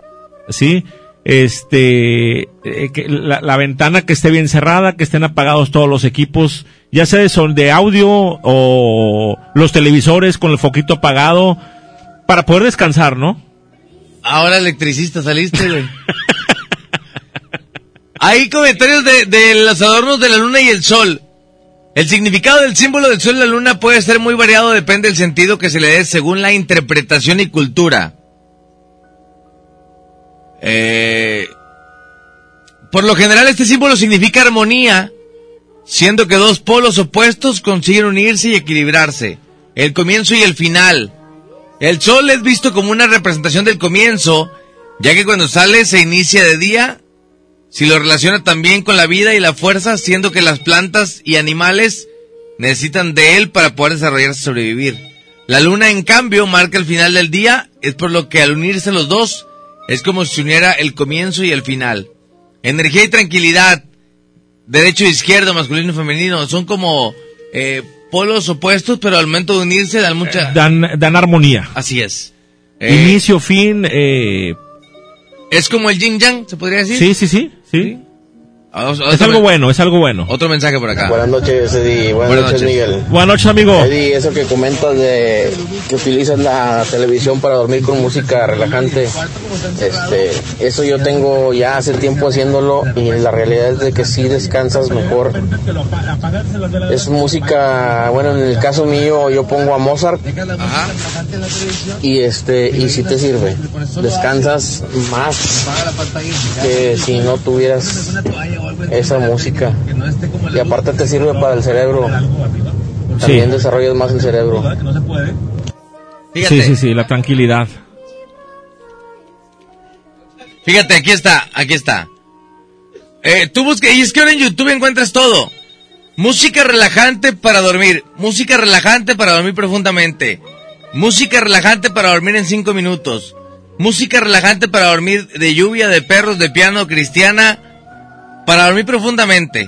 ¿sí? Este, eh, que la, ventana que esté bien cerrada, que estén apagados todos los equipos, ya sea de, son de audio o los televisores con el foquito apagado, para poder descansar, ¿no? Ahora electricista saliste, güey. Hay comentarios de, de los adornos de la luna y el sol. El significado del símbolo del sol y la luna puede ser muy variado, depende del sentido que se le dé según la interpretación y cultura. Eh, por lo general este símbolo significa armonía, siendo que dos polos opuestos consiguen unirse y equilibrarse. El comienzo y el final. El sol es visto como una representación del comienzo, ya que cuando sale se inicia de día, si lo relaciona también con la vida y la fuerza, siendo que las plantas y animales necesitan de él para poder desarrollarse y sobrevivir. La luna, en cambio, marca el final del día, es por lo que al unirse los dos, es como si uniera el comienzo y el final. Energía y tranquilidad, derecho e izquierdo, masculino y femenino, son como eh, polos opuestos, pero al momento de unirse dan mucha... Dan, dan armonía. Así es. Eh, Inicio, fin, eh, es como el yin yang, se podría decir. sí, sí, sí, sí. Ah, Es algo bueno, es algo bueno. Otro mensaje por acá. Buenas noches, Eddie. Buenas, Buenas noches, noches. Miguel. Buenas noches, amigo. Eddie, eso que comentas de que utilizas la televisión para dormir con música relajante, este, eso yo tengo ya hace tiempo haciéndolo y la realidad es de que sí descansas mejor. Es música, bueno, en el caso mío yo pongo a Mozart y este y si te sirve, descansas más que si no tuvieras esa música y aparte te sirve para el cerebro. También desarrollas más el cerebro. Fíjate. Sí, sí, sí, la tranquilidad. Fíjate, aquí está, aquí está. Eh, tú busca, y es que ahora en YouTube encuentras todo. Música relajante para dormir, música relajante para dormir profundamente, música relajante para dormir en cinco minutos, música relajante para dormir de lluvia, de perros, de piano, cristiana, para dormir profundamente.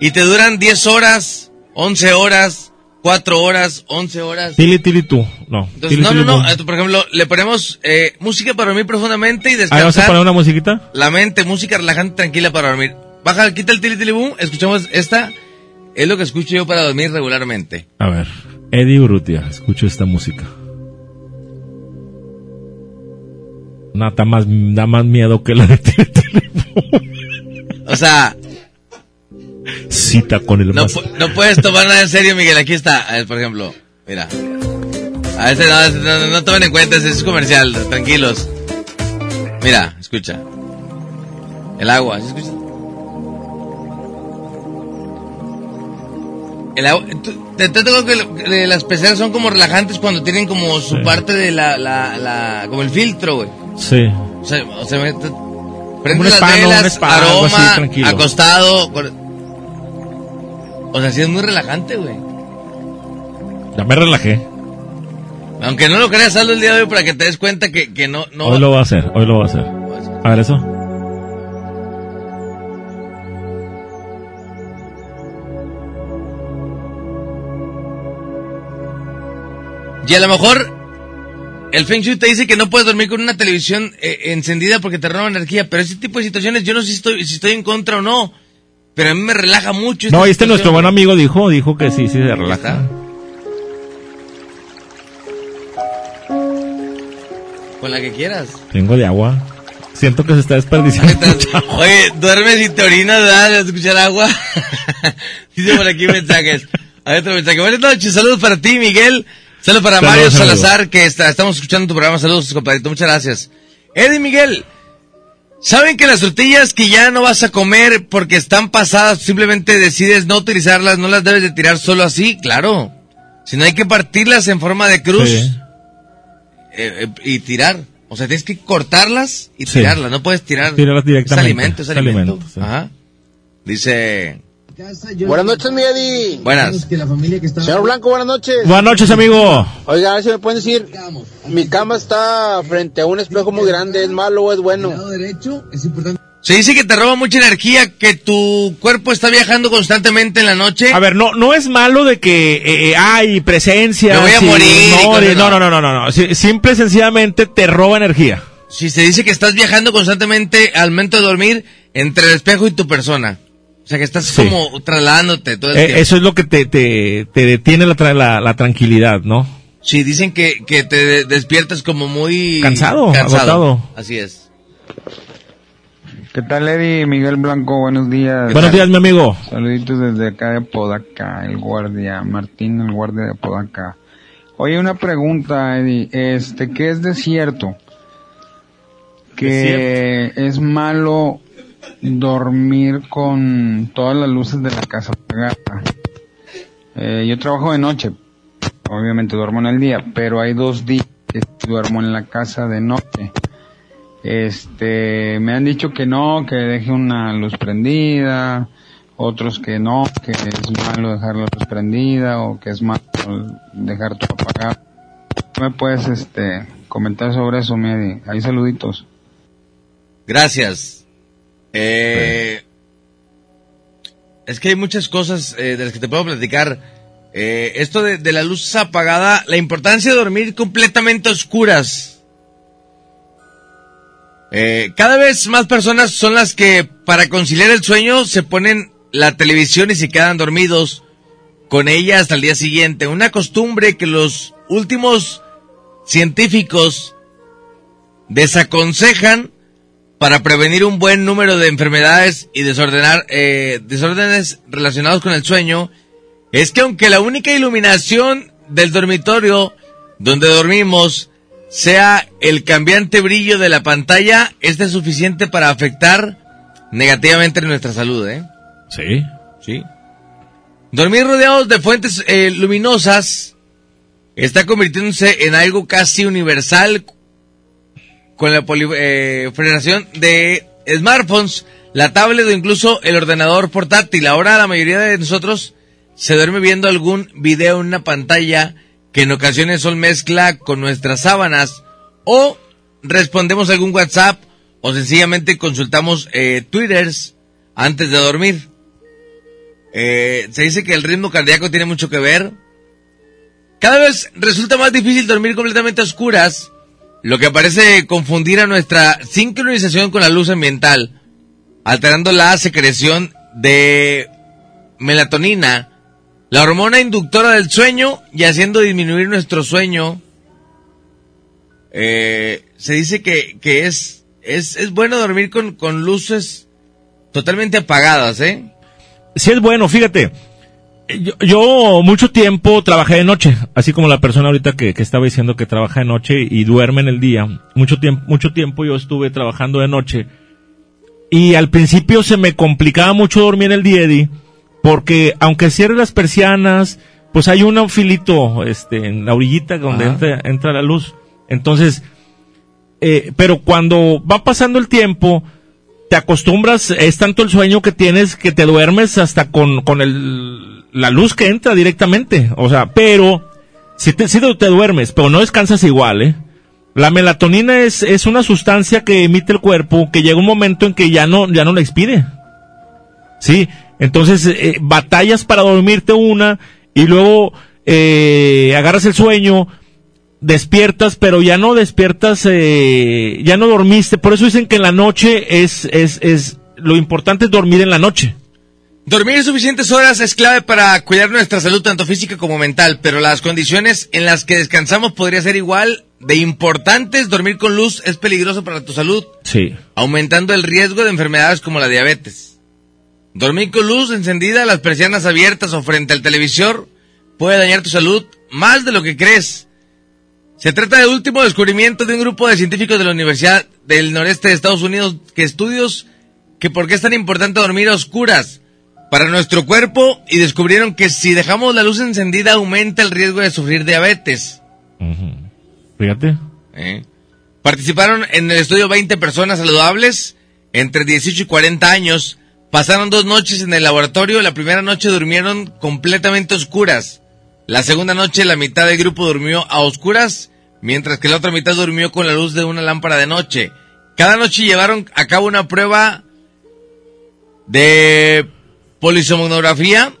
Y te duran 10 horas, 11 horas, 4 horas, 11 horas. Tili, tili, tú. No. Entonces, Tili, no, no, tili, no. eh, Por ejemplo, le ponemos eh, música para dormir profundamente y Ahí vamos a descansar. poner una musiquita. La mente, música relajante, tranquila para dormir. Baja, quita el tili tili boom, escuchamos esta. Es lo que escucho yo para dormir regularmente. A ver, Eddie Brutia, escucho esta música. No, da más, da más miedo que la de Tili, tili, O sea, Cita con el no, pu- no puedes tomar nada en serio, Miguel. Aquí está, ver, por ejemplo. Mira. A este no, no, no tomen en cuenta, es comercial, tranquilos. Mira, escucha. El agua, ¿sí escucha? El agua, te, te tengo que las peceras son como relajantes cuando tienen como su parte de la, la, la, como el filtro, güey. Sí. O sea, o sea, te- un las. Un así, aroma, tranquilo. acostado. O sea, sí es muy relajante, güey. Ya me relajé. Aunque no lo creas, hazlo el día de hoy para que te des cuenta que, que no, no. Hoy lo voy a hacer, hoy lo voy a hacer. A ver eso. Y a lo mejor el Feng Shui te dice que no puedes dormir con una televisión eh, encendida porque te roba energía, pero ese tipo de situaciones yo no sé si estoy, si estoy en contra o no, pero a mí me relaja mucho. No, este nuestro buen amigo dijo, dijo que sí, sí se relaja. Con la que quieras. Tengo de agua. Siento que se está desperdiciando. [LAUGHS] Oye, duermes y te orinas, ¿verdad? De escuchar agua. [LAUGHS] Dice por aquí mensajes. Hay otro mensaje. Buenas noches, saludos para ti, Miguel. Saludos para Saludos, Mario amigo. Salazar, que está, estamos escuchando tu programa. Saludos, compadrito. Muchas gracias. Eddie Miguel, ¿saben que las tortillas que ya no vas a comer porque están pasadas, simplemente decides no utilizarlas, no las debes de tirar solo así? Claro. Sino hay que partirlas en forma de cruz Sí. eh, eh, y tirar. O sea, tienes que cortarlas y Sí. tirarlas. No puedes tirar. Tirarlas directamente. Es alimento, es Es alimento. alimento, sí. Ajá. Dice, Buenas noches, mi Eddie. Buenas. Señor Blanco, buenas noches. Buenas noches, amigo. Oiga, a ver si me pueden decir, mi cama está frente a un espejo muy grande, ¿es malo o es bueno? Se dice que te roba mucha energía, que tu cuerpo está viajando constantemente en la noche. A ver, no, no es malo de que eh, eh, hay presencia. Me voy a morir No, no, no. no, no, no, no. Si- Simple y sencillamente te roba energía. Si se dice que estás viajando constantemente al momento de dormir entre el espejo y tu persona. O sea que estás Sí. como trasladándote todo el Eh, tiempo. eso es lo que te, te, te detiene la, la, la tranquilidad, ¿no? Sí, dicen que, que te de- despiertas como muy... Cansado, agotado. Así es. ¿Qué tal, Eddie? Miguel Blanco, buenos días. Buenos días, mi amigo. Saluditos desde acá de Podaca, el guardia, Martín, el guardia de Podaca. Oye, una pregunta, Eddie. Este, ¿qué es desierto? Que es malo dormir con todas las luces de la casa apagadas. Eh, yo trabajo de noche, obviamente duermo en el día, pero hay dos días que duermo en la casa de noche. Este, me han dicho que no, que deje una luz prendida, otros que no, que es malo dejar la luz prendida o que es malo dejar todo apagado. ¿Qué ¿Me puedes, este, comentar sobre eso, Medi? Ahí saluditos. Gracias. Eh, es que hay muchas cosas eh, de las que te puedo platicar. Eh, esto de, la luz apagada, la importancia de dormir completamente oscuras. Eh, cada vez más personas son las que para conciliar el sueño se ponen la televisión y se quedan dormidos con ella hasta el día siguiente. Una costumbre que los últimos científicos desaconsejan para prevenir un buen número de enfermedades y desordenar eh, desórdenes relacionados con el sueño es que aunque la única iluminación del dormitorio donde dormimos sea el cambiante brillo de la pantalla, este es suficiente para afectar negativamente nuestra salud, ¿eh? Sí. Sí. Dormir rodeados de fuentes eh, luminosas está convirtiéndose en algo casi universal con la proliferación de smartphones, la tablet o incluso el ordenador portátil. Ahora la mayoría de nosotros se duerme viendo algún video en una pantalla que en ocasiones son mezcla con nuestras sábanas o respondemos algún WhatsApp o sencillamente consultamos eh, Twitters antes de dormir. Eh, se dice que el ritmo cardíaco tiene mucho que ver. Cada vez resulta más difícil dormir completamente a oscuras, lo que parece confundir a nuestra sincronización con la luz ambiental, alterando la secreción de melatonina, la hormona inductora del sueño y haciendo disminuir nuestro sueño. Eh, se dice que, que es, es, es bueno dormir con, con luces totalmente apagadas, ¿eh? Sí es bueno, fíjate. Yo, yo mucho tiempo trabajé de noche, así como la persona ahorita que, que estaba diciendo que trabaja de noche y duerme en el día. Mucho tiempo, mucho tiempo yo estuve trabajando de noche. Y al principio se me complicaba mucho dormir en el día, Eddie, porque aunque cierre las persianas, pues hay un filito este, en la orillita donde entra, entra la luz. Entonces, eh, pero cuando va pasando el tiempo, te acostumbras, es tanto el sueño que tienes que te duermes hasta con, con el, la luz que entra directamente. O sea, pero, si te, si te duermes, pero no descansas igual, ¿eh? La melatonina es, es una sustancia que emite el cuerpo que llega un momento en que ya no, ya no la expide. Sí, entonces eh, batallas para dormirte una y luego eh, agarras el sueño, despiertas, pero ya no despiertas, eh, ya no dormiste. Por eso dicen que en la noche es, es, es, lo importante es dormir en la noche. Dormir suficientes horas es clave para cuidar nuestra salud tanto física como mental, pero las condiciones en las que descansamos podría ser igual de importantes. Dormir con luz es peligroso para tu salud, Sí. aumentando el riesgo de enfermedades como la diabetes. Dormir con luz encendida, las persianas abiertas o frente al televisor puede dañar tu salud más de lo que crees. Se trata del último descubrimiento de un grupo de científicos de la Universidad del Noreste de Estados Unidos que estudios que por qué es tan importante dormir a oscuras para nuestro cuerpo y descubrieron que si dejamos la luz encendida aumenta el riesgo de sufrir diabetes. Fíjate. ¿eh? Participaron en el estudio 20 personas saludables entre 18 y 40 años Pasaron dos noches en el laboratorio. La primera noche durmieron completamente oscuras. La segunda noche la mitad del grupo durmió a oscuras, mientras que la otra mitad durmió con la luz de una lámpara de noche. Cada noche llevaron a cabo una prueba de polisomnografía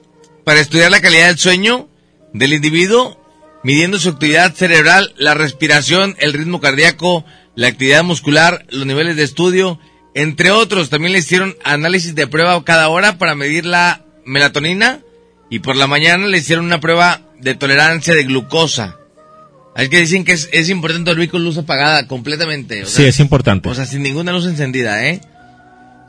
para estudiar la calidad del sueño del individuo, midiendo su actividad cerebral, la respiración, el ritmo cardíaco, la actividad muscular, los niveles de estudio, entre otros. También le hicieron análisis de prueba cada hora para medir la melatonina y por la mañana le hicieron una prueba de tolerancia de glucosa. Es que dicen que es, es importante dormir con luz apagada completamente. o Sí, es importante. o sea, sin ninguna luz encendida, ¿eh?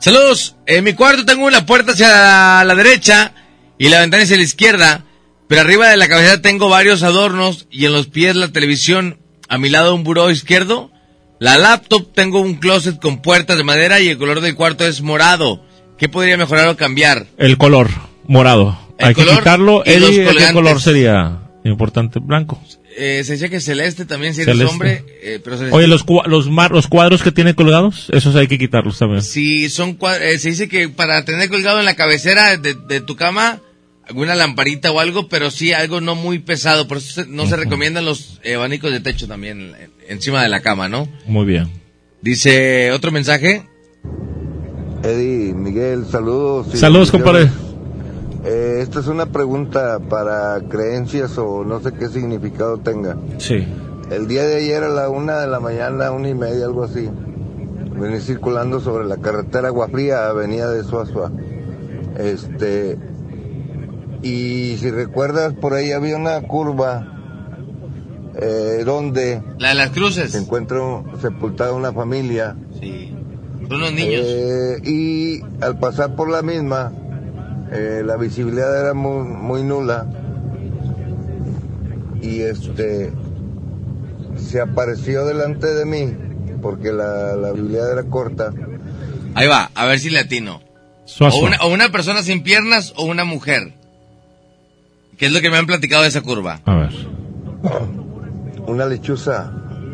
Saludos. En mi cuarto tengo una puerta hacia la derecha y la ventana hacia la izquierda, pero arriba de la cabecera tengo varios adornos y en los pies la televisión. A mi lado un buró izquierdo. La laptop tengo un closet con puertas de madera y el color del cuarto es morado. ¿Qué podría mejorar o cambiar? El color morado. El Hay que color quitarlo. y los Eddie, ¿qué color sería importante? Blanco. Eh, se dice que celeste también si eres Celeste. hombre, eh, pero celeste- Oye, los, cua- los, mar- los cuadros que tiene colgados, esos hay que quitarlos también. Si son eh, se dice que para tener colgado en la cabecera de, de tu cama alguna lamparita o algo, pero sí algo no muy pesado, por eso se- no se recomiendan los eh, abanicos de techo también en- encima de la cama, ¿no? Muy bien. Dice otro mensaje. Eddie, Miguel, saludos. Saludos, compadre. Eh, esta es una pregunta para creencias o no sé qué significado tenga. Sí. El día de ayer a la una de la mañana, una y media, algo así, vení circulando sobre la carretera Guafría, avenida de Suazua. Este, y si recuerdas, por ahí había una curva eh, donde La de las cruces. se encuentra sepultada una familia. Sí. Son unos niños. Eh, y al pasar por la misma, eh, la visibilidad era muy, muy nula. Y este se apareció delante de mí porque la, la visibilidad era corta. Ahí va, a ver si le atino. Suazo. O una, o una persona sin piernas o una mujer. ¿Qué es lo que me han platicado de esa curva? A ver. [CLEARS THROAT] Una lechuza.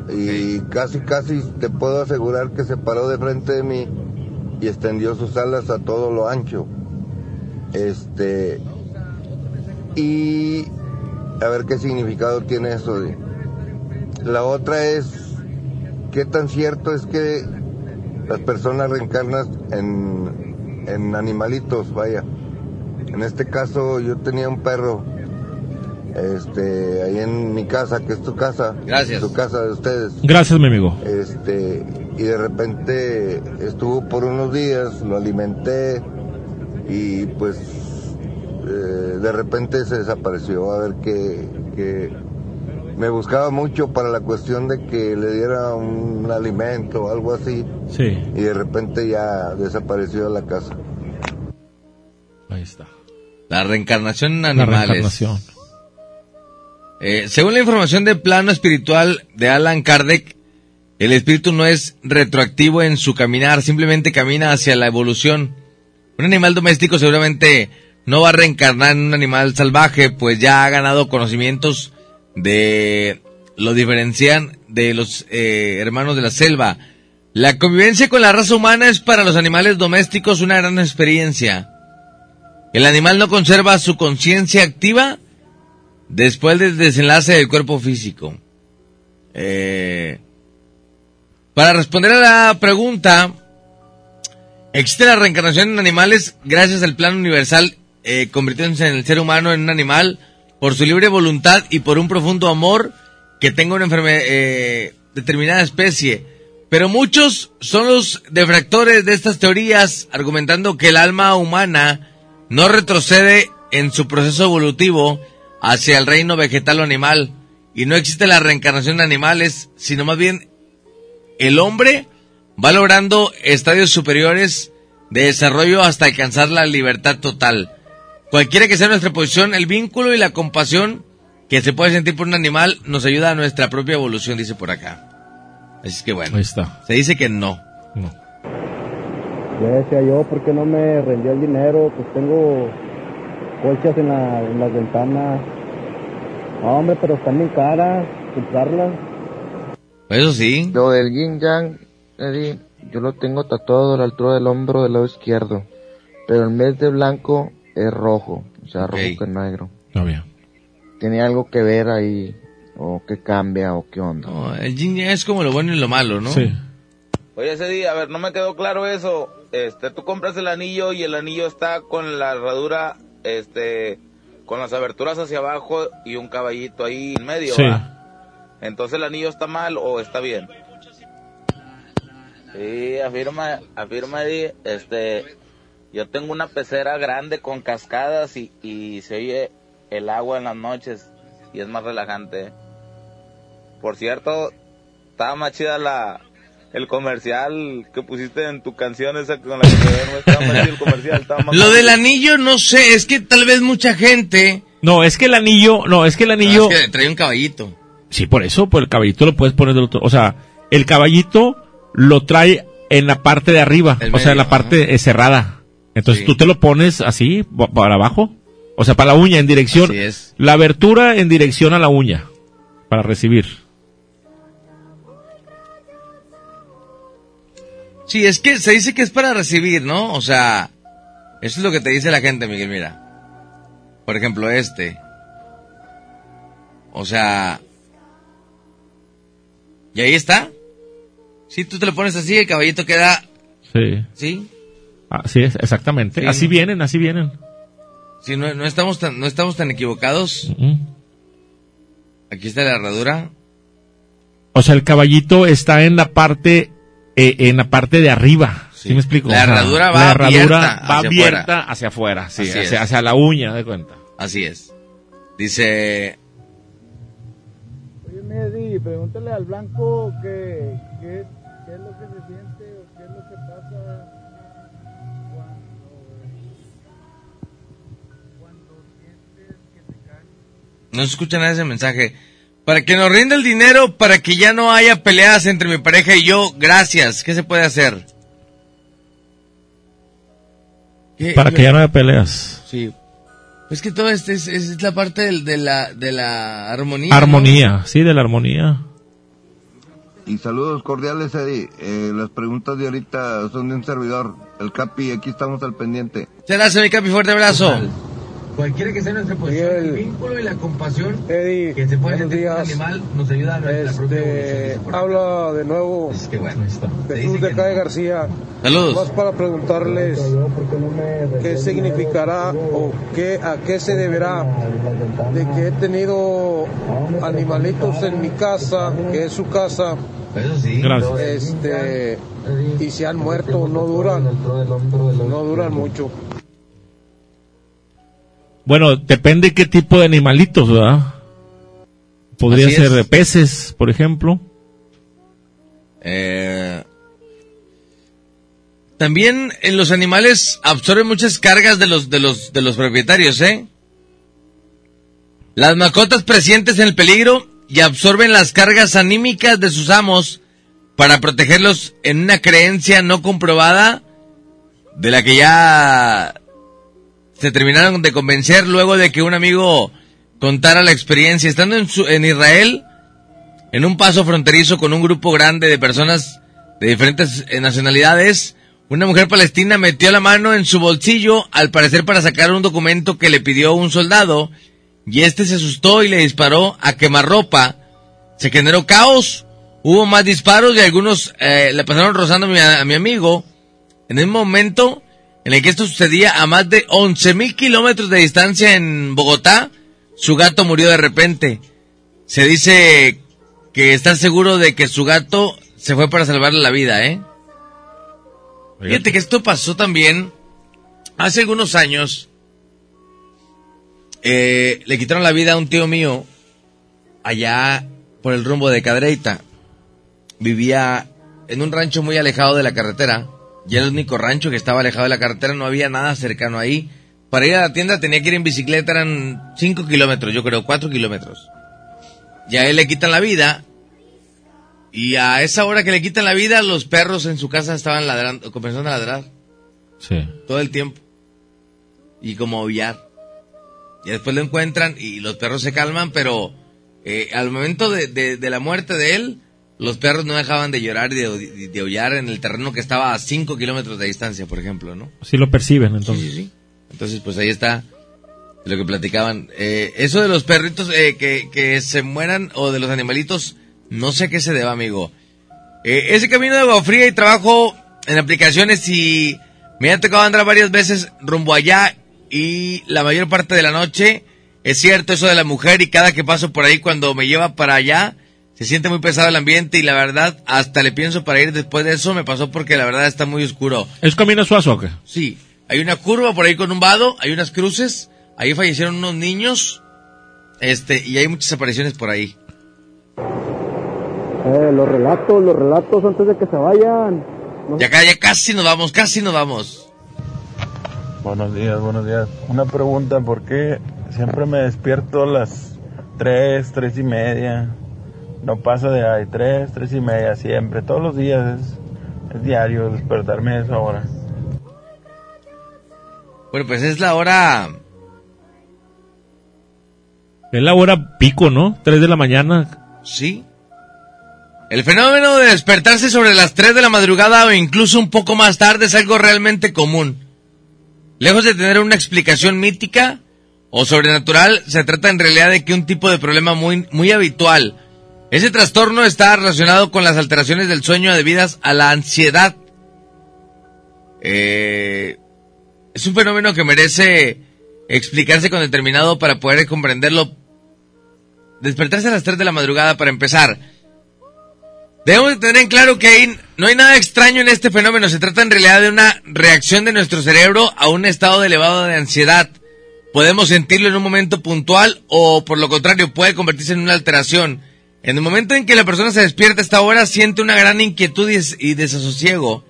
Y casi, casi te puedo asegurar que se paró de frente de mí y extendió sus alas a todo lo ancho. Este. Y. A ver qué significado tiene eso. La otra es. ¿Qué tan cierto es que las personas reencarnan en, en animalitos? Vaya. En este caso, yo tenía un perro. Este, ahí en mi casa, que es tu casa. Gracias. Tu casa de ustedes. Gracias, mi amigo. Este, y de repente estuvo por unos días, lo alimenté y pues eh, de repente se desapareció. A ver que, que me buscaba mucho para la cuestión de que le diera un alimento o algo así Sí. y de repente ya desapareció de la casa. Ahí está. La reencarnación en La animales. reencarnación. Eh, según la información del plano espiritual de Alan Kardec, el espíritu no es retroactivo en su caminar, simplemente camina hacia la evolución. Un animal doméstico seguramente no va a reencarnar en un animal salvaje, pues ya ha ganado conocimientos de lo diferencian de los eh, hermanos de la selva. La convivencia con la raza humana es para los animales domésticos una gran experiencia. El animal no conserva su conciencia activa después del desenlace del cuerpo físico. Eh, para responder a la pregunta, ¿existe la reencarnación en animales gracias al plan universal eh, convirtiéndose en el ser humano en un animal por su libre voluntad y por un profundo amor que tenga una enfermedad eh, determinada especie? Pero muchos son los defractores de estas teorías argumentando que el alma humana no retrocede en su proceso evolutivo hacia el reino vegetal o animal y no existe la reencarnación de animales, sino más bien el hombre va logrando estadios superiores de desarrollo hasta alcanzar la libertad total. Cualquiera que sea nuestra posición, el vínculo y la compasión que se puede sentir por un animal nos ayuda a nuestra propia evolución, dice por acá. Así que bueno, Ahí está. se dice que no. Ya decía yo, ¿por qué no me rendía el dinero? Pues tengo colchas en, la, en las ventanas. No, hombre, pero están bien caras, comprarlas. Eso sí. Lo del yin yang, Eddie, yo lo tengo tatuado a la altura del hombro del lado izquierdo. pero en vez de blanco es rojo, o sea, rojo con negro. Está bien. ¿Tiene algo que ver ahí? ¿O qué cambia? ¿O qué onda? No, el yin es como lo bueno y lo malo, ¿no? Sí. Oye, ese día, a ver, no me quedó claro eso. Este, tú compras el anillo y el anillo está con la herradura, este, con las aberturas hacia abajo y un caballito ahí en medio, Sí. ¿va? Entonces el anillo está mal o está bien. Sí, afirma, afirma Eddie, este, yo tengo una pecera grande con cascadas y, y se oye el agua en las noches y es más relajante. Por cierto, estaba más chida la, el comercial que pusiste en tu canción esa con la que te estaba más chido el comercial, estaba más Lo del anillo, no sé, es que tal vez mucha gente... No, es que el anillo, no, es que el anillo, No, es que trae un caballito. sí, por eso, pues el caballito lo puedes poner del otro, o sea, el caballito lo trae en la parte de arriba, o sea, en la parte eh, cerrada. Entonces Sí. tú te lo pones así, pa- para abajo, o sea, para la uña, en dirección, Así es. la abertura en dirección a la uña, para recibir. Sí, es que se dice que es para recibir, ¿no? O sea, eso es lo que te dice la gente, Miguel, mira. Por ejemplo, este. O sea... ¿Y ahí está? Si tú te lo pones así, el caballito queda... Sí. ¿Sí? Así es, exactamente. Sí. Así vienen, así vienen. Sí, no, no, estamos, tan, no estamos tan equivocados. Aquí está la herradura. O sea, el caballito está en la parte, eh, en la parte de arriba. ¿Sí, me explico? La O sea, herradura va la herradura abierta va hacia abierta afuera. hacia afuera, sí, hacia, la uña, de cuenta. Así es. Dice... Oye, Medi, pregúntale al blanco qué, No se escucha nada de ese mensaje. Para que nos rinda el dinero, para que ya no haya peleas entre mi pareja y yo, gracias. ¿Qué se puede hacer? ¿Qué? Para que ya no haya peleas. Sí. Es que todo esto es, es la parte del- de, la, de la armonía. ¿no? Armonía, sí, de la armonía. Y saludos cordiales, Eddie. Eh, las preguntas de ahorita son de un servidor, el Capi. Aquí estamos al pendiente. Muchas gracias, mi capi, fuerte abrazo. Cualquiera que sea nuestra posición, el vínculo y la compasión Eddie, que se puede buenos sentir un días. animal nos ayuda a nuestra propia Este, evolución. habla de nuevo Qué bueno esto. Jesús de Calle García. Saludos. Más para preguntarles qué significará o qué, a qué se deberá de que he tenido animalitos en mi casa, que es su casa. Gracias. Este, y se han muerto, no duran, no duran mucho. Bueno, depende qué tipo de animalitos, ¿verdad? Podría Así ser de peces, por ejemplo. Eh, también en los animales absorben muchas cargas de los, de los, de los propietarios, ¿eh? Las mascotas presientes en el peligro y absorben las cargas anímicas de sus amos para protegerlos en una creencia no comprobada de la que ya se terminaron de convencer luego de que un amigo contara la experiencia. Estando en, su- en Israel, en un paso fronterizo con un grupo grande de personas de diferentes eh, nacionalidades, una mujer palestina metió la mano en su bolsillo, al parecer para sacar un documento que le pidió un soldado, y este se asustó y le disparó a quemarropa. Se generó caos, hubo más disparos y algunos eh, le pasaron rozando a mi, a mi amigo. En el momento en el que esto sucedía a más de 11 mil kilómetros de distancia en Bogotá, su gato murió de repente. Se dice que está seguro de que su gato se fue para salvarle la vida, ¿eh? Fíjate que esto pasó también hace algunos años. Eh, le quitaron la vida a un tío mío allá por el rumbo de Cadreita. Vivía en un rancho muy alejado de la carretera. Y era el único rancho que estaba alejado de la carretera, no había nada cercano ahí. Para ir a la tienda tenía que ir en bicicleta, eran 5 kilómetros, yo creo, 4 kilómetros. Y a él le quitan la vida. Y a esa hora que le quitan la vida, los perros en su casa estaban ladrando, comenzando a ladrar Sí. todo el tiempo. Y como aullar. Y después lo encuentran y los perros se calman, pero eh, al momento de, de- de la muerte de él, los perros no dejaban de llorar y de, de, de aullar en el terreno que estaba a 5 kilómetros de distancia, por ejemplo, ¿no? Sí lo perciben, entonces. Sí, sí, sí. Entonces, pues ahí está lo que platicaban. Eh, eso de los perritos eh, que, que se mueran o de los animalitos, no sé qué se deba, amigo. Eh, ese camino de agua fría y trabajo en aplicaciones y me ha tocado andar varias veces rumbo allá y la mayor parte de la noche es cierto eso de la mujer y cada que paso por ahí cuando me lleva para allá se siente muy pesado el ambiente y la verdad hasta le pienso para ir después de eso me pasó porque la verdad está muy oscuro. ¿Es camino suazo o qué? Sí, hay una curva por ahí con un vado, hay unas cruces, ahí fallecieron unos niños, este, y hay muchas apariciones por ahí. Eh, los relatos, los relatos antes de que se vayan. No- Ya, ya casi nos vamos, casi nos vamos. Buenos días, buenos días. Una pregunta, ¿por qué siempre me despierto a las 3, 3 y media? No pasa de ahí, 3, 3 y media, siempre, todos los días, es, es diario despertarme a esa hora. Bueno, pues es la hora, Es la hora pico, ¿no? 3 de la mañana. sí. El fenómeno de despertarse sobre las 3 de la madrugada o incluso un poco más tarde es algo realmente común. Lejos de tener una explicación mítica o sobrenatural, se trata en realidad de que un tipo de problema muy, muy habitual. Ese trastorno está relacionado con las alteraciones del sueño debidas a la ansiedad. Eh, es un fenómeno que merece explicarse con determinado para poder comprenderlo. Despertarse a las 3 de la madrugada para empezar. Debemos de tener en claro que hay- no hay nada extraño en este fenómeno. Se trata en realidad de una reacción de nuestro cerebro a un estado de elevado de ansiedad. Podemos sentirlo en un momento puntual o por lo contrario puede convertirse en una alteración. En el momento en que la persona se despierta a esta hora siente una gran inquietud y, des- y desasosiego.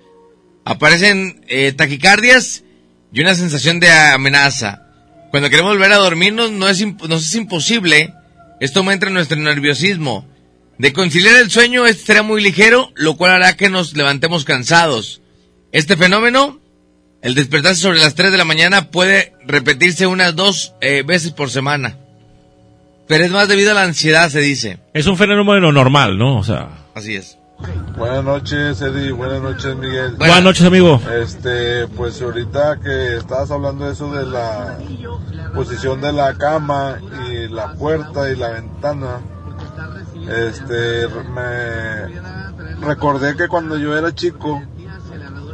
Aparecen eh, taquicardias y una sensación de amenaza. Cuando queremos volver a dormirnos no es, nos es imposible. Esto aumenta nuestro nerviosismo. De conciliar el sueño, este será muy ligero, lo cual hará que nos levantemos cansados. Este fenómeno, el despertarse sobre las 3 de la mañana, puede repetirse unas dos eh, veces por semana. Pero es más debido a la ansiedad, se dice. Es un fenómeno normal, ¿no? O sea. Así es. Buenas noches, Eddie. Buenas noches, Miguel. Buenas noches, amigo. Este, pues ahorita que estabas hablando de eso de la posición de la cama y la puerta y la ventana, este, me recordé que cuando yo era chico,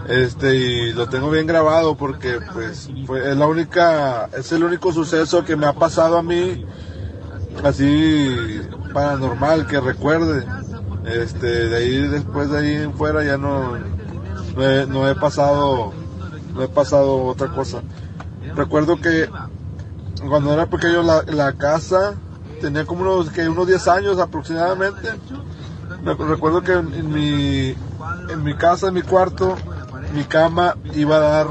este, y lo tengo bien grabado porque, pues, fue es la única, es el único suceso que me ha pasado a mí, así paranormal que recuerde. Este, de ahí después de ahí en fuera ya no, no he, no he pasado, no he pasado otra cosa. Recuerdo que cuando era pequeño la, la casa tenía como unos, que unos 10 años aproximadamente. Me- Recuerdo que en, en mi, en mi casa, en mi cuarto, mi cama iba a dar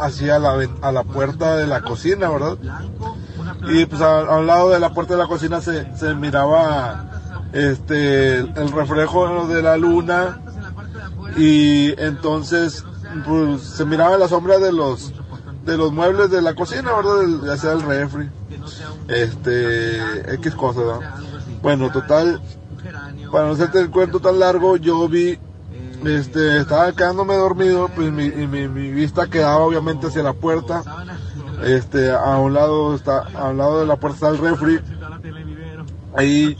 hacia la, a la puerta de la cocina, ¿verdad? Y pues a, a un lado de la puerta de la cocina se, se miraba este el reflejo de la luna y entonces pues, se miraba la sombra de los de los muebles de la cocina, ¿verdad? Ya sea el refri, este, X cosas, ¿verdad? Bueno, total, para no hacerte el cuento tan largo, yo vi, este, estaba quedándome dormido, pues mi, y mi, mi vista quedaba obviamente hacia la puerta, este, a un lado está, a un lado de la puerta está el refri, ahí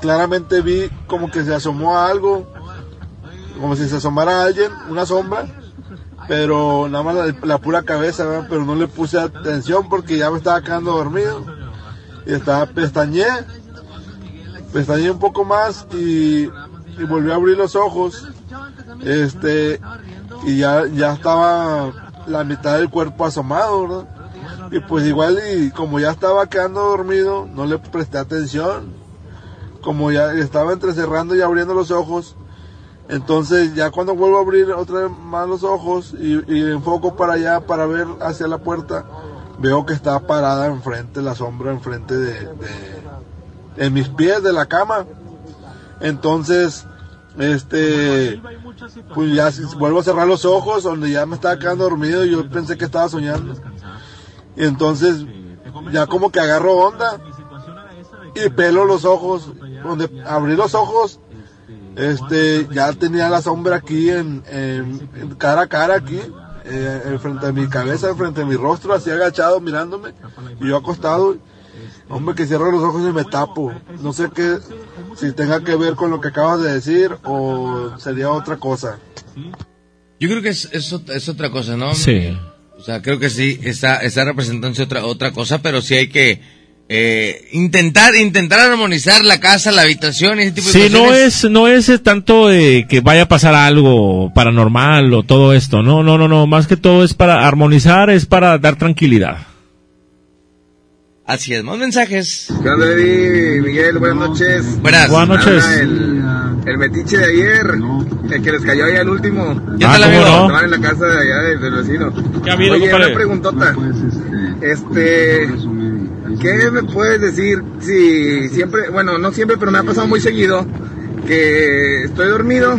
claramente vi como que se asomó a algo, como si se asomara a alguien, una sombra, pero nada más la, pura cabeza, pero no le puse atención porque ya me estaba quedando dormido. Y estaba pestañé, pestañé un poco más y, y volví a abrir los ojos, este, y ya, ya estaba la mitad del cuerpo asomado, ¿verdad? Y pues igual y como ya estaba quedando dormido, no le presté atención, como ya estaba entrecerrando y abriendo los ojos, entonces ya cuando vuelvo a abrir otra vez más los ojos y, enfoco para allá para ver hacia la puerta, veo que está parada enfrente, la sombra enfrente de, de en mis pies de la cama. Entonces, este, pues ya vuelvo a cerrar los ojos, donde ya me estaba quedando dormido y yo pensé que estaba soñando. Y entonces, ya como que agarro onda y pelo los ojos, donde abrí los ojos Este, ya tenía la sombra aquí en, en- en cara a cara aquí, eh, en frente de mi cabeza, en frente de mi rostro, así agachado mirándome, y yo acostado. Hombre, que cierro los ojos y me tapo. No sé qué, si tenga que ver con lo que acabas de decir o sería otra cosa. Yo creo que es, es otra cosa, ¿no? Sí. O sea, creo que sí, está, está representándose otra, otra cosa, pero sí hay que eh, intentar, intentar armonizar la casa, la habitación y ese tipo de Sí, no es, no es tanto eh, que vaya a pasar algo paranormal o todo esto, no, no, no, no, más que todo es para armonizar, es para dar tranquilidad. Así es, más mensajes. ¿Qué onda, Eddie? Miguel, buenas noches. Buenas. Buenas noches. Habla El, el metiche de ayer, el que les cayó ahí al último. ¿Qué tal, Ah, ¿cómo amigo? no? Estaban en la casa de allá del, vecino. ¿Qué ha habido, Oye, una preguntota. Este, ¿qué me puedes decir si siempre, bueno, no siempre, pero me ha pasado muy seguido que estoy dormido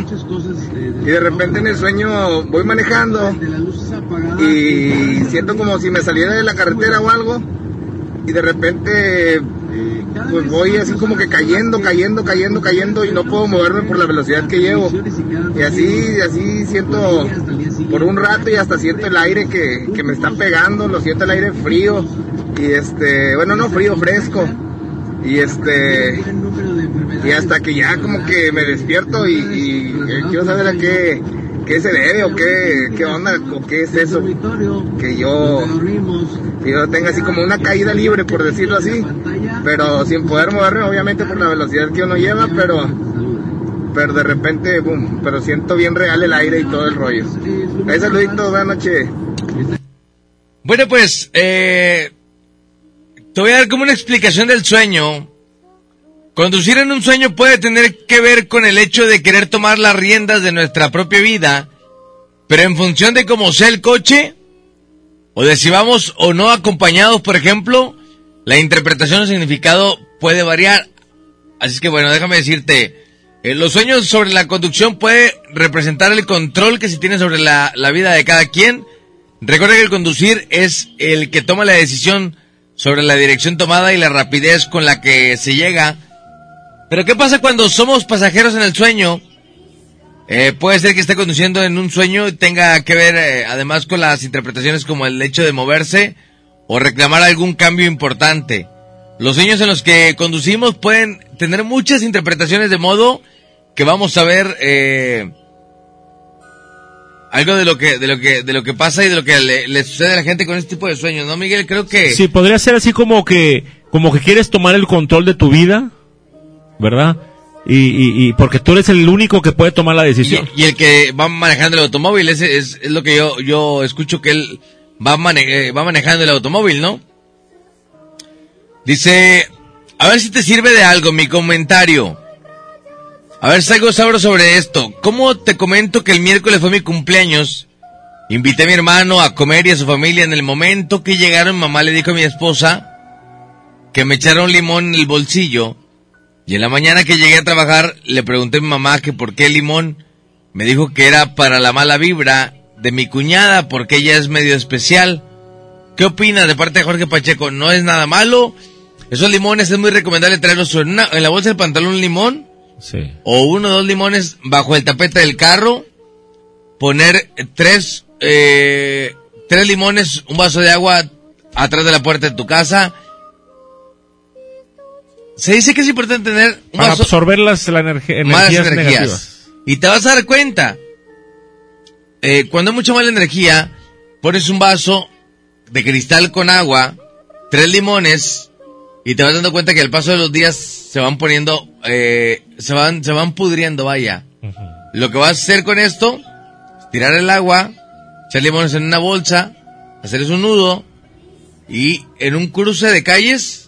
y de repente en el sueño voy manejando y siento como si me saliera de la carretera o algo y de repente pues voy así como que cayendo, cayendo, cayendo, cayendo y no puedo moverme por la velocidad que llevo. Y así, así siento por un rato y hasta siento el aire que, que me está pegando, lo siento el aire frío y este, bueno, no frío, fresco. Y este, y hasta que ya como que me despierto y, y, eh, quiero saber a qué, qué se debe o qué, qué onda o qué es eso que yo, que yo tenga así como una caída libre por decirlo así, pero sin poder moverme obviamente por la velocidad que uno lleva, pero pero de repente, boom, pero siento bien real el aire y todo el rollo. Ahí saludito, buenas noches. Bueno, pues, eh, te voy a dar como una explicación del sueño. Conducir en un sueño puede tener que ver con el hecho de querer tomar las riendas de nuestra propia vida, pero en función de cómo sea el coche, o de si vamos o no acompañados, por ejemplo, la interpretación o significado puede variar. Así que bueno, déjame decirte, eh, los sueños sobre la conducción puede representar el control que se tiene sobre la, la vida de cada quien. Recuerda que el conducir es el que toma la decisión sobre la dirección tomada y la rapidez con la que se llega. Pero ¿qué pasa cuando somos pasajeros en el sueño? Eh, puede ser que esté conduciendo en un sueño y tenga que ver eh, además con las interpretaciones como el hecho de moverse o reclamar algún cambio importante. Los sueños en los que conducimos pueden tener muchas interpretaciones de modo que vamos a ver eh, algo de lo que de lo que de lo que pasa y de lo que le, le sucede a la gente con este tipo de sueños, ¿no, Miguel? Creo que Sí, podría ser así como que, como que quieres tomar el control de tu vida, ¿verdad? Y, y, y porque tú eres el único que puede tomar la decisión. Y el que va manejando el automóvil, ese es, es lo que yo, yo escucho que él va, mane- eh, va manejando el automóvil, ¿no? Dice, a ver si te sirve de algo mi comentario. A ver si algo sabro sobre esto. ¿Cómo te comento que el miércoles fue mi cumpleaños? Invité a mi hermano a comer y a su familia. En el momento que llegaron, mamá le dijo a mi esposa que me echara un limón en el bolsillo. Y en la mañana que llegué a trabajar, le pregunté a mi mamá que por qué limón. Me dijo que era para la mala vibra de mi cuñada, porque ella es medio especial. ¿Qué opina de parte de Jorge Pacheco? ¿No es nada malo? Esos limones es muy recomendable traerlos en, una- en la bolsa del pantalón un limón Sí. o uno o dos limones bajo el tapete del carro, poner tres, eh, tres limones, un vaso de agua atrás de la puerta de tu casa. Se dice que es importante tener un Para vaso, absorber las la malas energías, energías. negativas. Y te vas a dar cuenta. eh, cuando hay mucha mala energía, pones un vaso de cristal con agua, tres limones, y te vas dando cuenta que al paso de los días se van poniendo, eh, se van, se van pudriendo, vaya. Lo que vas a hacer con esto, es tirar el agua, echar limones en una bolsa, hacerles un nudo, y en un cruce de calles,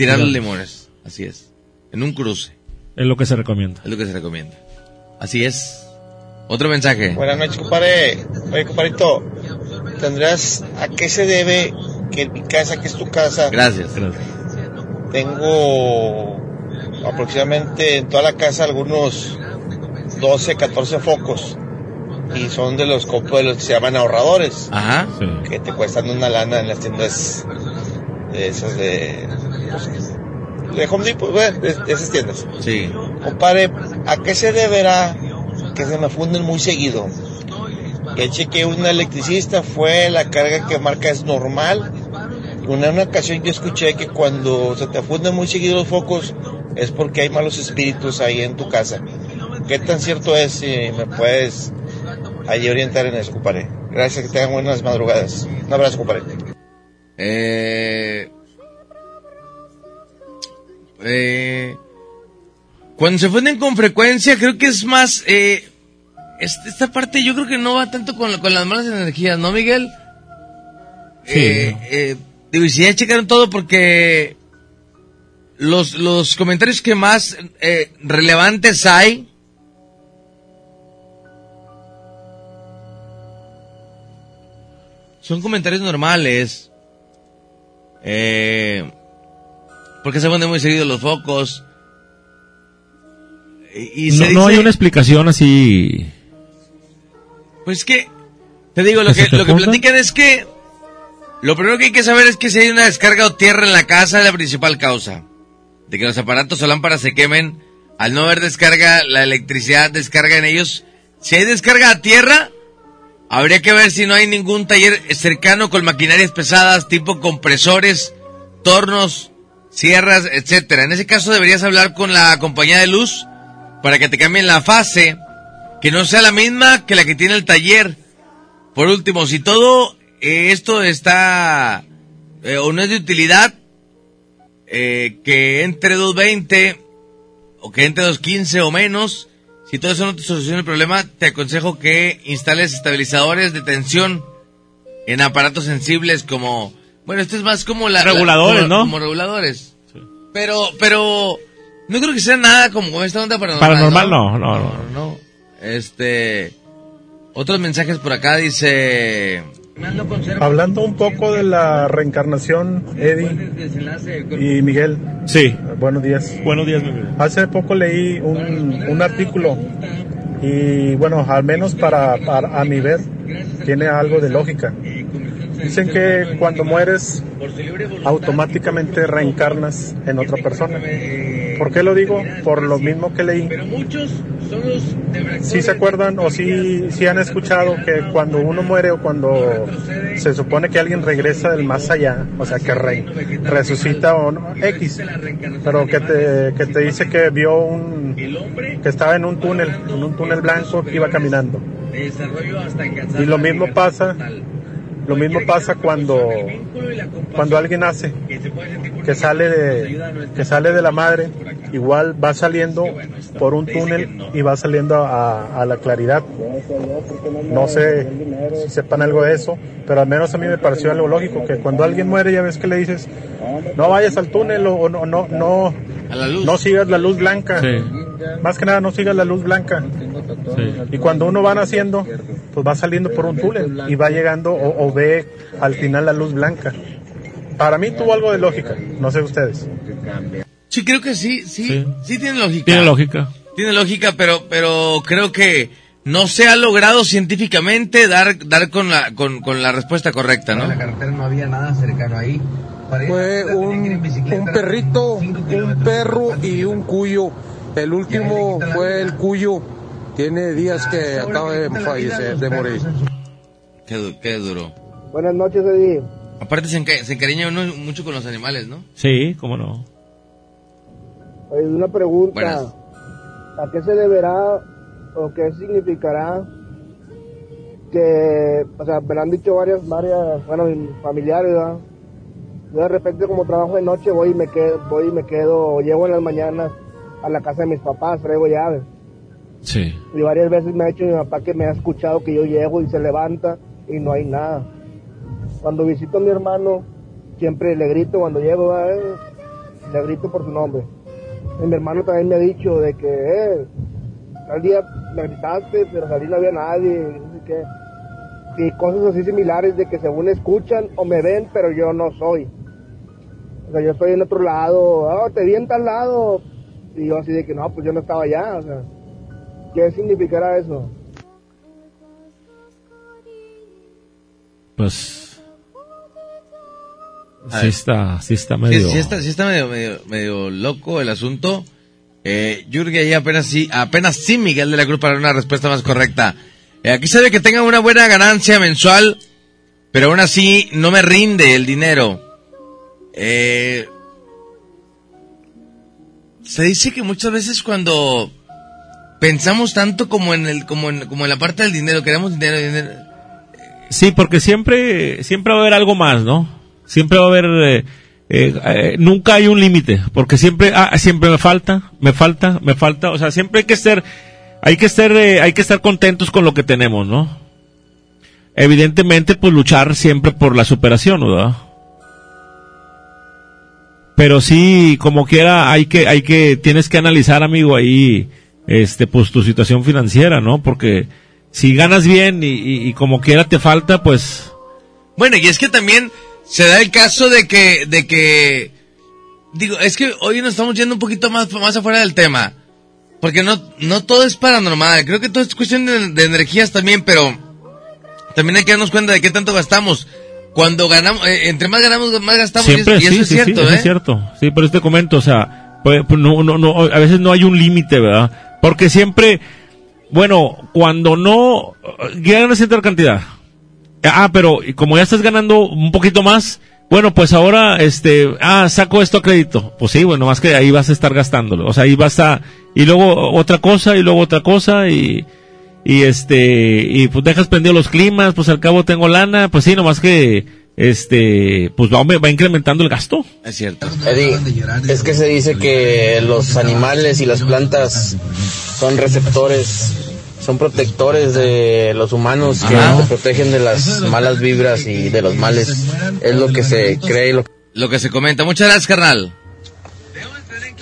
tirar los limones. Así es. En un cruce. Es lo que se recomienda. Es lo que se recomienda. Así es. Otro mensaje. Buenas noches, compadre. Oye, compadrito, ¿tendrás a qué se debe que en mi casa, que es tu casa, Gracias. tengo aproximadamente en toda la casa algunos 12, 14 focos? Y son de los copos de los que se llaman ahorradores. Ajá. Que te cuestan una lana en las tiendas esas de... pues, de Home Depot, bueno, de, de esas tiendas. Sí. Compadre, ¿a qué se deberá que se me funden muy seguido? Que cheque un electricista, fue la carga que marca es normal. Una, una ocasión yo escuché que cuando se te funden muy seguido los focos es porque hay malos espíritus ahí en tu casa. ¿Qué tan cierto es? Si me puedes ahí orientar en eso, compadre. Gracias, que tengan buenas madrugadas. Un abrazo, compadre. Eh, eh, cuando se funden con frecuencia, creo que es más. Eh, esta, parte yo creo que no va tanto con, con las malas energías, ¿no, Miguel? Eh, eh, digo, y si ya checaron todo porque los, los comentarios que más eh, relevantes hay son comentarios normales. Eh, porque se ponen muy seguido los focos. Y, y No, hay una explicación así. Pues que, te digo, lo ¿Que que, lo que platican es que lo primero que hay que saber es que si hay una descarga o tierra en la casa es la principal causa de que los aparatos o lámparas se quemen. Al no haber descarga, la electricidad descarga en ellos. Si hay descarga a tierra, habría que ver si no hay ningún taller cercano con maquinarias pesadas, tipo compresores, tornos, sierras, etcétera. En ese caso deberías hablar con la compañía de luz para que te cambien la fase, que no sea la misma que la que tiene el taller. Por último, si todo eh, esto está eh, o no es de utilidad, eh, que entre 220 o que entre 215 o menos, si todo eso no te soluciona el problema, te aconsejo que instales estabilizadores de tensión en aparatos sensibles como, bueno, esto es más como la... la- Reguladores, como- ¿no? Como reguladores. Pero, pero, no creo que sea nada como esta onda paranormal. Paranormal no, no, no. no. Este, otros mensajes por acá dice... Hablando un poco de la reencarnación, Eddie y Miguel. Sí. Buenos días. Buenos días, Miguel. Hace poco leí un, un artículo y bueno, al menos para, para- a mi ver, tiene algo de lógica. Dicen que cuando mueres automáticamente reencarnas en otra persona. ¿Por qué lo digo? Por lo mismo que leí. Si se acuerdan o si si han escuchado que cuando uno muere o cuando se supone que alguien regresa del más allá, o sea que re- resucita o no, X, pero que te, que te dice que vio un, que estaba en un túnel, en un túnel blanco que iba caminando. Y lo mismo pasa, lo mismo pasa cuando, cuando alguien nace, que sale de, que sale de la madre, igual va saliendo por un túnel y va saliendo a, a la claridad. No sé si sepan algo de eso, pero al menos a mí me pareció algo lógico, que cuando alguien muere ya ves que le dices, no vayas al túnel o no, no, no, no sigas la luz blanca. Más que nada no sigas la luz blanca. Y cuando uno va naciendo, pues va saliendo por un túnel y va llegando o, o ve al final la luz blanca. Para mí tuvo algo de lógica, no sé ustedes. Sí, creo que sí, sí, sí, tiene lógica. Tiene lógica. Tiene lógica, pero, pero creo que no se ha logrado científicamente dar, dar con la, con, con la respuesta correcta, ¿no? no había nada cercano ahí. Fue un, un perrito, un perro y un cuyo. El último fue el cuyo. Tiene días que acaba de fallecer, de morir. Qué, du- qué duro. Buenas noches, Eddie. Aparte se, enca- se encariña uno mucho con los animales, ¿no? Sí, cómo no. Oye, una pregunta. Buenas. ¿A qué se deberá o qué significará que, o sea, me lo han dicho varias, varias, bueno, familiares, ¿verdad? Yo de repente como trabajo de noche voy y me quedo, voy y me quedo, o llego en las mañanas a la casa de mis papás, traigo llaves. Y varias veces me ha dicho mi papá que me ha escuchado que yo llego y se levanta y no hay nada. Cuando visito a mi hermano, siempre le grito cuando llego, ¿verdad? le grito por su nombre. Y mi hermano también me ha dicho de que, eh, tal día me gritaste, pero salí no había nadie, y qué. Y cosas así similares de que según escuchan o me ven, pero yo no soy. O sea, yo estoy en otro lado, oh, te vi en tal lado. Y yo así de que no, pues yo no estaba allá, o sea. ¿Qué significará eso? Pues. Sí está, sí está Sí, medio... sí está, sí está medio, medio, medio loco el asunto. Eh, ahí apenas sí, apenas sí Miguel de la Cruz para una respuesta más correcta. Eh, aquí se ve que tengan una buena ganancia mensual, pero aún así no me rinde el dinero. Eh, se dice que muchas veces cuando pensamos tanto como en el, como en, como en la parte del dinero, queremos dinero, dinero. Sí, porque siempre, siempre va a haber algo más, ¿no? Siempre va a haber, eh, eh, eh, nunca hay un límite, porque siempre, ah, siempre me falta, me falta, me falta, o sea, siempre hay que estar, hay que eh, hay que estar contentos con lo que tenemos, ¿no? Evidentemente, pues luchar siempre por la superación, ¿verdad? Pero sí, como quiera, hay que, hay que, tienes que analizar, amigo, ahí, este, pues tu situación financiera, ¿no? Porque si ganas bien y, y- y como quiera te falta, pues, Bueno, y es que también se da el caso de que, de que, digo, es que hoy nos estamos yendo un poquito más, más afuera del tema. Porque no, no todo es paranormal. Creo que todo es cuestión de, de energías también, pero también hay que darnos cuenta de qué tanto gastamos. Cuando ganamos, eh, entre más ganamos, más gastamos. y siempre eso, y eso sí, es sí, cierto, sí, eso ¿eh? es cierto. Sí, pero te comento, o sea, pues, pues, no, no, no, a veces no hay un límite, ¿verdad? Porque siempre, bueno, cuando no, ganas cierta cantidad. Ah, pero como ya estás ganando un poquito más, bueno, pues ahora, este, ah, saco esto a crédito. Pues sí, bueno, más que ahí vas a estar gastándolo. O sea, ahí vas a, y luego otra cosa, y luego otra cosa, y, y este, y pues dejas prendido los climas, pues al cabo tengo lana, pues sí, nomás que, este, pues va, va incrementando el gasto. Es cierto. Eddie, es que se dice que los animales y las plantas son receptores, son protectores de los humanos que Ajá. se protegen de las malas vibras y de los males. Es lo que se cree y lo Lo que se comenta. Muchas gracias, carnal.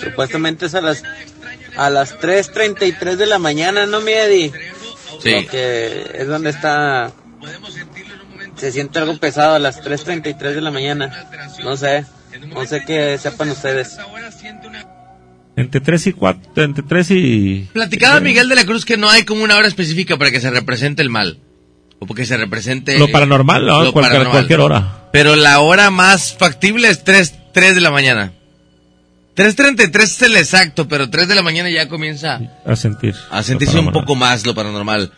Supuestamente es a las a las 3.33 de la mañana, ¿no, mi Eddie? Sí. Lo que es donde está... Se siente algo pesado a las 3.33 de la mañana. No sé. No sé qué sepan ustedes. Entre 3 y 4, entre 3 y... Platicaba Miguel de la Cruz que no hay como una hora específica para que se represente el mal. O porque se represente... Lo paranormal, ¿no? lo Cualquier- paranormal. cualquier hora. Pero la hora más factible es 3, 3 de la mañana. 3.33 es el exacto, pero 3 de la mañana ya comienza A sentir. a sentirse un poco más lo paranormal.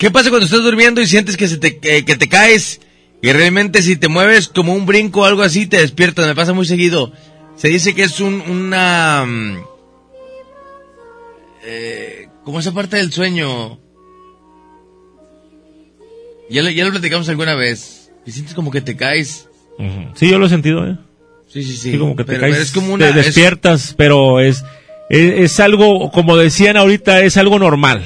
¿Qué pasa cuando estás durmiendo y sientes que, se te, que, que te caes y realmente si te mueves como un brinco o algo así te despiertas? Me pasa muy seguido. Se dice que es un, una... mm, eh, como esa parte del sueño. Ya lo, ya lo platicamos alguna vez. Y sientes como que te caes. Sí, yo lo he sentido, ¿eh? Sí, sí, sí. Sí, como que te Pero- caes, pero es como una- te es- despiertas, pero es, es, es algo, como decían ahorita, es algo normal.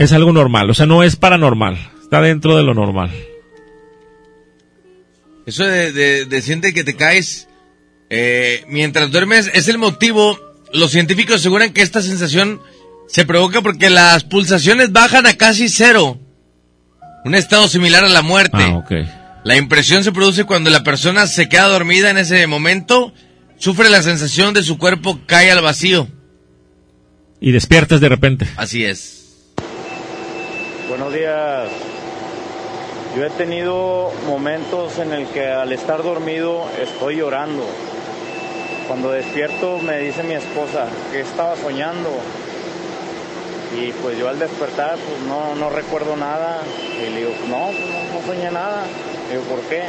Es algo normal, o sea, no es paranormal, está dentro de lo normal. Eso de, de, de siente que te caes eh, mientras duermes es el motivo. Los científicos aseguran que esta sensación se provoca porque las pulsaciones bajan a casi cero. Un estado similar a la muerte. Ah, ok. La impresión se produce cuando la persona se queda dormida en ese momento, sufre la sensación de su cuerpo cae al vacío. Y despiertas de repente. Así es. Buenos días. Yo he tenido momentos en el que al estar dormido estoy llorando. Cuando despierto me dice mi esposa que estaba soñando. Y pues yo al despertar pues no, no recuerdo nada. Y le digo, no, pues no, no soñé nada. Le digo, ¿por qué?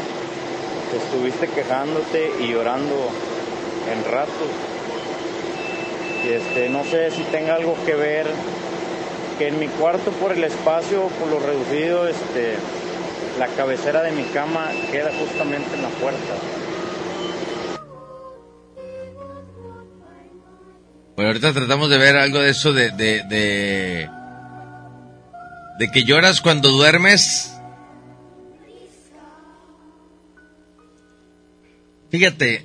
Que estuviste quejándote y llorando en ratos. Y este, no sé si tenga algo que ver que en mi cuarto por el espacio, por lo reducido, este, la cabecera de mi cama queda justamente en la puerta. Bueno, ahorita tratamos de ver algo de eso de, de, de, que lloras cuando duermes. Fíjate,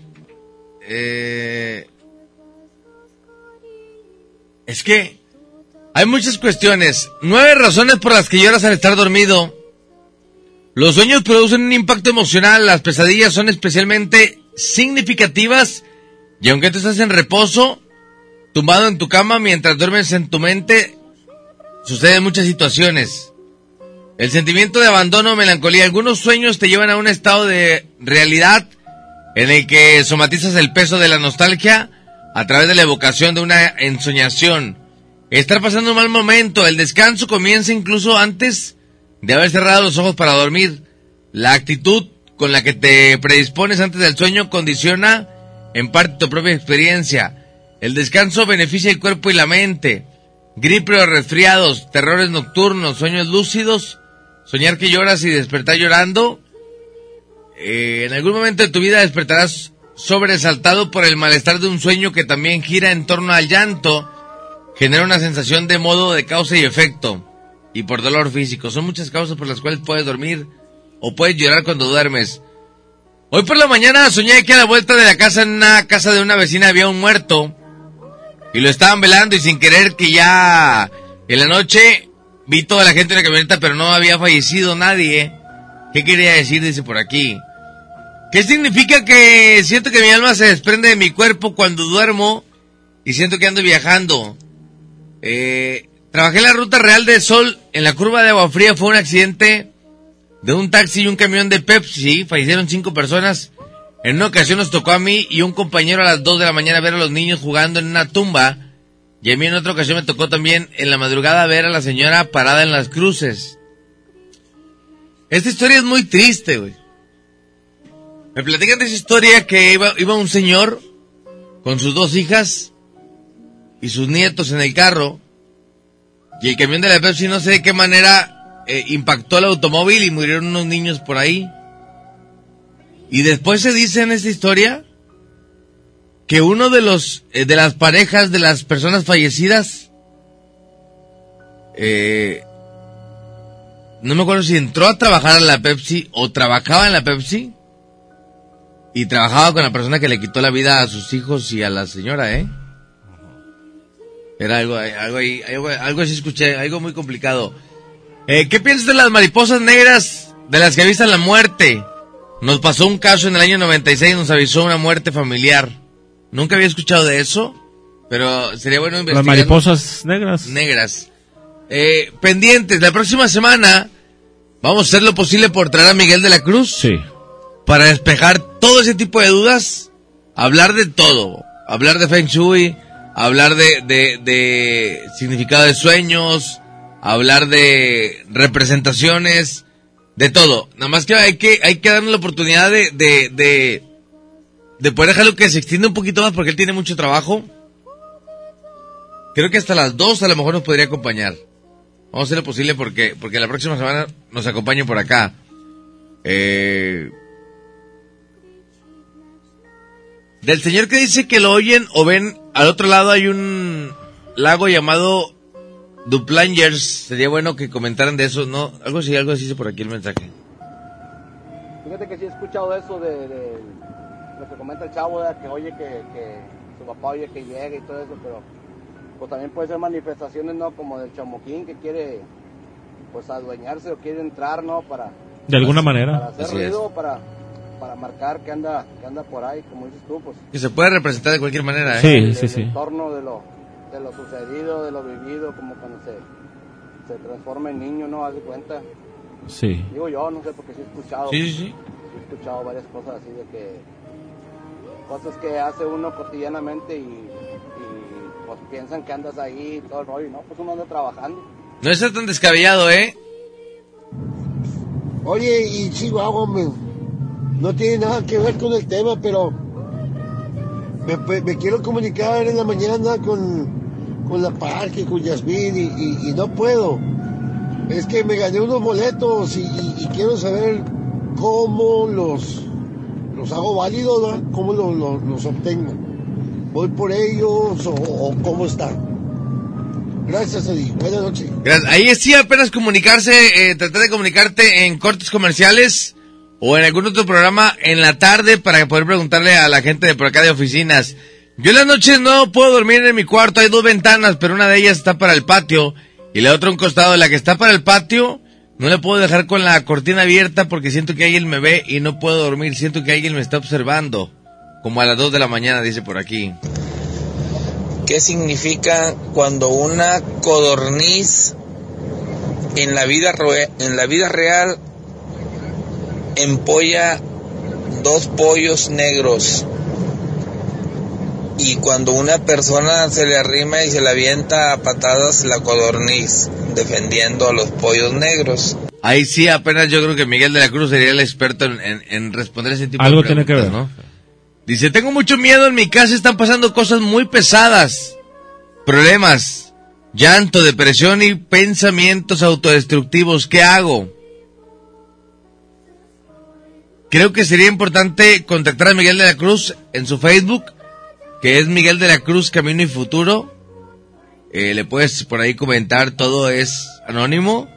eh, es que hay muchas cuestiones. Nueve razones por las que lloras al estar dormido. Los sueños producen un impacto emocional, las pesadillas son especialmente significativas y aunque tú estás en reposo, tumbado en tu cama mientras duermes en tu mente, suceden muchas situaciones. El sentimiento de abandono melancolía. Algunos sueños te llevan a un estado de realidad en el que somatizas el peso de la nostalgia a través de la evocación de una ensoñación. Estar pasando un mal momento, el descanso comienza incluso antes de haber cerrado los ojos para dormir. La actitud con la que te predispones antes del sueño condiciona en parte tu propia experiencia. El descanso beneficia el cuerpo y la mente. Gripe o resfriados, terrores nocturnos, sueños lúcidos, soñar que lloras y despertar llorando. Eh, en algún momento de tu vida despertarás sobresaltado por el malestar de un sueño que también gira en torno al llanto. Genera una sensación de modo de causa y efecto. Y por dolor físico. Son muchas causas por las cuales puedes dormir o puedes llorar cuando duermes. Hoy por la mañana soñé que a la vuelta de la casa, en una casa de una vecina, había un muerto. Y lo estaban velando y sin querer que ya en la noche vi toda la gente en la camioneta, pero no había fallecido nadie. ¿Qué quería decir? Dice por aquí. ¿Qué significa que siento que mi alma se desprende de mi cuerpo cuando duermo y siento que ando viajando? Eh, trabajé en la ruta real del sol en la curva de agua fría. Fue un accidente de un taxi y un camión de Pepsi. Fallecieron cinco personas. En una ocasión nos tocó a mí y un compañero a las 2 de la mañana ver a los niños jugando en una tumba. Y a mí en otra ocasión me tocó también en la madrugada ver a la señora parada en las cruces. Esta historia es muy triste, güey. Me platican de esa historia que iba, iba un señor con sus dos hijas y sus nietos en el carro. Y el camión de la Pepsi no sé de qué manera eh, impactó el automóvil y murieron unos niños por ahí. Y después se dice en esta historia que uno de los eh, de las parejas de las personas fallecidas eh, no me acuerdo si entró a trabajar en la Pepsi o trabajaba en la Pepsi y trabajaba con la persona que le quitó la vida a sus hijos y a la señora, ¿eh? Era algo, algo, algo, algo así escuché, algo muy complicado. Eh, ¿Qué piensas de las mariposas negras de las que avisan la muerte? Nos pasó un caso en el año 96 y nos avisó una muerte familiar. Nunca había escuchado de eso, pero sería bueno investigar. Las mariposas negras. Negras. Eh, pendientes, la próxima semana vamos a hacer lo posible por traer a Miguel de la Cruz. Sí. Para despejar todo ese tipo de dudas, hablar de todo. Hablar de Feng Shui, hablar de, de, de significado de sueños, hablar de representaciones, de todo. Nada más que hay que, hay que darle la oportunidad de, de, de, de poder dejarlo que se extienda un poquito más porque él tiene mucho trabajo. Creo que hasta las dos a lo mejor nos podría acompañar. Vamos a hacer lo posible porque, porque la próxima semana nos acompañe por acá. Eh, del señor que dice que lo oyen o ven, al otro lado hay un lago llamado Duplangers. Sería bueno que comentaran de eso, ¿no? Algo así, algo así dice por aquí el mensaje. Fíjate que sí he escuchado eso de, de lo que comenta el chavo, ¿verdad? que oye que, que su papá oye que llega y todo eso, pero pues también puede ser manifestaciones, ¿no? Como del chamoquín que quiere pues adueñarse o quiere entrar, ¿no? Para... De alguna manera. Para hacer Así ruido, para, para marcar que anda, que anda por ahí, como dices tú, pues... Que se puede representar de cualquier manera, ¿eh? Sí, el, sí, el sí. entorno de lo, de lo sucedido, de lo vivido, como cuando se, se transforma en niño, ¿no? Haz de cuenta. Sí. Digo yo, no sé, porque sí he escuchado. Sí, sí, sí. he escuchado varias cosas así de que... Cosas que hace uno cotidianamente y, y pues piensan que andas ahí y todo el rollo, y no, pues uno anda trabajando. No está tan descabellado, ¿eh? Oye, y Chihuahua, hombre, no tiene nada que ver con el tema, pero me, me- me quiero comunicar en la mañana con, con la parque, con Yasmín, y, y- no puedo. Es que me gané unos boletos y, y- quiero saber cómo los, los hago válidos, ¿verdad? cómo lo- lo- los obtengo. ¿Voy por ellos o, cómo está? Gracias, Eddie. Buenas noches. Ahí sí apenas comunicarse, eh, tratar de comunicarte en cortes comerciales o en algún otro programa en la tarde para poder preguntarle a la gente de por acá de oficinas. Yo en las noches no puedo dormir en mi cuarto, hay dos ventanas, pero una de ellas está para el patio y la otra un costado. La que está para el patio no la puedo dejar con la cortina abierta porque siento que alguien me ve y no puedo dormir, siento que alguien me está observando. Como a las 2 de la mañana, dice por aquí. ¿Qué significa cuando una codorniz en la vida, en la vida real empolla dos pollos negros. Y cuando una persona se le arrima y se le avienta a patadas la codorniz, defendiendo a los pollos negros. Ahí sí, apenas yo creo que Miguel de la Cruz sería el experto en, en- en responder ese tipo Algo de tiene que preguntas, ver. ¿no? Dice, tengo mucho miedo en mi casa, están pasando cosas muy pesadas. Problemas, llanto, depresión y pensamientos autodestructivos. ¿Qué hago? Creo que sería importante contactar a Miguel de la Cruz en su Facebook, que es Miguel de la Cruz Camino y Futuro. Eh, le puedes por ahí comentar, todo es anónimo.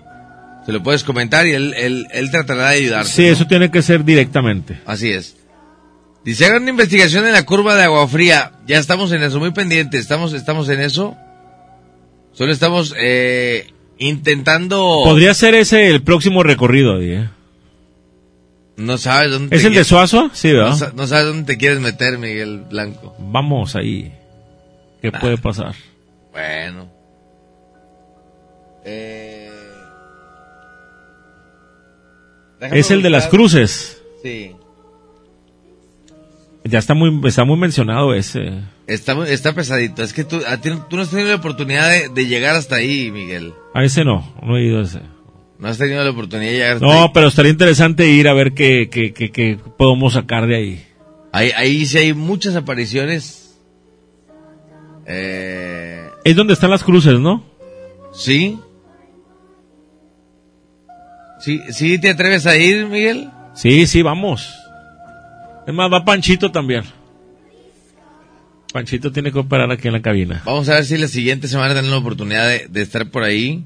Se lo puedes comentar y él, él, él tratará de ayudarte. Sí, ¿no? eso tiene que ser directamente. Así es. Dice, hagan una investigación en la curva de agua fría. Ya estamos en eso, muy pendientes. Estamos, estamos en eso. Solo estamos eh, intentando... Podría ser ese el próximo recorrido. ¿eh? No sabes dónde... ¿Es te el de Suazo? Sí, ¿verdad? No, sa- no sabes dónde te quieres meter, Miguel Blanco. Vamos ahí. ¿Qué puede pasar? Bueno. Eh, Es el de las cruces. Sí. Ya está muy, está muy mencionado ese. Está, está pesadito. Es que tú, a ti- tú no has tenido la oportunidad de, de llegar hasta ahí, Miguel. A ese no, no he ido a ese. No has tenido la oportunidad de llegar ahí. No, pero estaría interesante ir a ver qué, qué, qué, qué podemos sacar de ahí. Ahí, ahí sí hay muchas apariciones. Eh, Es donde están las cruces, ¿no? ¿Sí? ¿Sí, ¿Sí te atreves a ir, Miguel? Sí, sí, vamos. Es más, va Panchito también. Panchito tiene que operar aquí en la cabina. Vamos a ver si la siguiente semana tenemos la oportunidad de, de estar por ahí.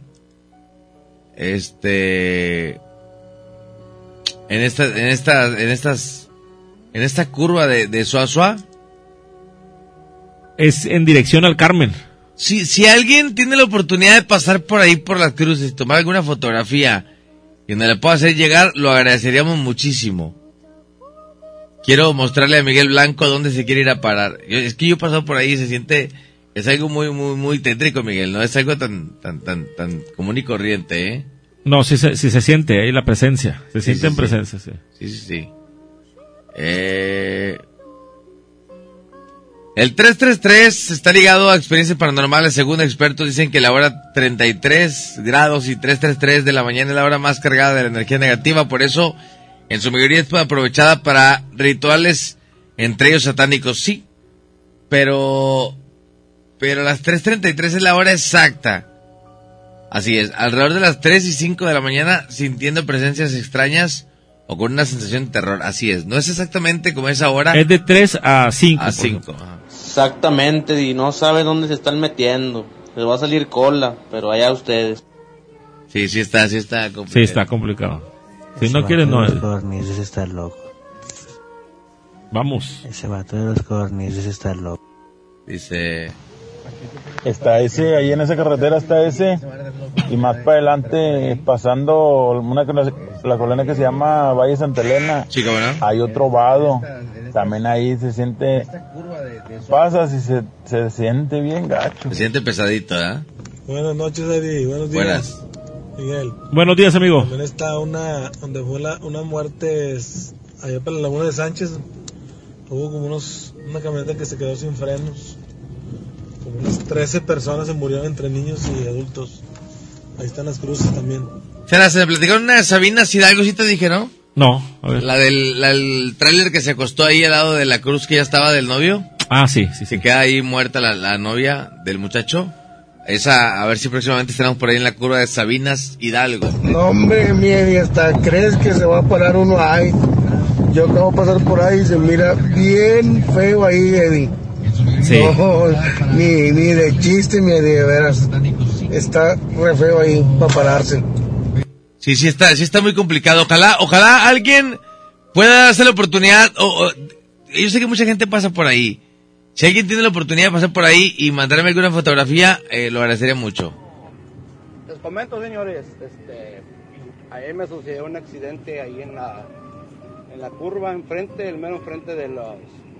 Este. En esta, en esta, en estas, en esta curva de, de Suazua. Es en dirección al Carmen. Si, si alguien tiene la oportunidad de pasar por ahí por las cruces y tomar alguna fotografía y me la pueda hacer llegar, lo agradeceríamos muchísimo. Quiero mostrarle a Miguel Blanco dónde se quiere ir a parar. Es que yo he pasado por ahí y se siente, es algo muy, muy, muy tétrico, Miguel, no es algo tan, tan, tan, tan común y corriente, ¿eh? No, sí, se- sí se siente ahí la presencia. Se Sí, siente sí, en sí. presencia, sí. Sí, sí, sí. Eh, el 333 está ligado a experiencias paranormales. Según expertos dicen que la hora 33 grados y 333 de la mañana es la hora más cargada de la energía negativa. Por eso, en su mayoría es aprovechada para rituales, entre ellos satánicos. Sí, pero, pero las 333 es la hora exacta. Así es, alrededor de las 3 y 5 de la mañana sintiendo presencias extrañas o con una sensación de terror. Así es, no es exactamente como esa hora. Es de 3 a 5. A 5. Exactamente, y no saben dónde se están metiendo. Les va a salir cola, pero allá ustedes. Sí, sí está, sí está complicado. Sí, está complicado. Si no quieres, no. Los codornices está loco. Vamos. Ese vato de los codornices está loco. Dice... Está ese, ahí en esa carretera está ese, y más para adelante, pasando una que la, la colonia que se llama Valle Santa Elena, Sí, hay otro vado, también ahí se siente, pasas y se, se siente bien gacho. Se siente pesadito, ¿eh? Buenas noches, Eddie. Buenos días. Buenas. Miguel. Buenos días, amigo. También está una, donde fue la, una muerte allá para la laguna de Sánchez. Hubo como unos, una camioneta que se quedó sin frenos. Como unas 13 personas se murieron entre niños y adultos. Ahí están las cruces también. Se las se platicaron una de Sabina Hidalgo, sí te dije, ¿no? No, a ver. La del la del tráiler que se acostó ahí al lado de la cruz que ya estaba del novio. Ah, sí, sí, Se queda ahí muerta la, la novia del muchacho. Esa, a ver si próximamente estaremos por ahí en la curva de Sabinas Hidalgo. No, hombre, mi Eddie, hasta crees que se va a parar uno ahí. Yo acabo de pasar por ahí y se mira bien feo ahí, Eddie. Sí. No, ni, ni de chiste, Eddie, de veras. Está re feo ahí para pararse. Sí, sí está, sí está muy complicado. Ojalá, ojalá alguien pueda hacer la oportunidad. O, o- yo sé que mucha gente pasa por ahí. Si alguien tiene la oportunidad de pasar por ahí y mandarme alguna fotografía, eh, lo agradecería mucho. Les comento, señores, este, ayer me sucedió un accidente ahí en la, en la curva enfrente, el mero enfrente de los,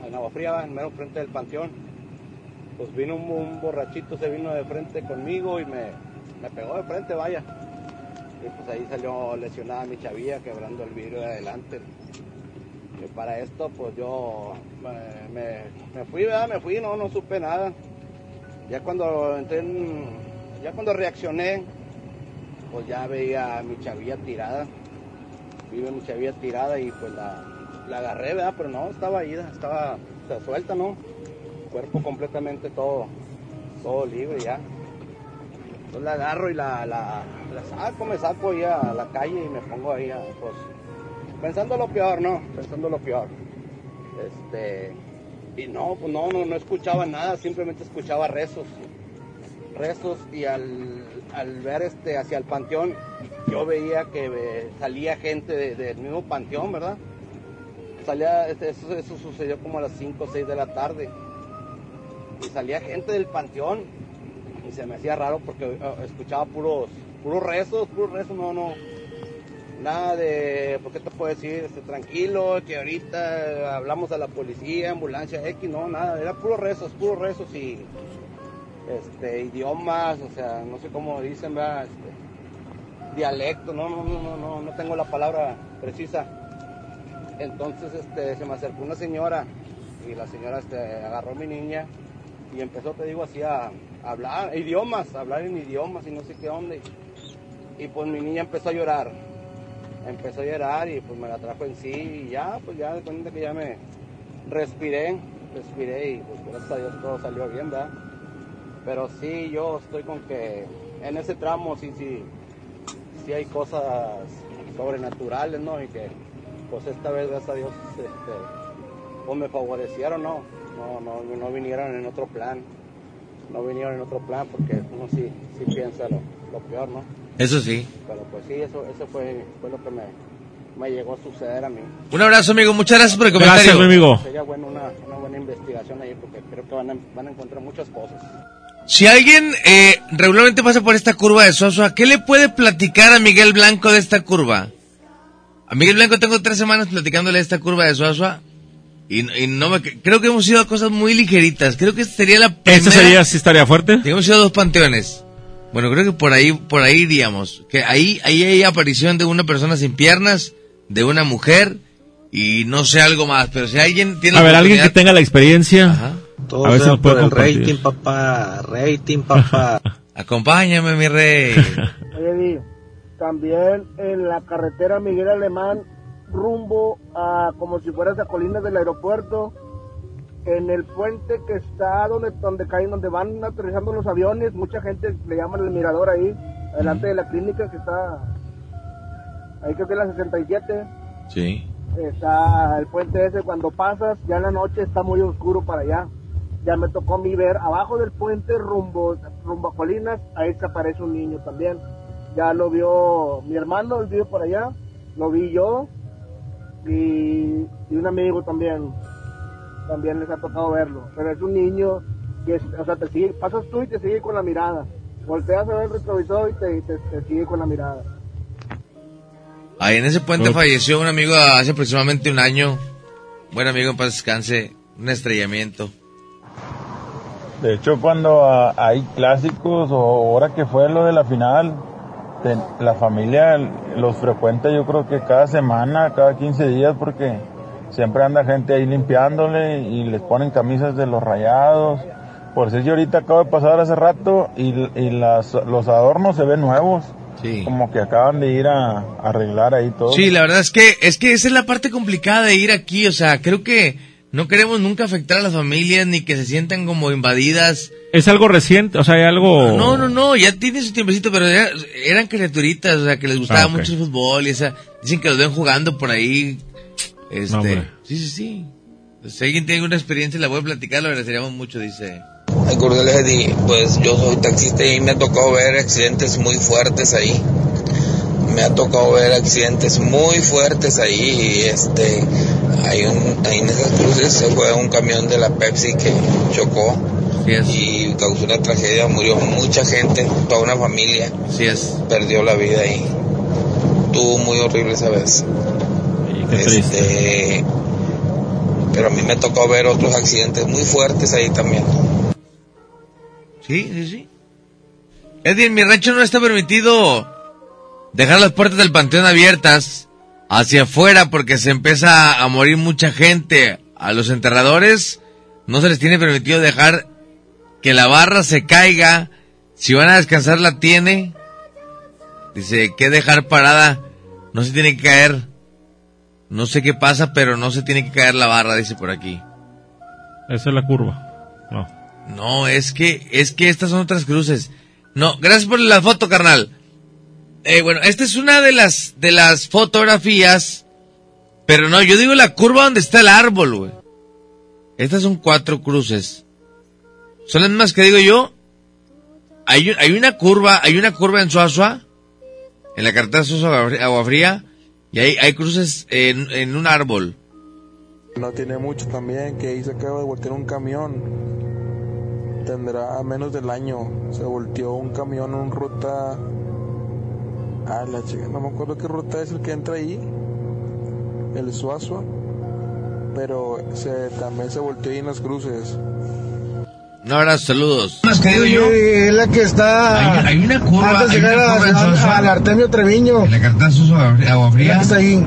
en Agua Fría, el mero enfrente del panteón. Pues vino un, borrachito, se vino de frente conmigo y me, me pegó de frente, vaya. Y pues ahí salió lesionada mi chavilla, quebrando el vidrio de adelante. Y para esto, pues yo me, me- me fui, ¿verdad? Me fui, no, no supe nada. Ya cuando entré en- ya cuando reaccioné, pues ya veía mi chavilla tirada. Vi a mi chavilla tirada y pues la, la agarré, ¿verdad? Pero no, estaba ida, estaba suelta, ¿no? Cuerpo completamente todo, todo libre ya. Entonces la agarro y la, la, la saco, me saco ahí a la calle y me pongo ahí, a, pues, pensando lo peor, ¿no? Pensando lo peor. Este, y no, pues no, no, no escuchaba nada, simplemente escuchaba rezos. Rezos y al, al ver este hacia el panteón, yo veía que eh, salía gente de- del mismo panteón, ¿verdad? Salía, este, eso, sucedió como a las 5 o 6 de la tarde. Y salía gente del panteón y se me hacía raro porque eh, escuchaba puros, puros rezos, puros rezos, no, no, nada de, ¿por qué te puedo decir? Este, tranquilo, que ahorita hablamos a la policía, ambulancia X, no, nada, era puros rezos, puros rezos y este, idiomas, o sea, no sé cómo dicen, ¿verdad? Este, dialecto, no, no, no, no, no tengo la palabra precisa. Entonces este, se me acercó una señora y la señora este, agarró a mi niña y empezó, te digo, así a hablar, idiomas, a hablar en idiomas y no sé qué onda. Y pues mi niña empezó a llorar, empezó a llorar y pues me la trajo en sí y ya, pues ya de que ya me respiré, respiré y pues gracias a Dios todo salió bien, ¿verdad? Pero sí, yo estoy con que en ese tramo sí, sí, sí hay cosas sobrenaturales, ¿no? Y que pues esta vez, gracias a Dios, este, pues me favorecieron, ¿no? No, no, no vinieron en otro plan, no vinieron en otro plan porque uno sí, sí piensa lo, lo peor, ¿no? Eso sí. Pero pues sí, eso, eso fue, fue lo que me, me llegó a suceder a mí. Un abrazo, amigo. Muchas gracias por el comentario. Gracias, mi amigo. Sería bueno una, una buena investigación ahí porque creo que van a, van a encontrar muchas cosas. Si alguien eh, regularmente pasa por esta curva de Sosua, ¿qué le puede platicar a Miguel Blanco de esta curva? A Miguel Blanco tengo tres semanas platicándole de esta curva de Sosua y, y no me, creo que hemos ido a cosas muy ligeritas. Creo que esta sería la primera. ¿Esta sería, sí estaría fuerte? Hemos ido a dos panteones. Bueno, creo que por ahí, por ahí iríamos. Que ahí, ahí hay aparición de una persona sin piernas, de una mujer y no sé algo más. Pero si alguien tiene A ver, alguien que tenga la experiencia. Todo a ver si nos puede por el rating, papá. Rating, papá. [LAUGHS] Acompáñame, mi rey. [LAUGHS] Oye, también en la carretera Miguel Alemán, rumbo a como si fueras a colinas del aeropuerto, en el puente que está donde, donde caen, donde van aterrizando los aviones, mucha gente le llaman el mirador ahí, adelante de la clínica que está, ahí creo que es la 67, Sí. está el puente ese, cuando pasas, ya en la noche está muy oscuro para allá. Ya me tocó a mí ver abajo del puente rumbo, rumbo a Colinas, ahí se aparece un niño también. Ya lo vio mi hermano, él vive por allá, lo vi yo y, y un amigo también. También les ha tocado verlo. Pero es un niño que, es- o sea, te sigue, pasas tú y te sigue con la mirada. Volteas a ver el retrovisor y te, te- te sigue con la mirada. Ahí en ese puente falleció un amigo hace aproximadamente un año. Buen amigo, en paz descanse. Un estrellamiento. De hecho, cuando ah, hay clásicos o ahora que fue lo de la final, la familia los frecuenta yo creo que cada semana, cada 15 días, porque siempre anda gente ahí limpiándole y les ponen camisas de los rayados. Por si yo ahorita acabo de pasar hace rato y, y las, los adornos se ven nuevos. Como que acaban de ir a, a arreglar ahí todo. Sí, la verdad es que es que esa es la parte complicada de ir aquí, o sea, creo que no queremos nunca afectar a las familias ni que se sientan como invadidas. Es algo reciente, o sea, hay algo... No, no, no, ya tiene su tiempecito, pero era- eran criaturitas, o sea, que les gustaba Ah, mucho el fútbol y esa, dicen que los ven jugando por ahí. Este, No, sí, sí, sí. Pues, si alguien tiene alguna experiencia y la voy a platicar, lo agradeceríamos mucho, dice. Ay, Cordeles Eddie, pues yo soy taxista y me ha tocado ver accidentes muy fuertes ahí. Me ha tocado ver accidentes muy fuertes ahí y este, hay un, ahí en esas cruces se fue un camión de la Pepsi que chocó y causó una tragedia, murió mucha gente, toda una familia. Perdió la vida ahí. Estuvo muy horrible esa vez. Este, pero a mí me tocó ver otros accidentes muy fuertes ahí también. Sí, sí, sí. Eddie, en mi rancho no está permitido dejar las puertas del panteón abiertas hacia afuera porque se empieza a morir mucha gente. A los enterradores no se les tiene permitido dejar que la barra se caiga. Si van a descansar la tiene. Dice que dejar parada. No se tiene que caer. No sé qué pasa, pero no se tiene que caer la barra, dice por aquí. Esa es la curva. No. No, es que, es que estas son otras cruces. No, gracias por la foto, carnal. Eh, bueno, esta es una de las, de las fotografías. Pero no, yo digo la curva donde está el árbol, güey. Estas son cuatro cruces. Son las mismas que digo yo. Hay, hay una curva, hay una curva en Suazua, en la carretera Suazua Agua Fría, y hay, hay cruces en, en un árbol. No tiene mucho también, que ahí se acaba de voltear un camión. Tendrá menos del año. Se volteó un camión en ruta. Ah, la chica, no me acuerdo qué ruta es el que entra ahí. El Suazua. Pero se, también se volteó ahí en las cruces. Un abrazo, saludos. Oye, es la que está. Hay- hay una curva, Antes de llegar a- a- al Artemio Treviño. La Suazua Agua que está ahí.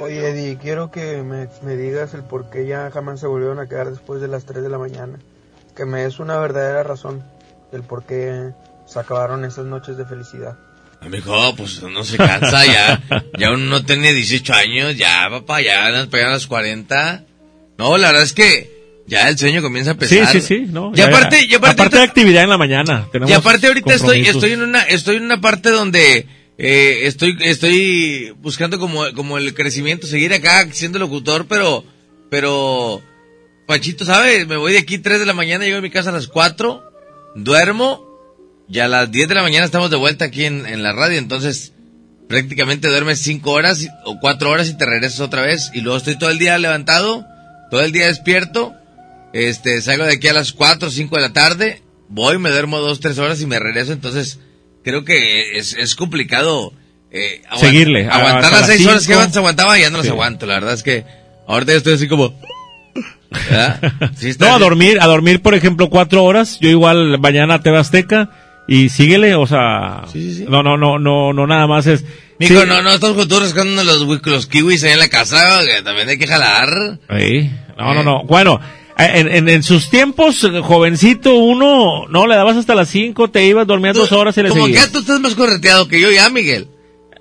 Oye, Eddie, quiero que me, me digas el por qué ya jamás se volvieron a quedar después de las 3 de la mañana. Que me des una verdadera razón del por qué se acabaron esas noches de felicidad. Amigo, pues no se cansa ya. Ya uno no tiene 18 años, ya, papá, ya nos pegan las 40. No, la verdad es que ya el sueño comienza a Sí, pesar. sí, sí. No, y aparte, y aparte, aparte de actividad en la mañana. tenemos y aparte ahorita estoy, estoy en una, estoy en una parte donde eh, estoy, estoy buscando como, como el crecimiento, seguir acá siendo locutor, pero, pero, Pachito, ¿sabes? Me voy de aquí 3 de la mañana, llego a mi casa a las 4, duermo, y a las 10 de la mañana estamos de vuelta aquí en, en la radio, entonces prácticamente duermes 5 horas o 4 horas y te regresas otra vez, y luego estoy todo el día levantado, todo el día despierto, este, salgo de aquí a las 4 o 5 de la tarde, voy, me duermo 2, 3 horas y me regreso, entonces creo que es, es complicado eh, aguant- Seguirle, Aguantar las las 6 horas que antes aguantaba, ya no las aguanto, la verdad es que ahorita yo estoy así como... ¿verdad? [LAUGHS] Sí está No, a dormir, a dormir, por ejemplo, cuatro horas. Yo igual mañana TV Azteca y síguele, o sea, no, no, no, no, no nada más es. Mico, sí, no, no, estamos con todos rascando los, los kiwis ahí en la casa, que también hay que jalar. Sí. No, no, no. Bueno, en, en, en sus tiempos, eh, jovencito, uno, no, le dabas hasta las cinco, te ibas, dormías dos horas y le Como que seguías. tú estás más correteado que yo ya, Miguel.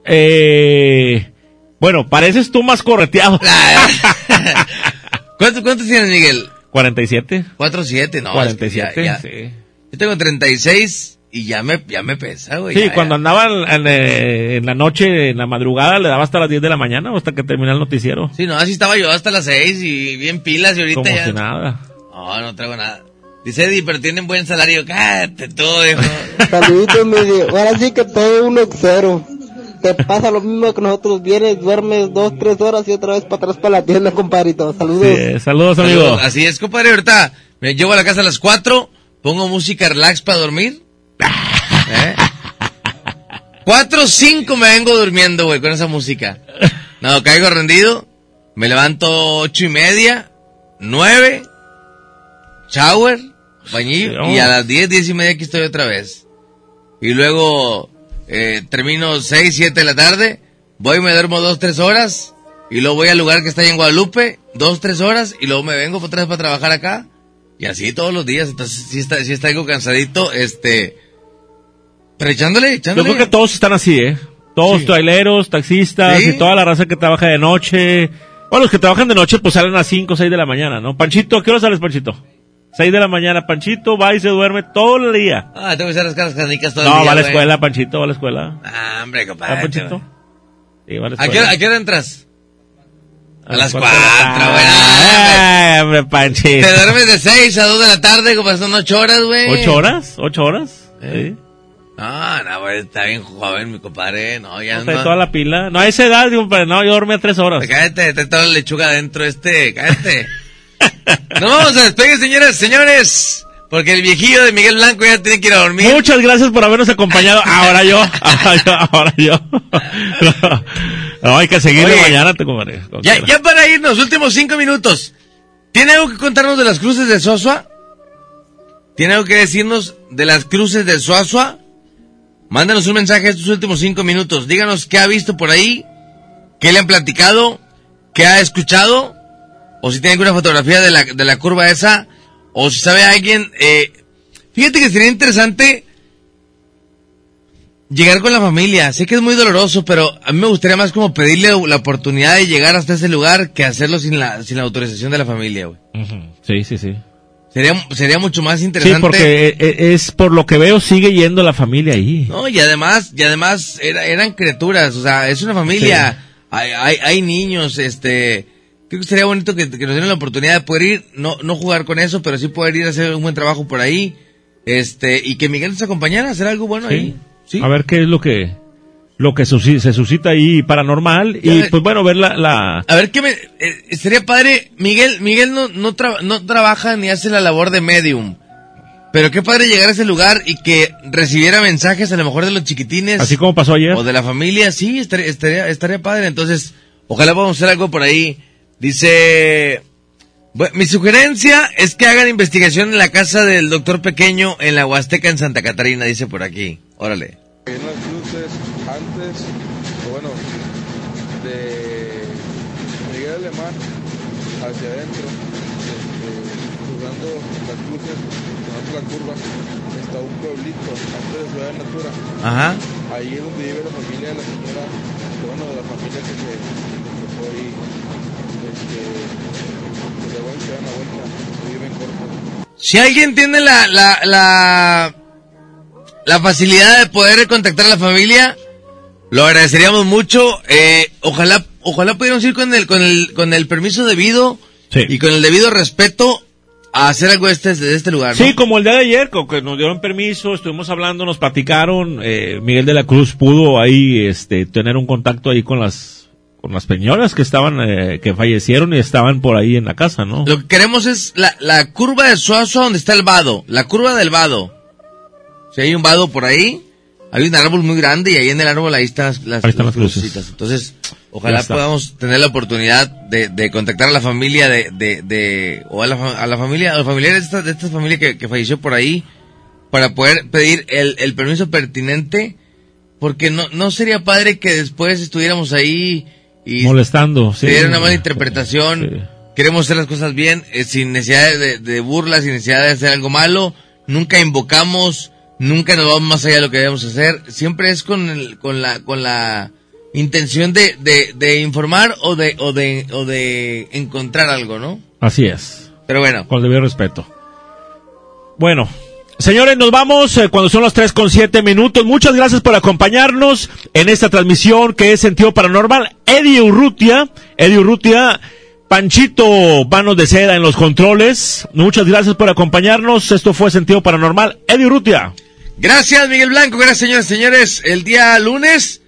Eh, bueno, pareces tú más correteado. [LAUGHS] ¿Cuánto, ¿Cuántos tienes, Miguel? 47. 4 7, no. 47, es que ya- ya- sí. Yo tengo 36 y ya me, ya me pesa, güey. Sí, ya, cuando ya. andaba en, eh, en la noche, en la madrugada, le daba hasta las 10 de la mañana o hasta que terminara el noticiero. Sí, no, así estaba yo hasta las 6 y bien pilas y ahorita Como ya... si nada. No, no traigo nada. Dice Eddie, pero tienen buen salario. Cállate tú, hijo. [LAUGHS] Saluditos, mi Dios. Ahora sí que te doy uno cero. Te pasa lo mismo que nosotros. Vienes, duermes dos, tres horas y otra vez para atrás para la tienda, compadrito. Saludos. Sí, saludos, amigo. Saludos. Así es, compadre. Ahorita me llego a la casa a las 4, pongo música relax para dormir. ¿Eh? 4 o 5 me vengo durmiendo, güey, con esa música. No, caigo rendido, me levanto ocho y media, 9, shower, bañillo, y a las 10, 10 y media aquí estoy otra vez. Y luego eh, termino 6, 7 de la tarde, voy, me duermo 2, 3 horas, y luego voy al lugar que está ahí en Guadalupe, 2, 3 horas, y luego me vengo otra vez para trabajar acá. Y así todos los días, entonces sí está, sí está algo cansadito, este... Pero echándole, Yo echándole. creo que todos están así, ¿eh? Todos traileros, taxistas Sí. y toda la raza que trabaja de noche. Bueno, los que trabajan de noche pues salen a 5 o 6 de la mañana, ¿no? Panchito, ¿a qué hora sales, Panchito? 6 de la mañana, Panchito va y se duerme todo el día. Ah, tengo que hacer las caras canicas todo No, el día, va a la güey. escuela, Panchito, va a la escuela. Ah, hombre, ¿Ah, compadre. Panchito? Sí, va a la ¿A qué, escuela. hora- a qué hora entras? A, las cuatro de la cuatro, güey. Ah, hombre, Panchito. Te duermes de 6 a 2 de la tarde, como son 8 horas, güey. ¿Ocho horas? ¿Ocho horas? ¿Eh? Sí. No, no, está bien joven, mi compadre. No, ya No, no. trae toda la pila. No, a esa edad, pero no, yo dormía tres horas. Cállate, trae toda la lechuga adentro, este, cállate. [LAUGHS] no vamos a despedir, señores, señores. Porque el viejillo de Miguel Blanco ya tiene que ir a dormir. Muchas gracias por habernos acompañado. Ahora yo, [LAUGHS] ahora yo, ahora yo. [LAUGHS] No, hay que seguirle Oye, mañana, te comeré. Ya, ya para irnos, últimos cinco minutos. ¿Tiene algo que contarnos de las cruces de Sosua? ¿Tiene algo que decirnos de las cruces de Sosua? Mándanos un mensaje estos últimos cinco minutos. Díganos qué ha visto por ahí qué le han platicado, qué ha escuchado, o si tiene alguna fotografía de la, de la curva esa, o si sabe alguien. Eh, fíjate que sería interesante llegar con la familia. Sé que es muy doloroso, pero a mí me gustaría más como pedirle la oportunidad de llegar hasta ese lugar que hacerlo sin la, sin la autorización de la familia, güey. Sí, sí, sí. Sería, sería mucho más interesante. Sí, porque eh, eh, es por lo que veo sigue yendo la familia ahí. No, y además, y además era- eran criaturas, o sea, es una familia, hay, hay, hay niños, este, creo que sería bonito que, que nos dieran la oportunidad de poder ir, no, no jugar con eso, pero sí poder ir a hacer un buen trabajo por ahí, este, y que Miguel nos acompañara a hacer algo bueno ahí. A ver qué es lo que lo que se suscita ahí paranormal y pues bueno, ver la, la A ver, ¿qué me, eh, sería padre, Miguel, Miguel no, no, tra- no trabaja ni hace la labor de medium, pero qué padre llegar a ese lugar y que recibiera mensajes a lo mejor de los chiquitines. así como pasó ayer. O de la familia, sí, estaría, estaría, estaría padre. Entonces, ojalá podamos hacer algo por ahí. Dice, bueno, mi sugerencia es que hagan investigación en la casa del doctor pequeño en la Huasteca en Santa Catarina, dice por aquí. Órale. Antes, bueno, de Miguel Alemán hacia adentro, este, cruzando las cruces, cruzando la curva, está un pueblito antes de Ciudad de Natura. Ajá. Ahí es donde vive la familia de la señora, bueno, de la familia que se, que fue ahí, este, que se se dan la vuelta, que vive en Corpus. Si alguien tiene la, la, la, la facilidad de poder contactar a la familia, lo agradeceríamos mucho. Eh, ojalá, ojalá pudiéramos ir con el, con el, con el permiso debido y con el debido respeto a hacer algo de este, de este lugar. ¿no? Sí, como el día de ayer, que nos dieron permiso, estuvimos hablando, nos platicaron, eh, Miguel de la Cruz pudo ahí este tener un contacto ahí con las con las señoras que estaban eh, que fallecieron y estaban por ahí en la casa, ¿no? Lo que queremos es la, la curva de Suazo donde está el vado, la curva del vado. Si hay un vado por ahí, hay un árbol muy grande y ahí en el árbol ahí están las, las, Ahí están las cruces. Entonces, ojalá podamos tener la oportunidad de, de contactar a la familia de, de, de o a la, a la familia, a los familiares de esta, de esta familia que, que falleció por ahí, para poder pedir el, el permiso pertinente, porque no, no sería padre que después estuviéramos ahí y Molestando, sí. diera una mala interpretación. Queremos hacer las cosas bien, eh, sin necesidad de, de burlas, sin necesidad de hacer algo malo. Nunca invocamos, nunca nos vamos más allá de lo que debemos hacer. Siempre es con, el- con la, con la intención de, de, de informar o de, o de, o de encontrar algo, ¿no? Así es. Pero bueno. Con el debido respeto. Bueno, señores, nos vamos eh, cuando son las 3 con 7 minutos. Muchas gracias por acompañarnos en esta transmisión que es Sentido Paranormal. Eddie Urrutia, Eddie Urrutia, Panchito Manos de Seda en los controles. Muchas gracias por acompañarnos. Esto fue Sentido Paranormal. Eddie Urrutia. Gracias, Miguel Blanco. Gracias, señoras y señores. El día lunes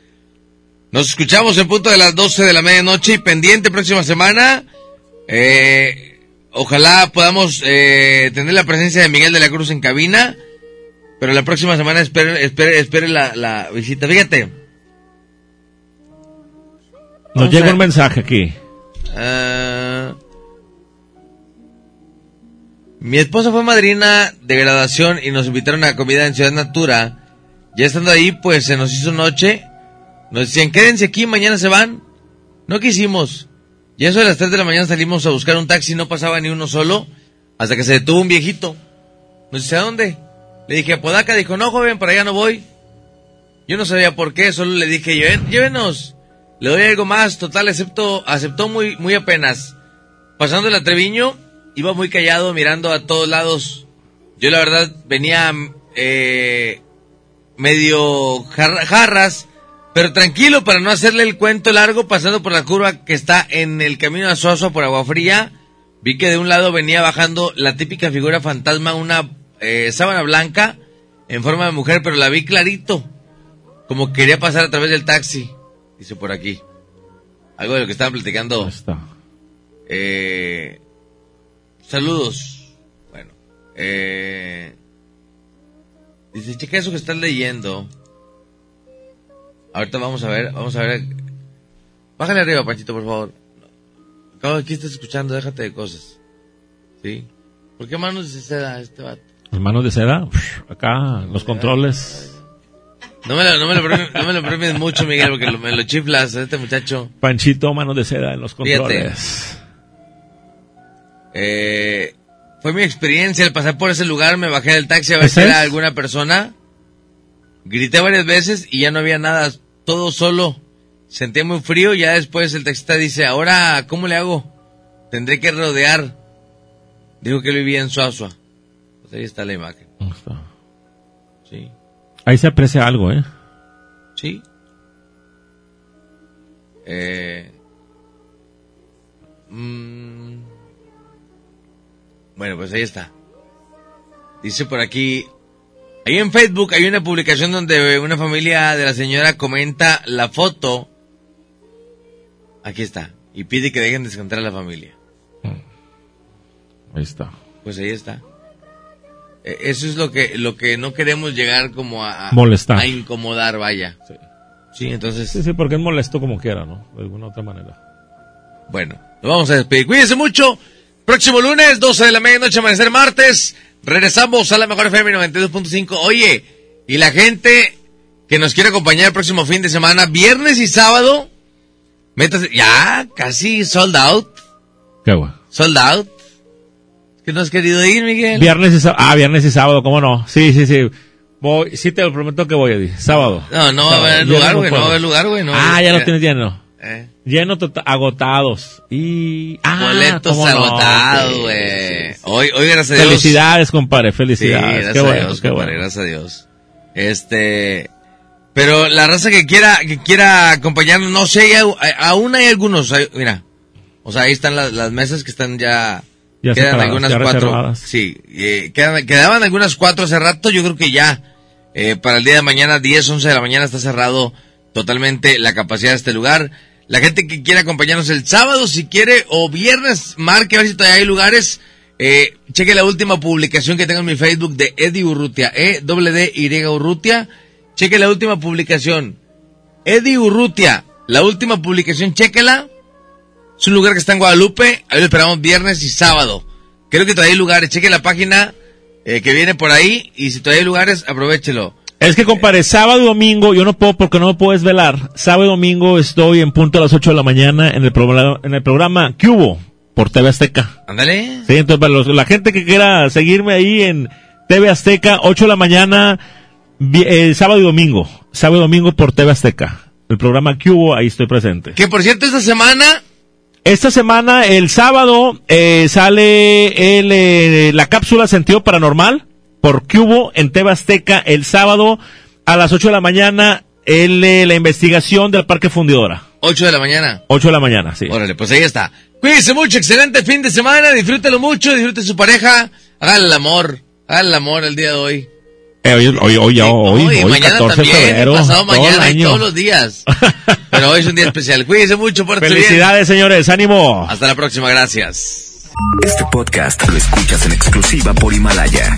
nos escuchamos en punto de las 12 de la medianoche y pendiente próxima semana. Eh, ojalá podamos eh, tener la presencia de Miguel de la Cruz en cabina. Pero la próxima semana espere, espere, espere la, la visita. Fíjate. Nos llega a- un mensaje aquí. Ah, mi esposa fue madrina de graduación y nos invitaron a comida en Ciudad Natura. Ya estando ahí, pues se nos hizo noche. Nos decían, quédense aquí, mañana se van. No quisimos. Y eso de las 3 de la mañana salimos a buscar un taxi, no pasaba ni uno solo, hasta que se detuvo un viejito. Nos dice, ¿a dónde? Le dije, a Podaca. Dijo, no, joven, por allá no voy. Yo no sabía por qué, solo le dije, "Lleven- llévenos. Le doy algo más, total, aceptó, aceptó muy, muy apenas. Pasando el Atreviño, iba muy callado, mirando a todos lados. Yo la verdad venía eh, medio jar- jarras, pero tranquilo para no hacerle el cuento largo, pasando por la curva que está en el camino a por Agua Fría. Vi que de un lado venía bajando la típica figura fantasma, una eh, sábana blanca en forma de mujer, pero la vi clarito, como quería pasar a través del taxi. Dice por aquí. Algo de lo que estaban platicando. Eh, saludos. Bueno. Eh, dice, checa eso que estás leyendo. Ahorita vamos a ver, vamos a ver. Bájale arriba, Panchito, por favor. Acabo aquí estás escuchando, déjate de cosas. ¿Sí? ¿Por qué manos de seda este vato? Las manos de seda, uf, acá, los controles. No me lo, no me lo, premies, no me lo premies mucho, Miguel, porque lo- me lo chiflas, este muchacho. Panchito, manos de seda en los Fíjate. Eh, fue mi experiencia al pasar por ese lugar, me bajé del taxi a ver ¿Ese si era alguna persona. Grité varias veces y ya no había nada, todo solo. Sentía muy frío, ya después el taxista dice, ahora, ¿cómo le hago? Tendré que rodear. Dijo que vivía en Suazua. Pues ahí está la imagen. Sí, Ahí se aprecia algo, ¿eh? sí. Eh, mm, bueno, pues ahí está. Dice por aquí, ahí en Facebook hay una publicación donde una familia de la señora comenta la foto. Aquí está. Y pide que dejen descansar a la familia. Ahí está. Pues ahí está. Eh, Eso es lo que lo que no queremos llegar como a, Molestar. a incomodar, vaya. Sí. entonces, Sí, sí, porque es molesto como quiera, ¿no? De alguna otra manera. bueno, nos vamos a despedir. Cuídense mucho. Próximo lunes, 12 de la medianoche, amanecer martes. Regresamos a la mejor FM 92.5. Oye, y la gente que nos quiere acompañar el próximo fin de semana, viernes y sábado, métase, ya, casi sold out. Qué bueno. Sold out. ¿Que no has querido ir, Miguel? Viernes y sábado. Ah, viernes y sábado, ¿cómo no? Sí, sí, sí. Voy, sí te lo prometo que voy, Eddie. Sábado. No, no va a Sábado. haber lugar, güey, no va a haber lugar, güey. no. ah, ya lo tienes lleno. eh. Lleno, tota- agotados. Y. Ah, Boletos cómo no, agotados, sí, güey. Hoy, hoy, gracias a Dios. Felicidades, compadre, Sí, felicidades. gracias qué a bueno, Dios, qué compadre, bueno. gracias a Dios. Este, pero la raza que quiera, que quiera acompañarnos, no sé, aún hay algunos, hay- mira, o sea, ahí están las, las mesas que están ya, Ya quedan separadas, algunas ya cuatro, sí, eh, quedan- quedaban algunas cuatro hace rato, yo creo que ya, eh, para el día de mañana, 10, 11 de la mañana está cerrado totalmente la capacidad de este lugar. La gente que quiera acompañarnos el sábado, si quiere, o viernes, marque a ver si todavía hay lugares. Eh, cheque la última publicación que tengo en mi Facebook de Eddie Urrutia, E W D Y Urrutia. Cheque la última publicación. Eddie Urrutia, la última publicación, chéquela. Es un lugar que está en Guadalupe, ahí lo esperamos viernes y sábado. Creo que todavía hay lugares, cheque la página eh, que viene por ahí y si todavía hay lugares, aprovechelo. Es que, compadre, sábado y domingo, yo no puedo porque no me puedes velar. Sábado y domingo estoy en punto a las 8 de la mañana en el programa, en el programa Cubo por TV Azteca. Ándale. Sí, entonces para los- la gente que quiera seguirme ahí en TV Azteca, 8 de la mañana, eh, sábado y domingo. Sábado y domingo por TV Azteca. El programa Cubo, ahí estoy presente. Que por cierto, esta semana Esta semana, el sábado, eh, sale el, eh, la cápsula Sentido Paranormal por Cubo en TV Azteca. El sábado a las 8 de la mañana, el, eh, la investigación del Parque Fundidora. 8 de la mañana. 8 de la mañana, sí. Órale, pues ahí está. Cuídense mucho, excelente fin de semana, disfrútelo mucho, disfrute su pareja, hagan el amor, hagan el amor el día de hoy. Eh, hoy, hoy, hoy, hoy, Hoy, hoy, mañana 14 de también, febrero. pasado todo el mañana y todos los días. Pero hoy es un día especial. Cuídense mucho, por Felicidades, señores, ánimo. Hasta la próxima, gracias. Este podcast lo escuchas en exclusiva por Himalaya.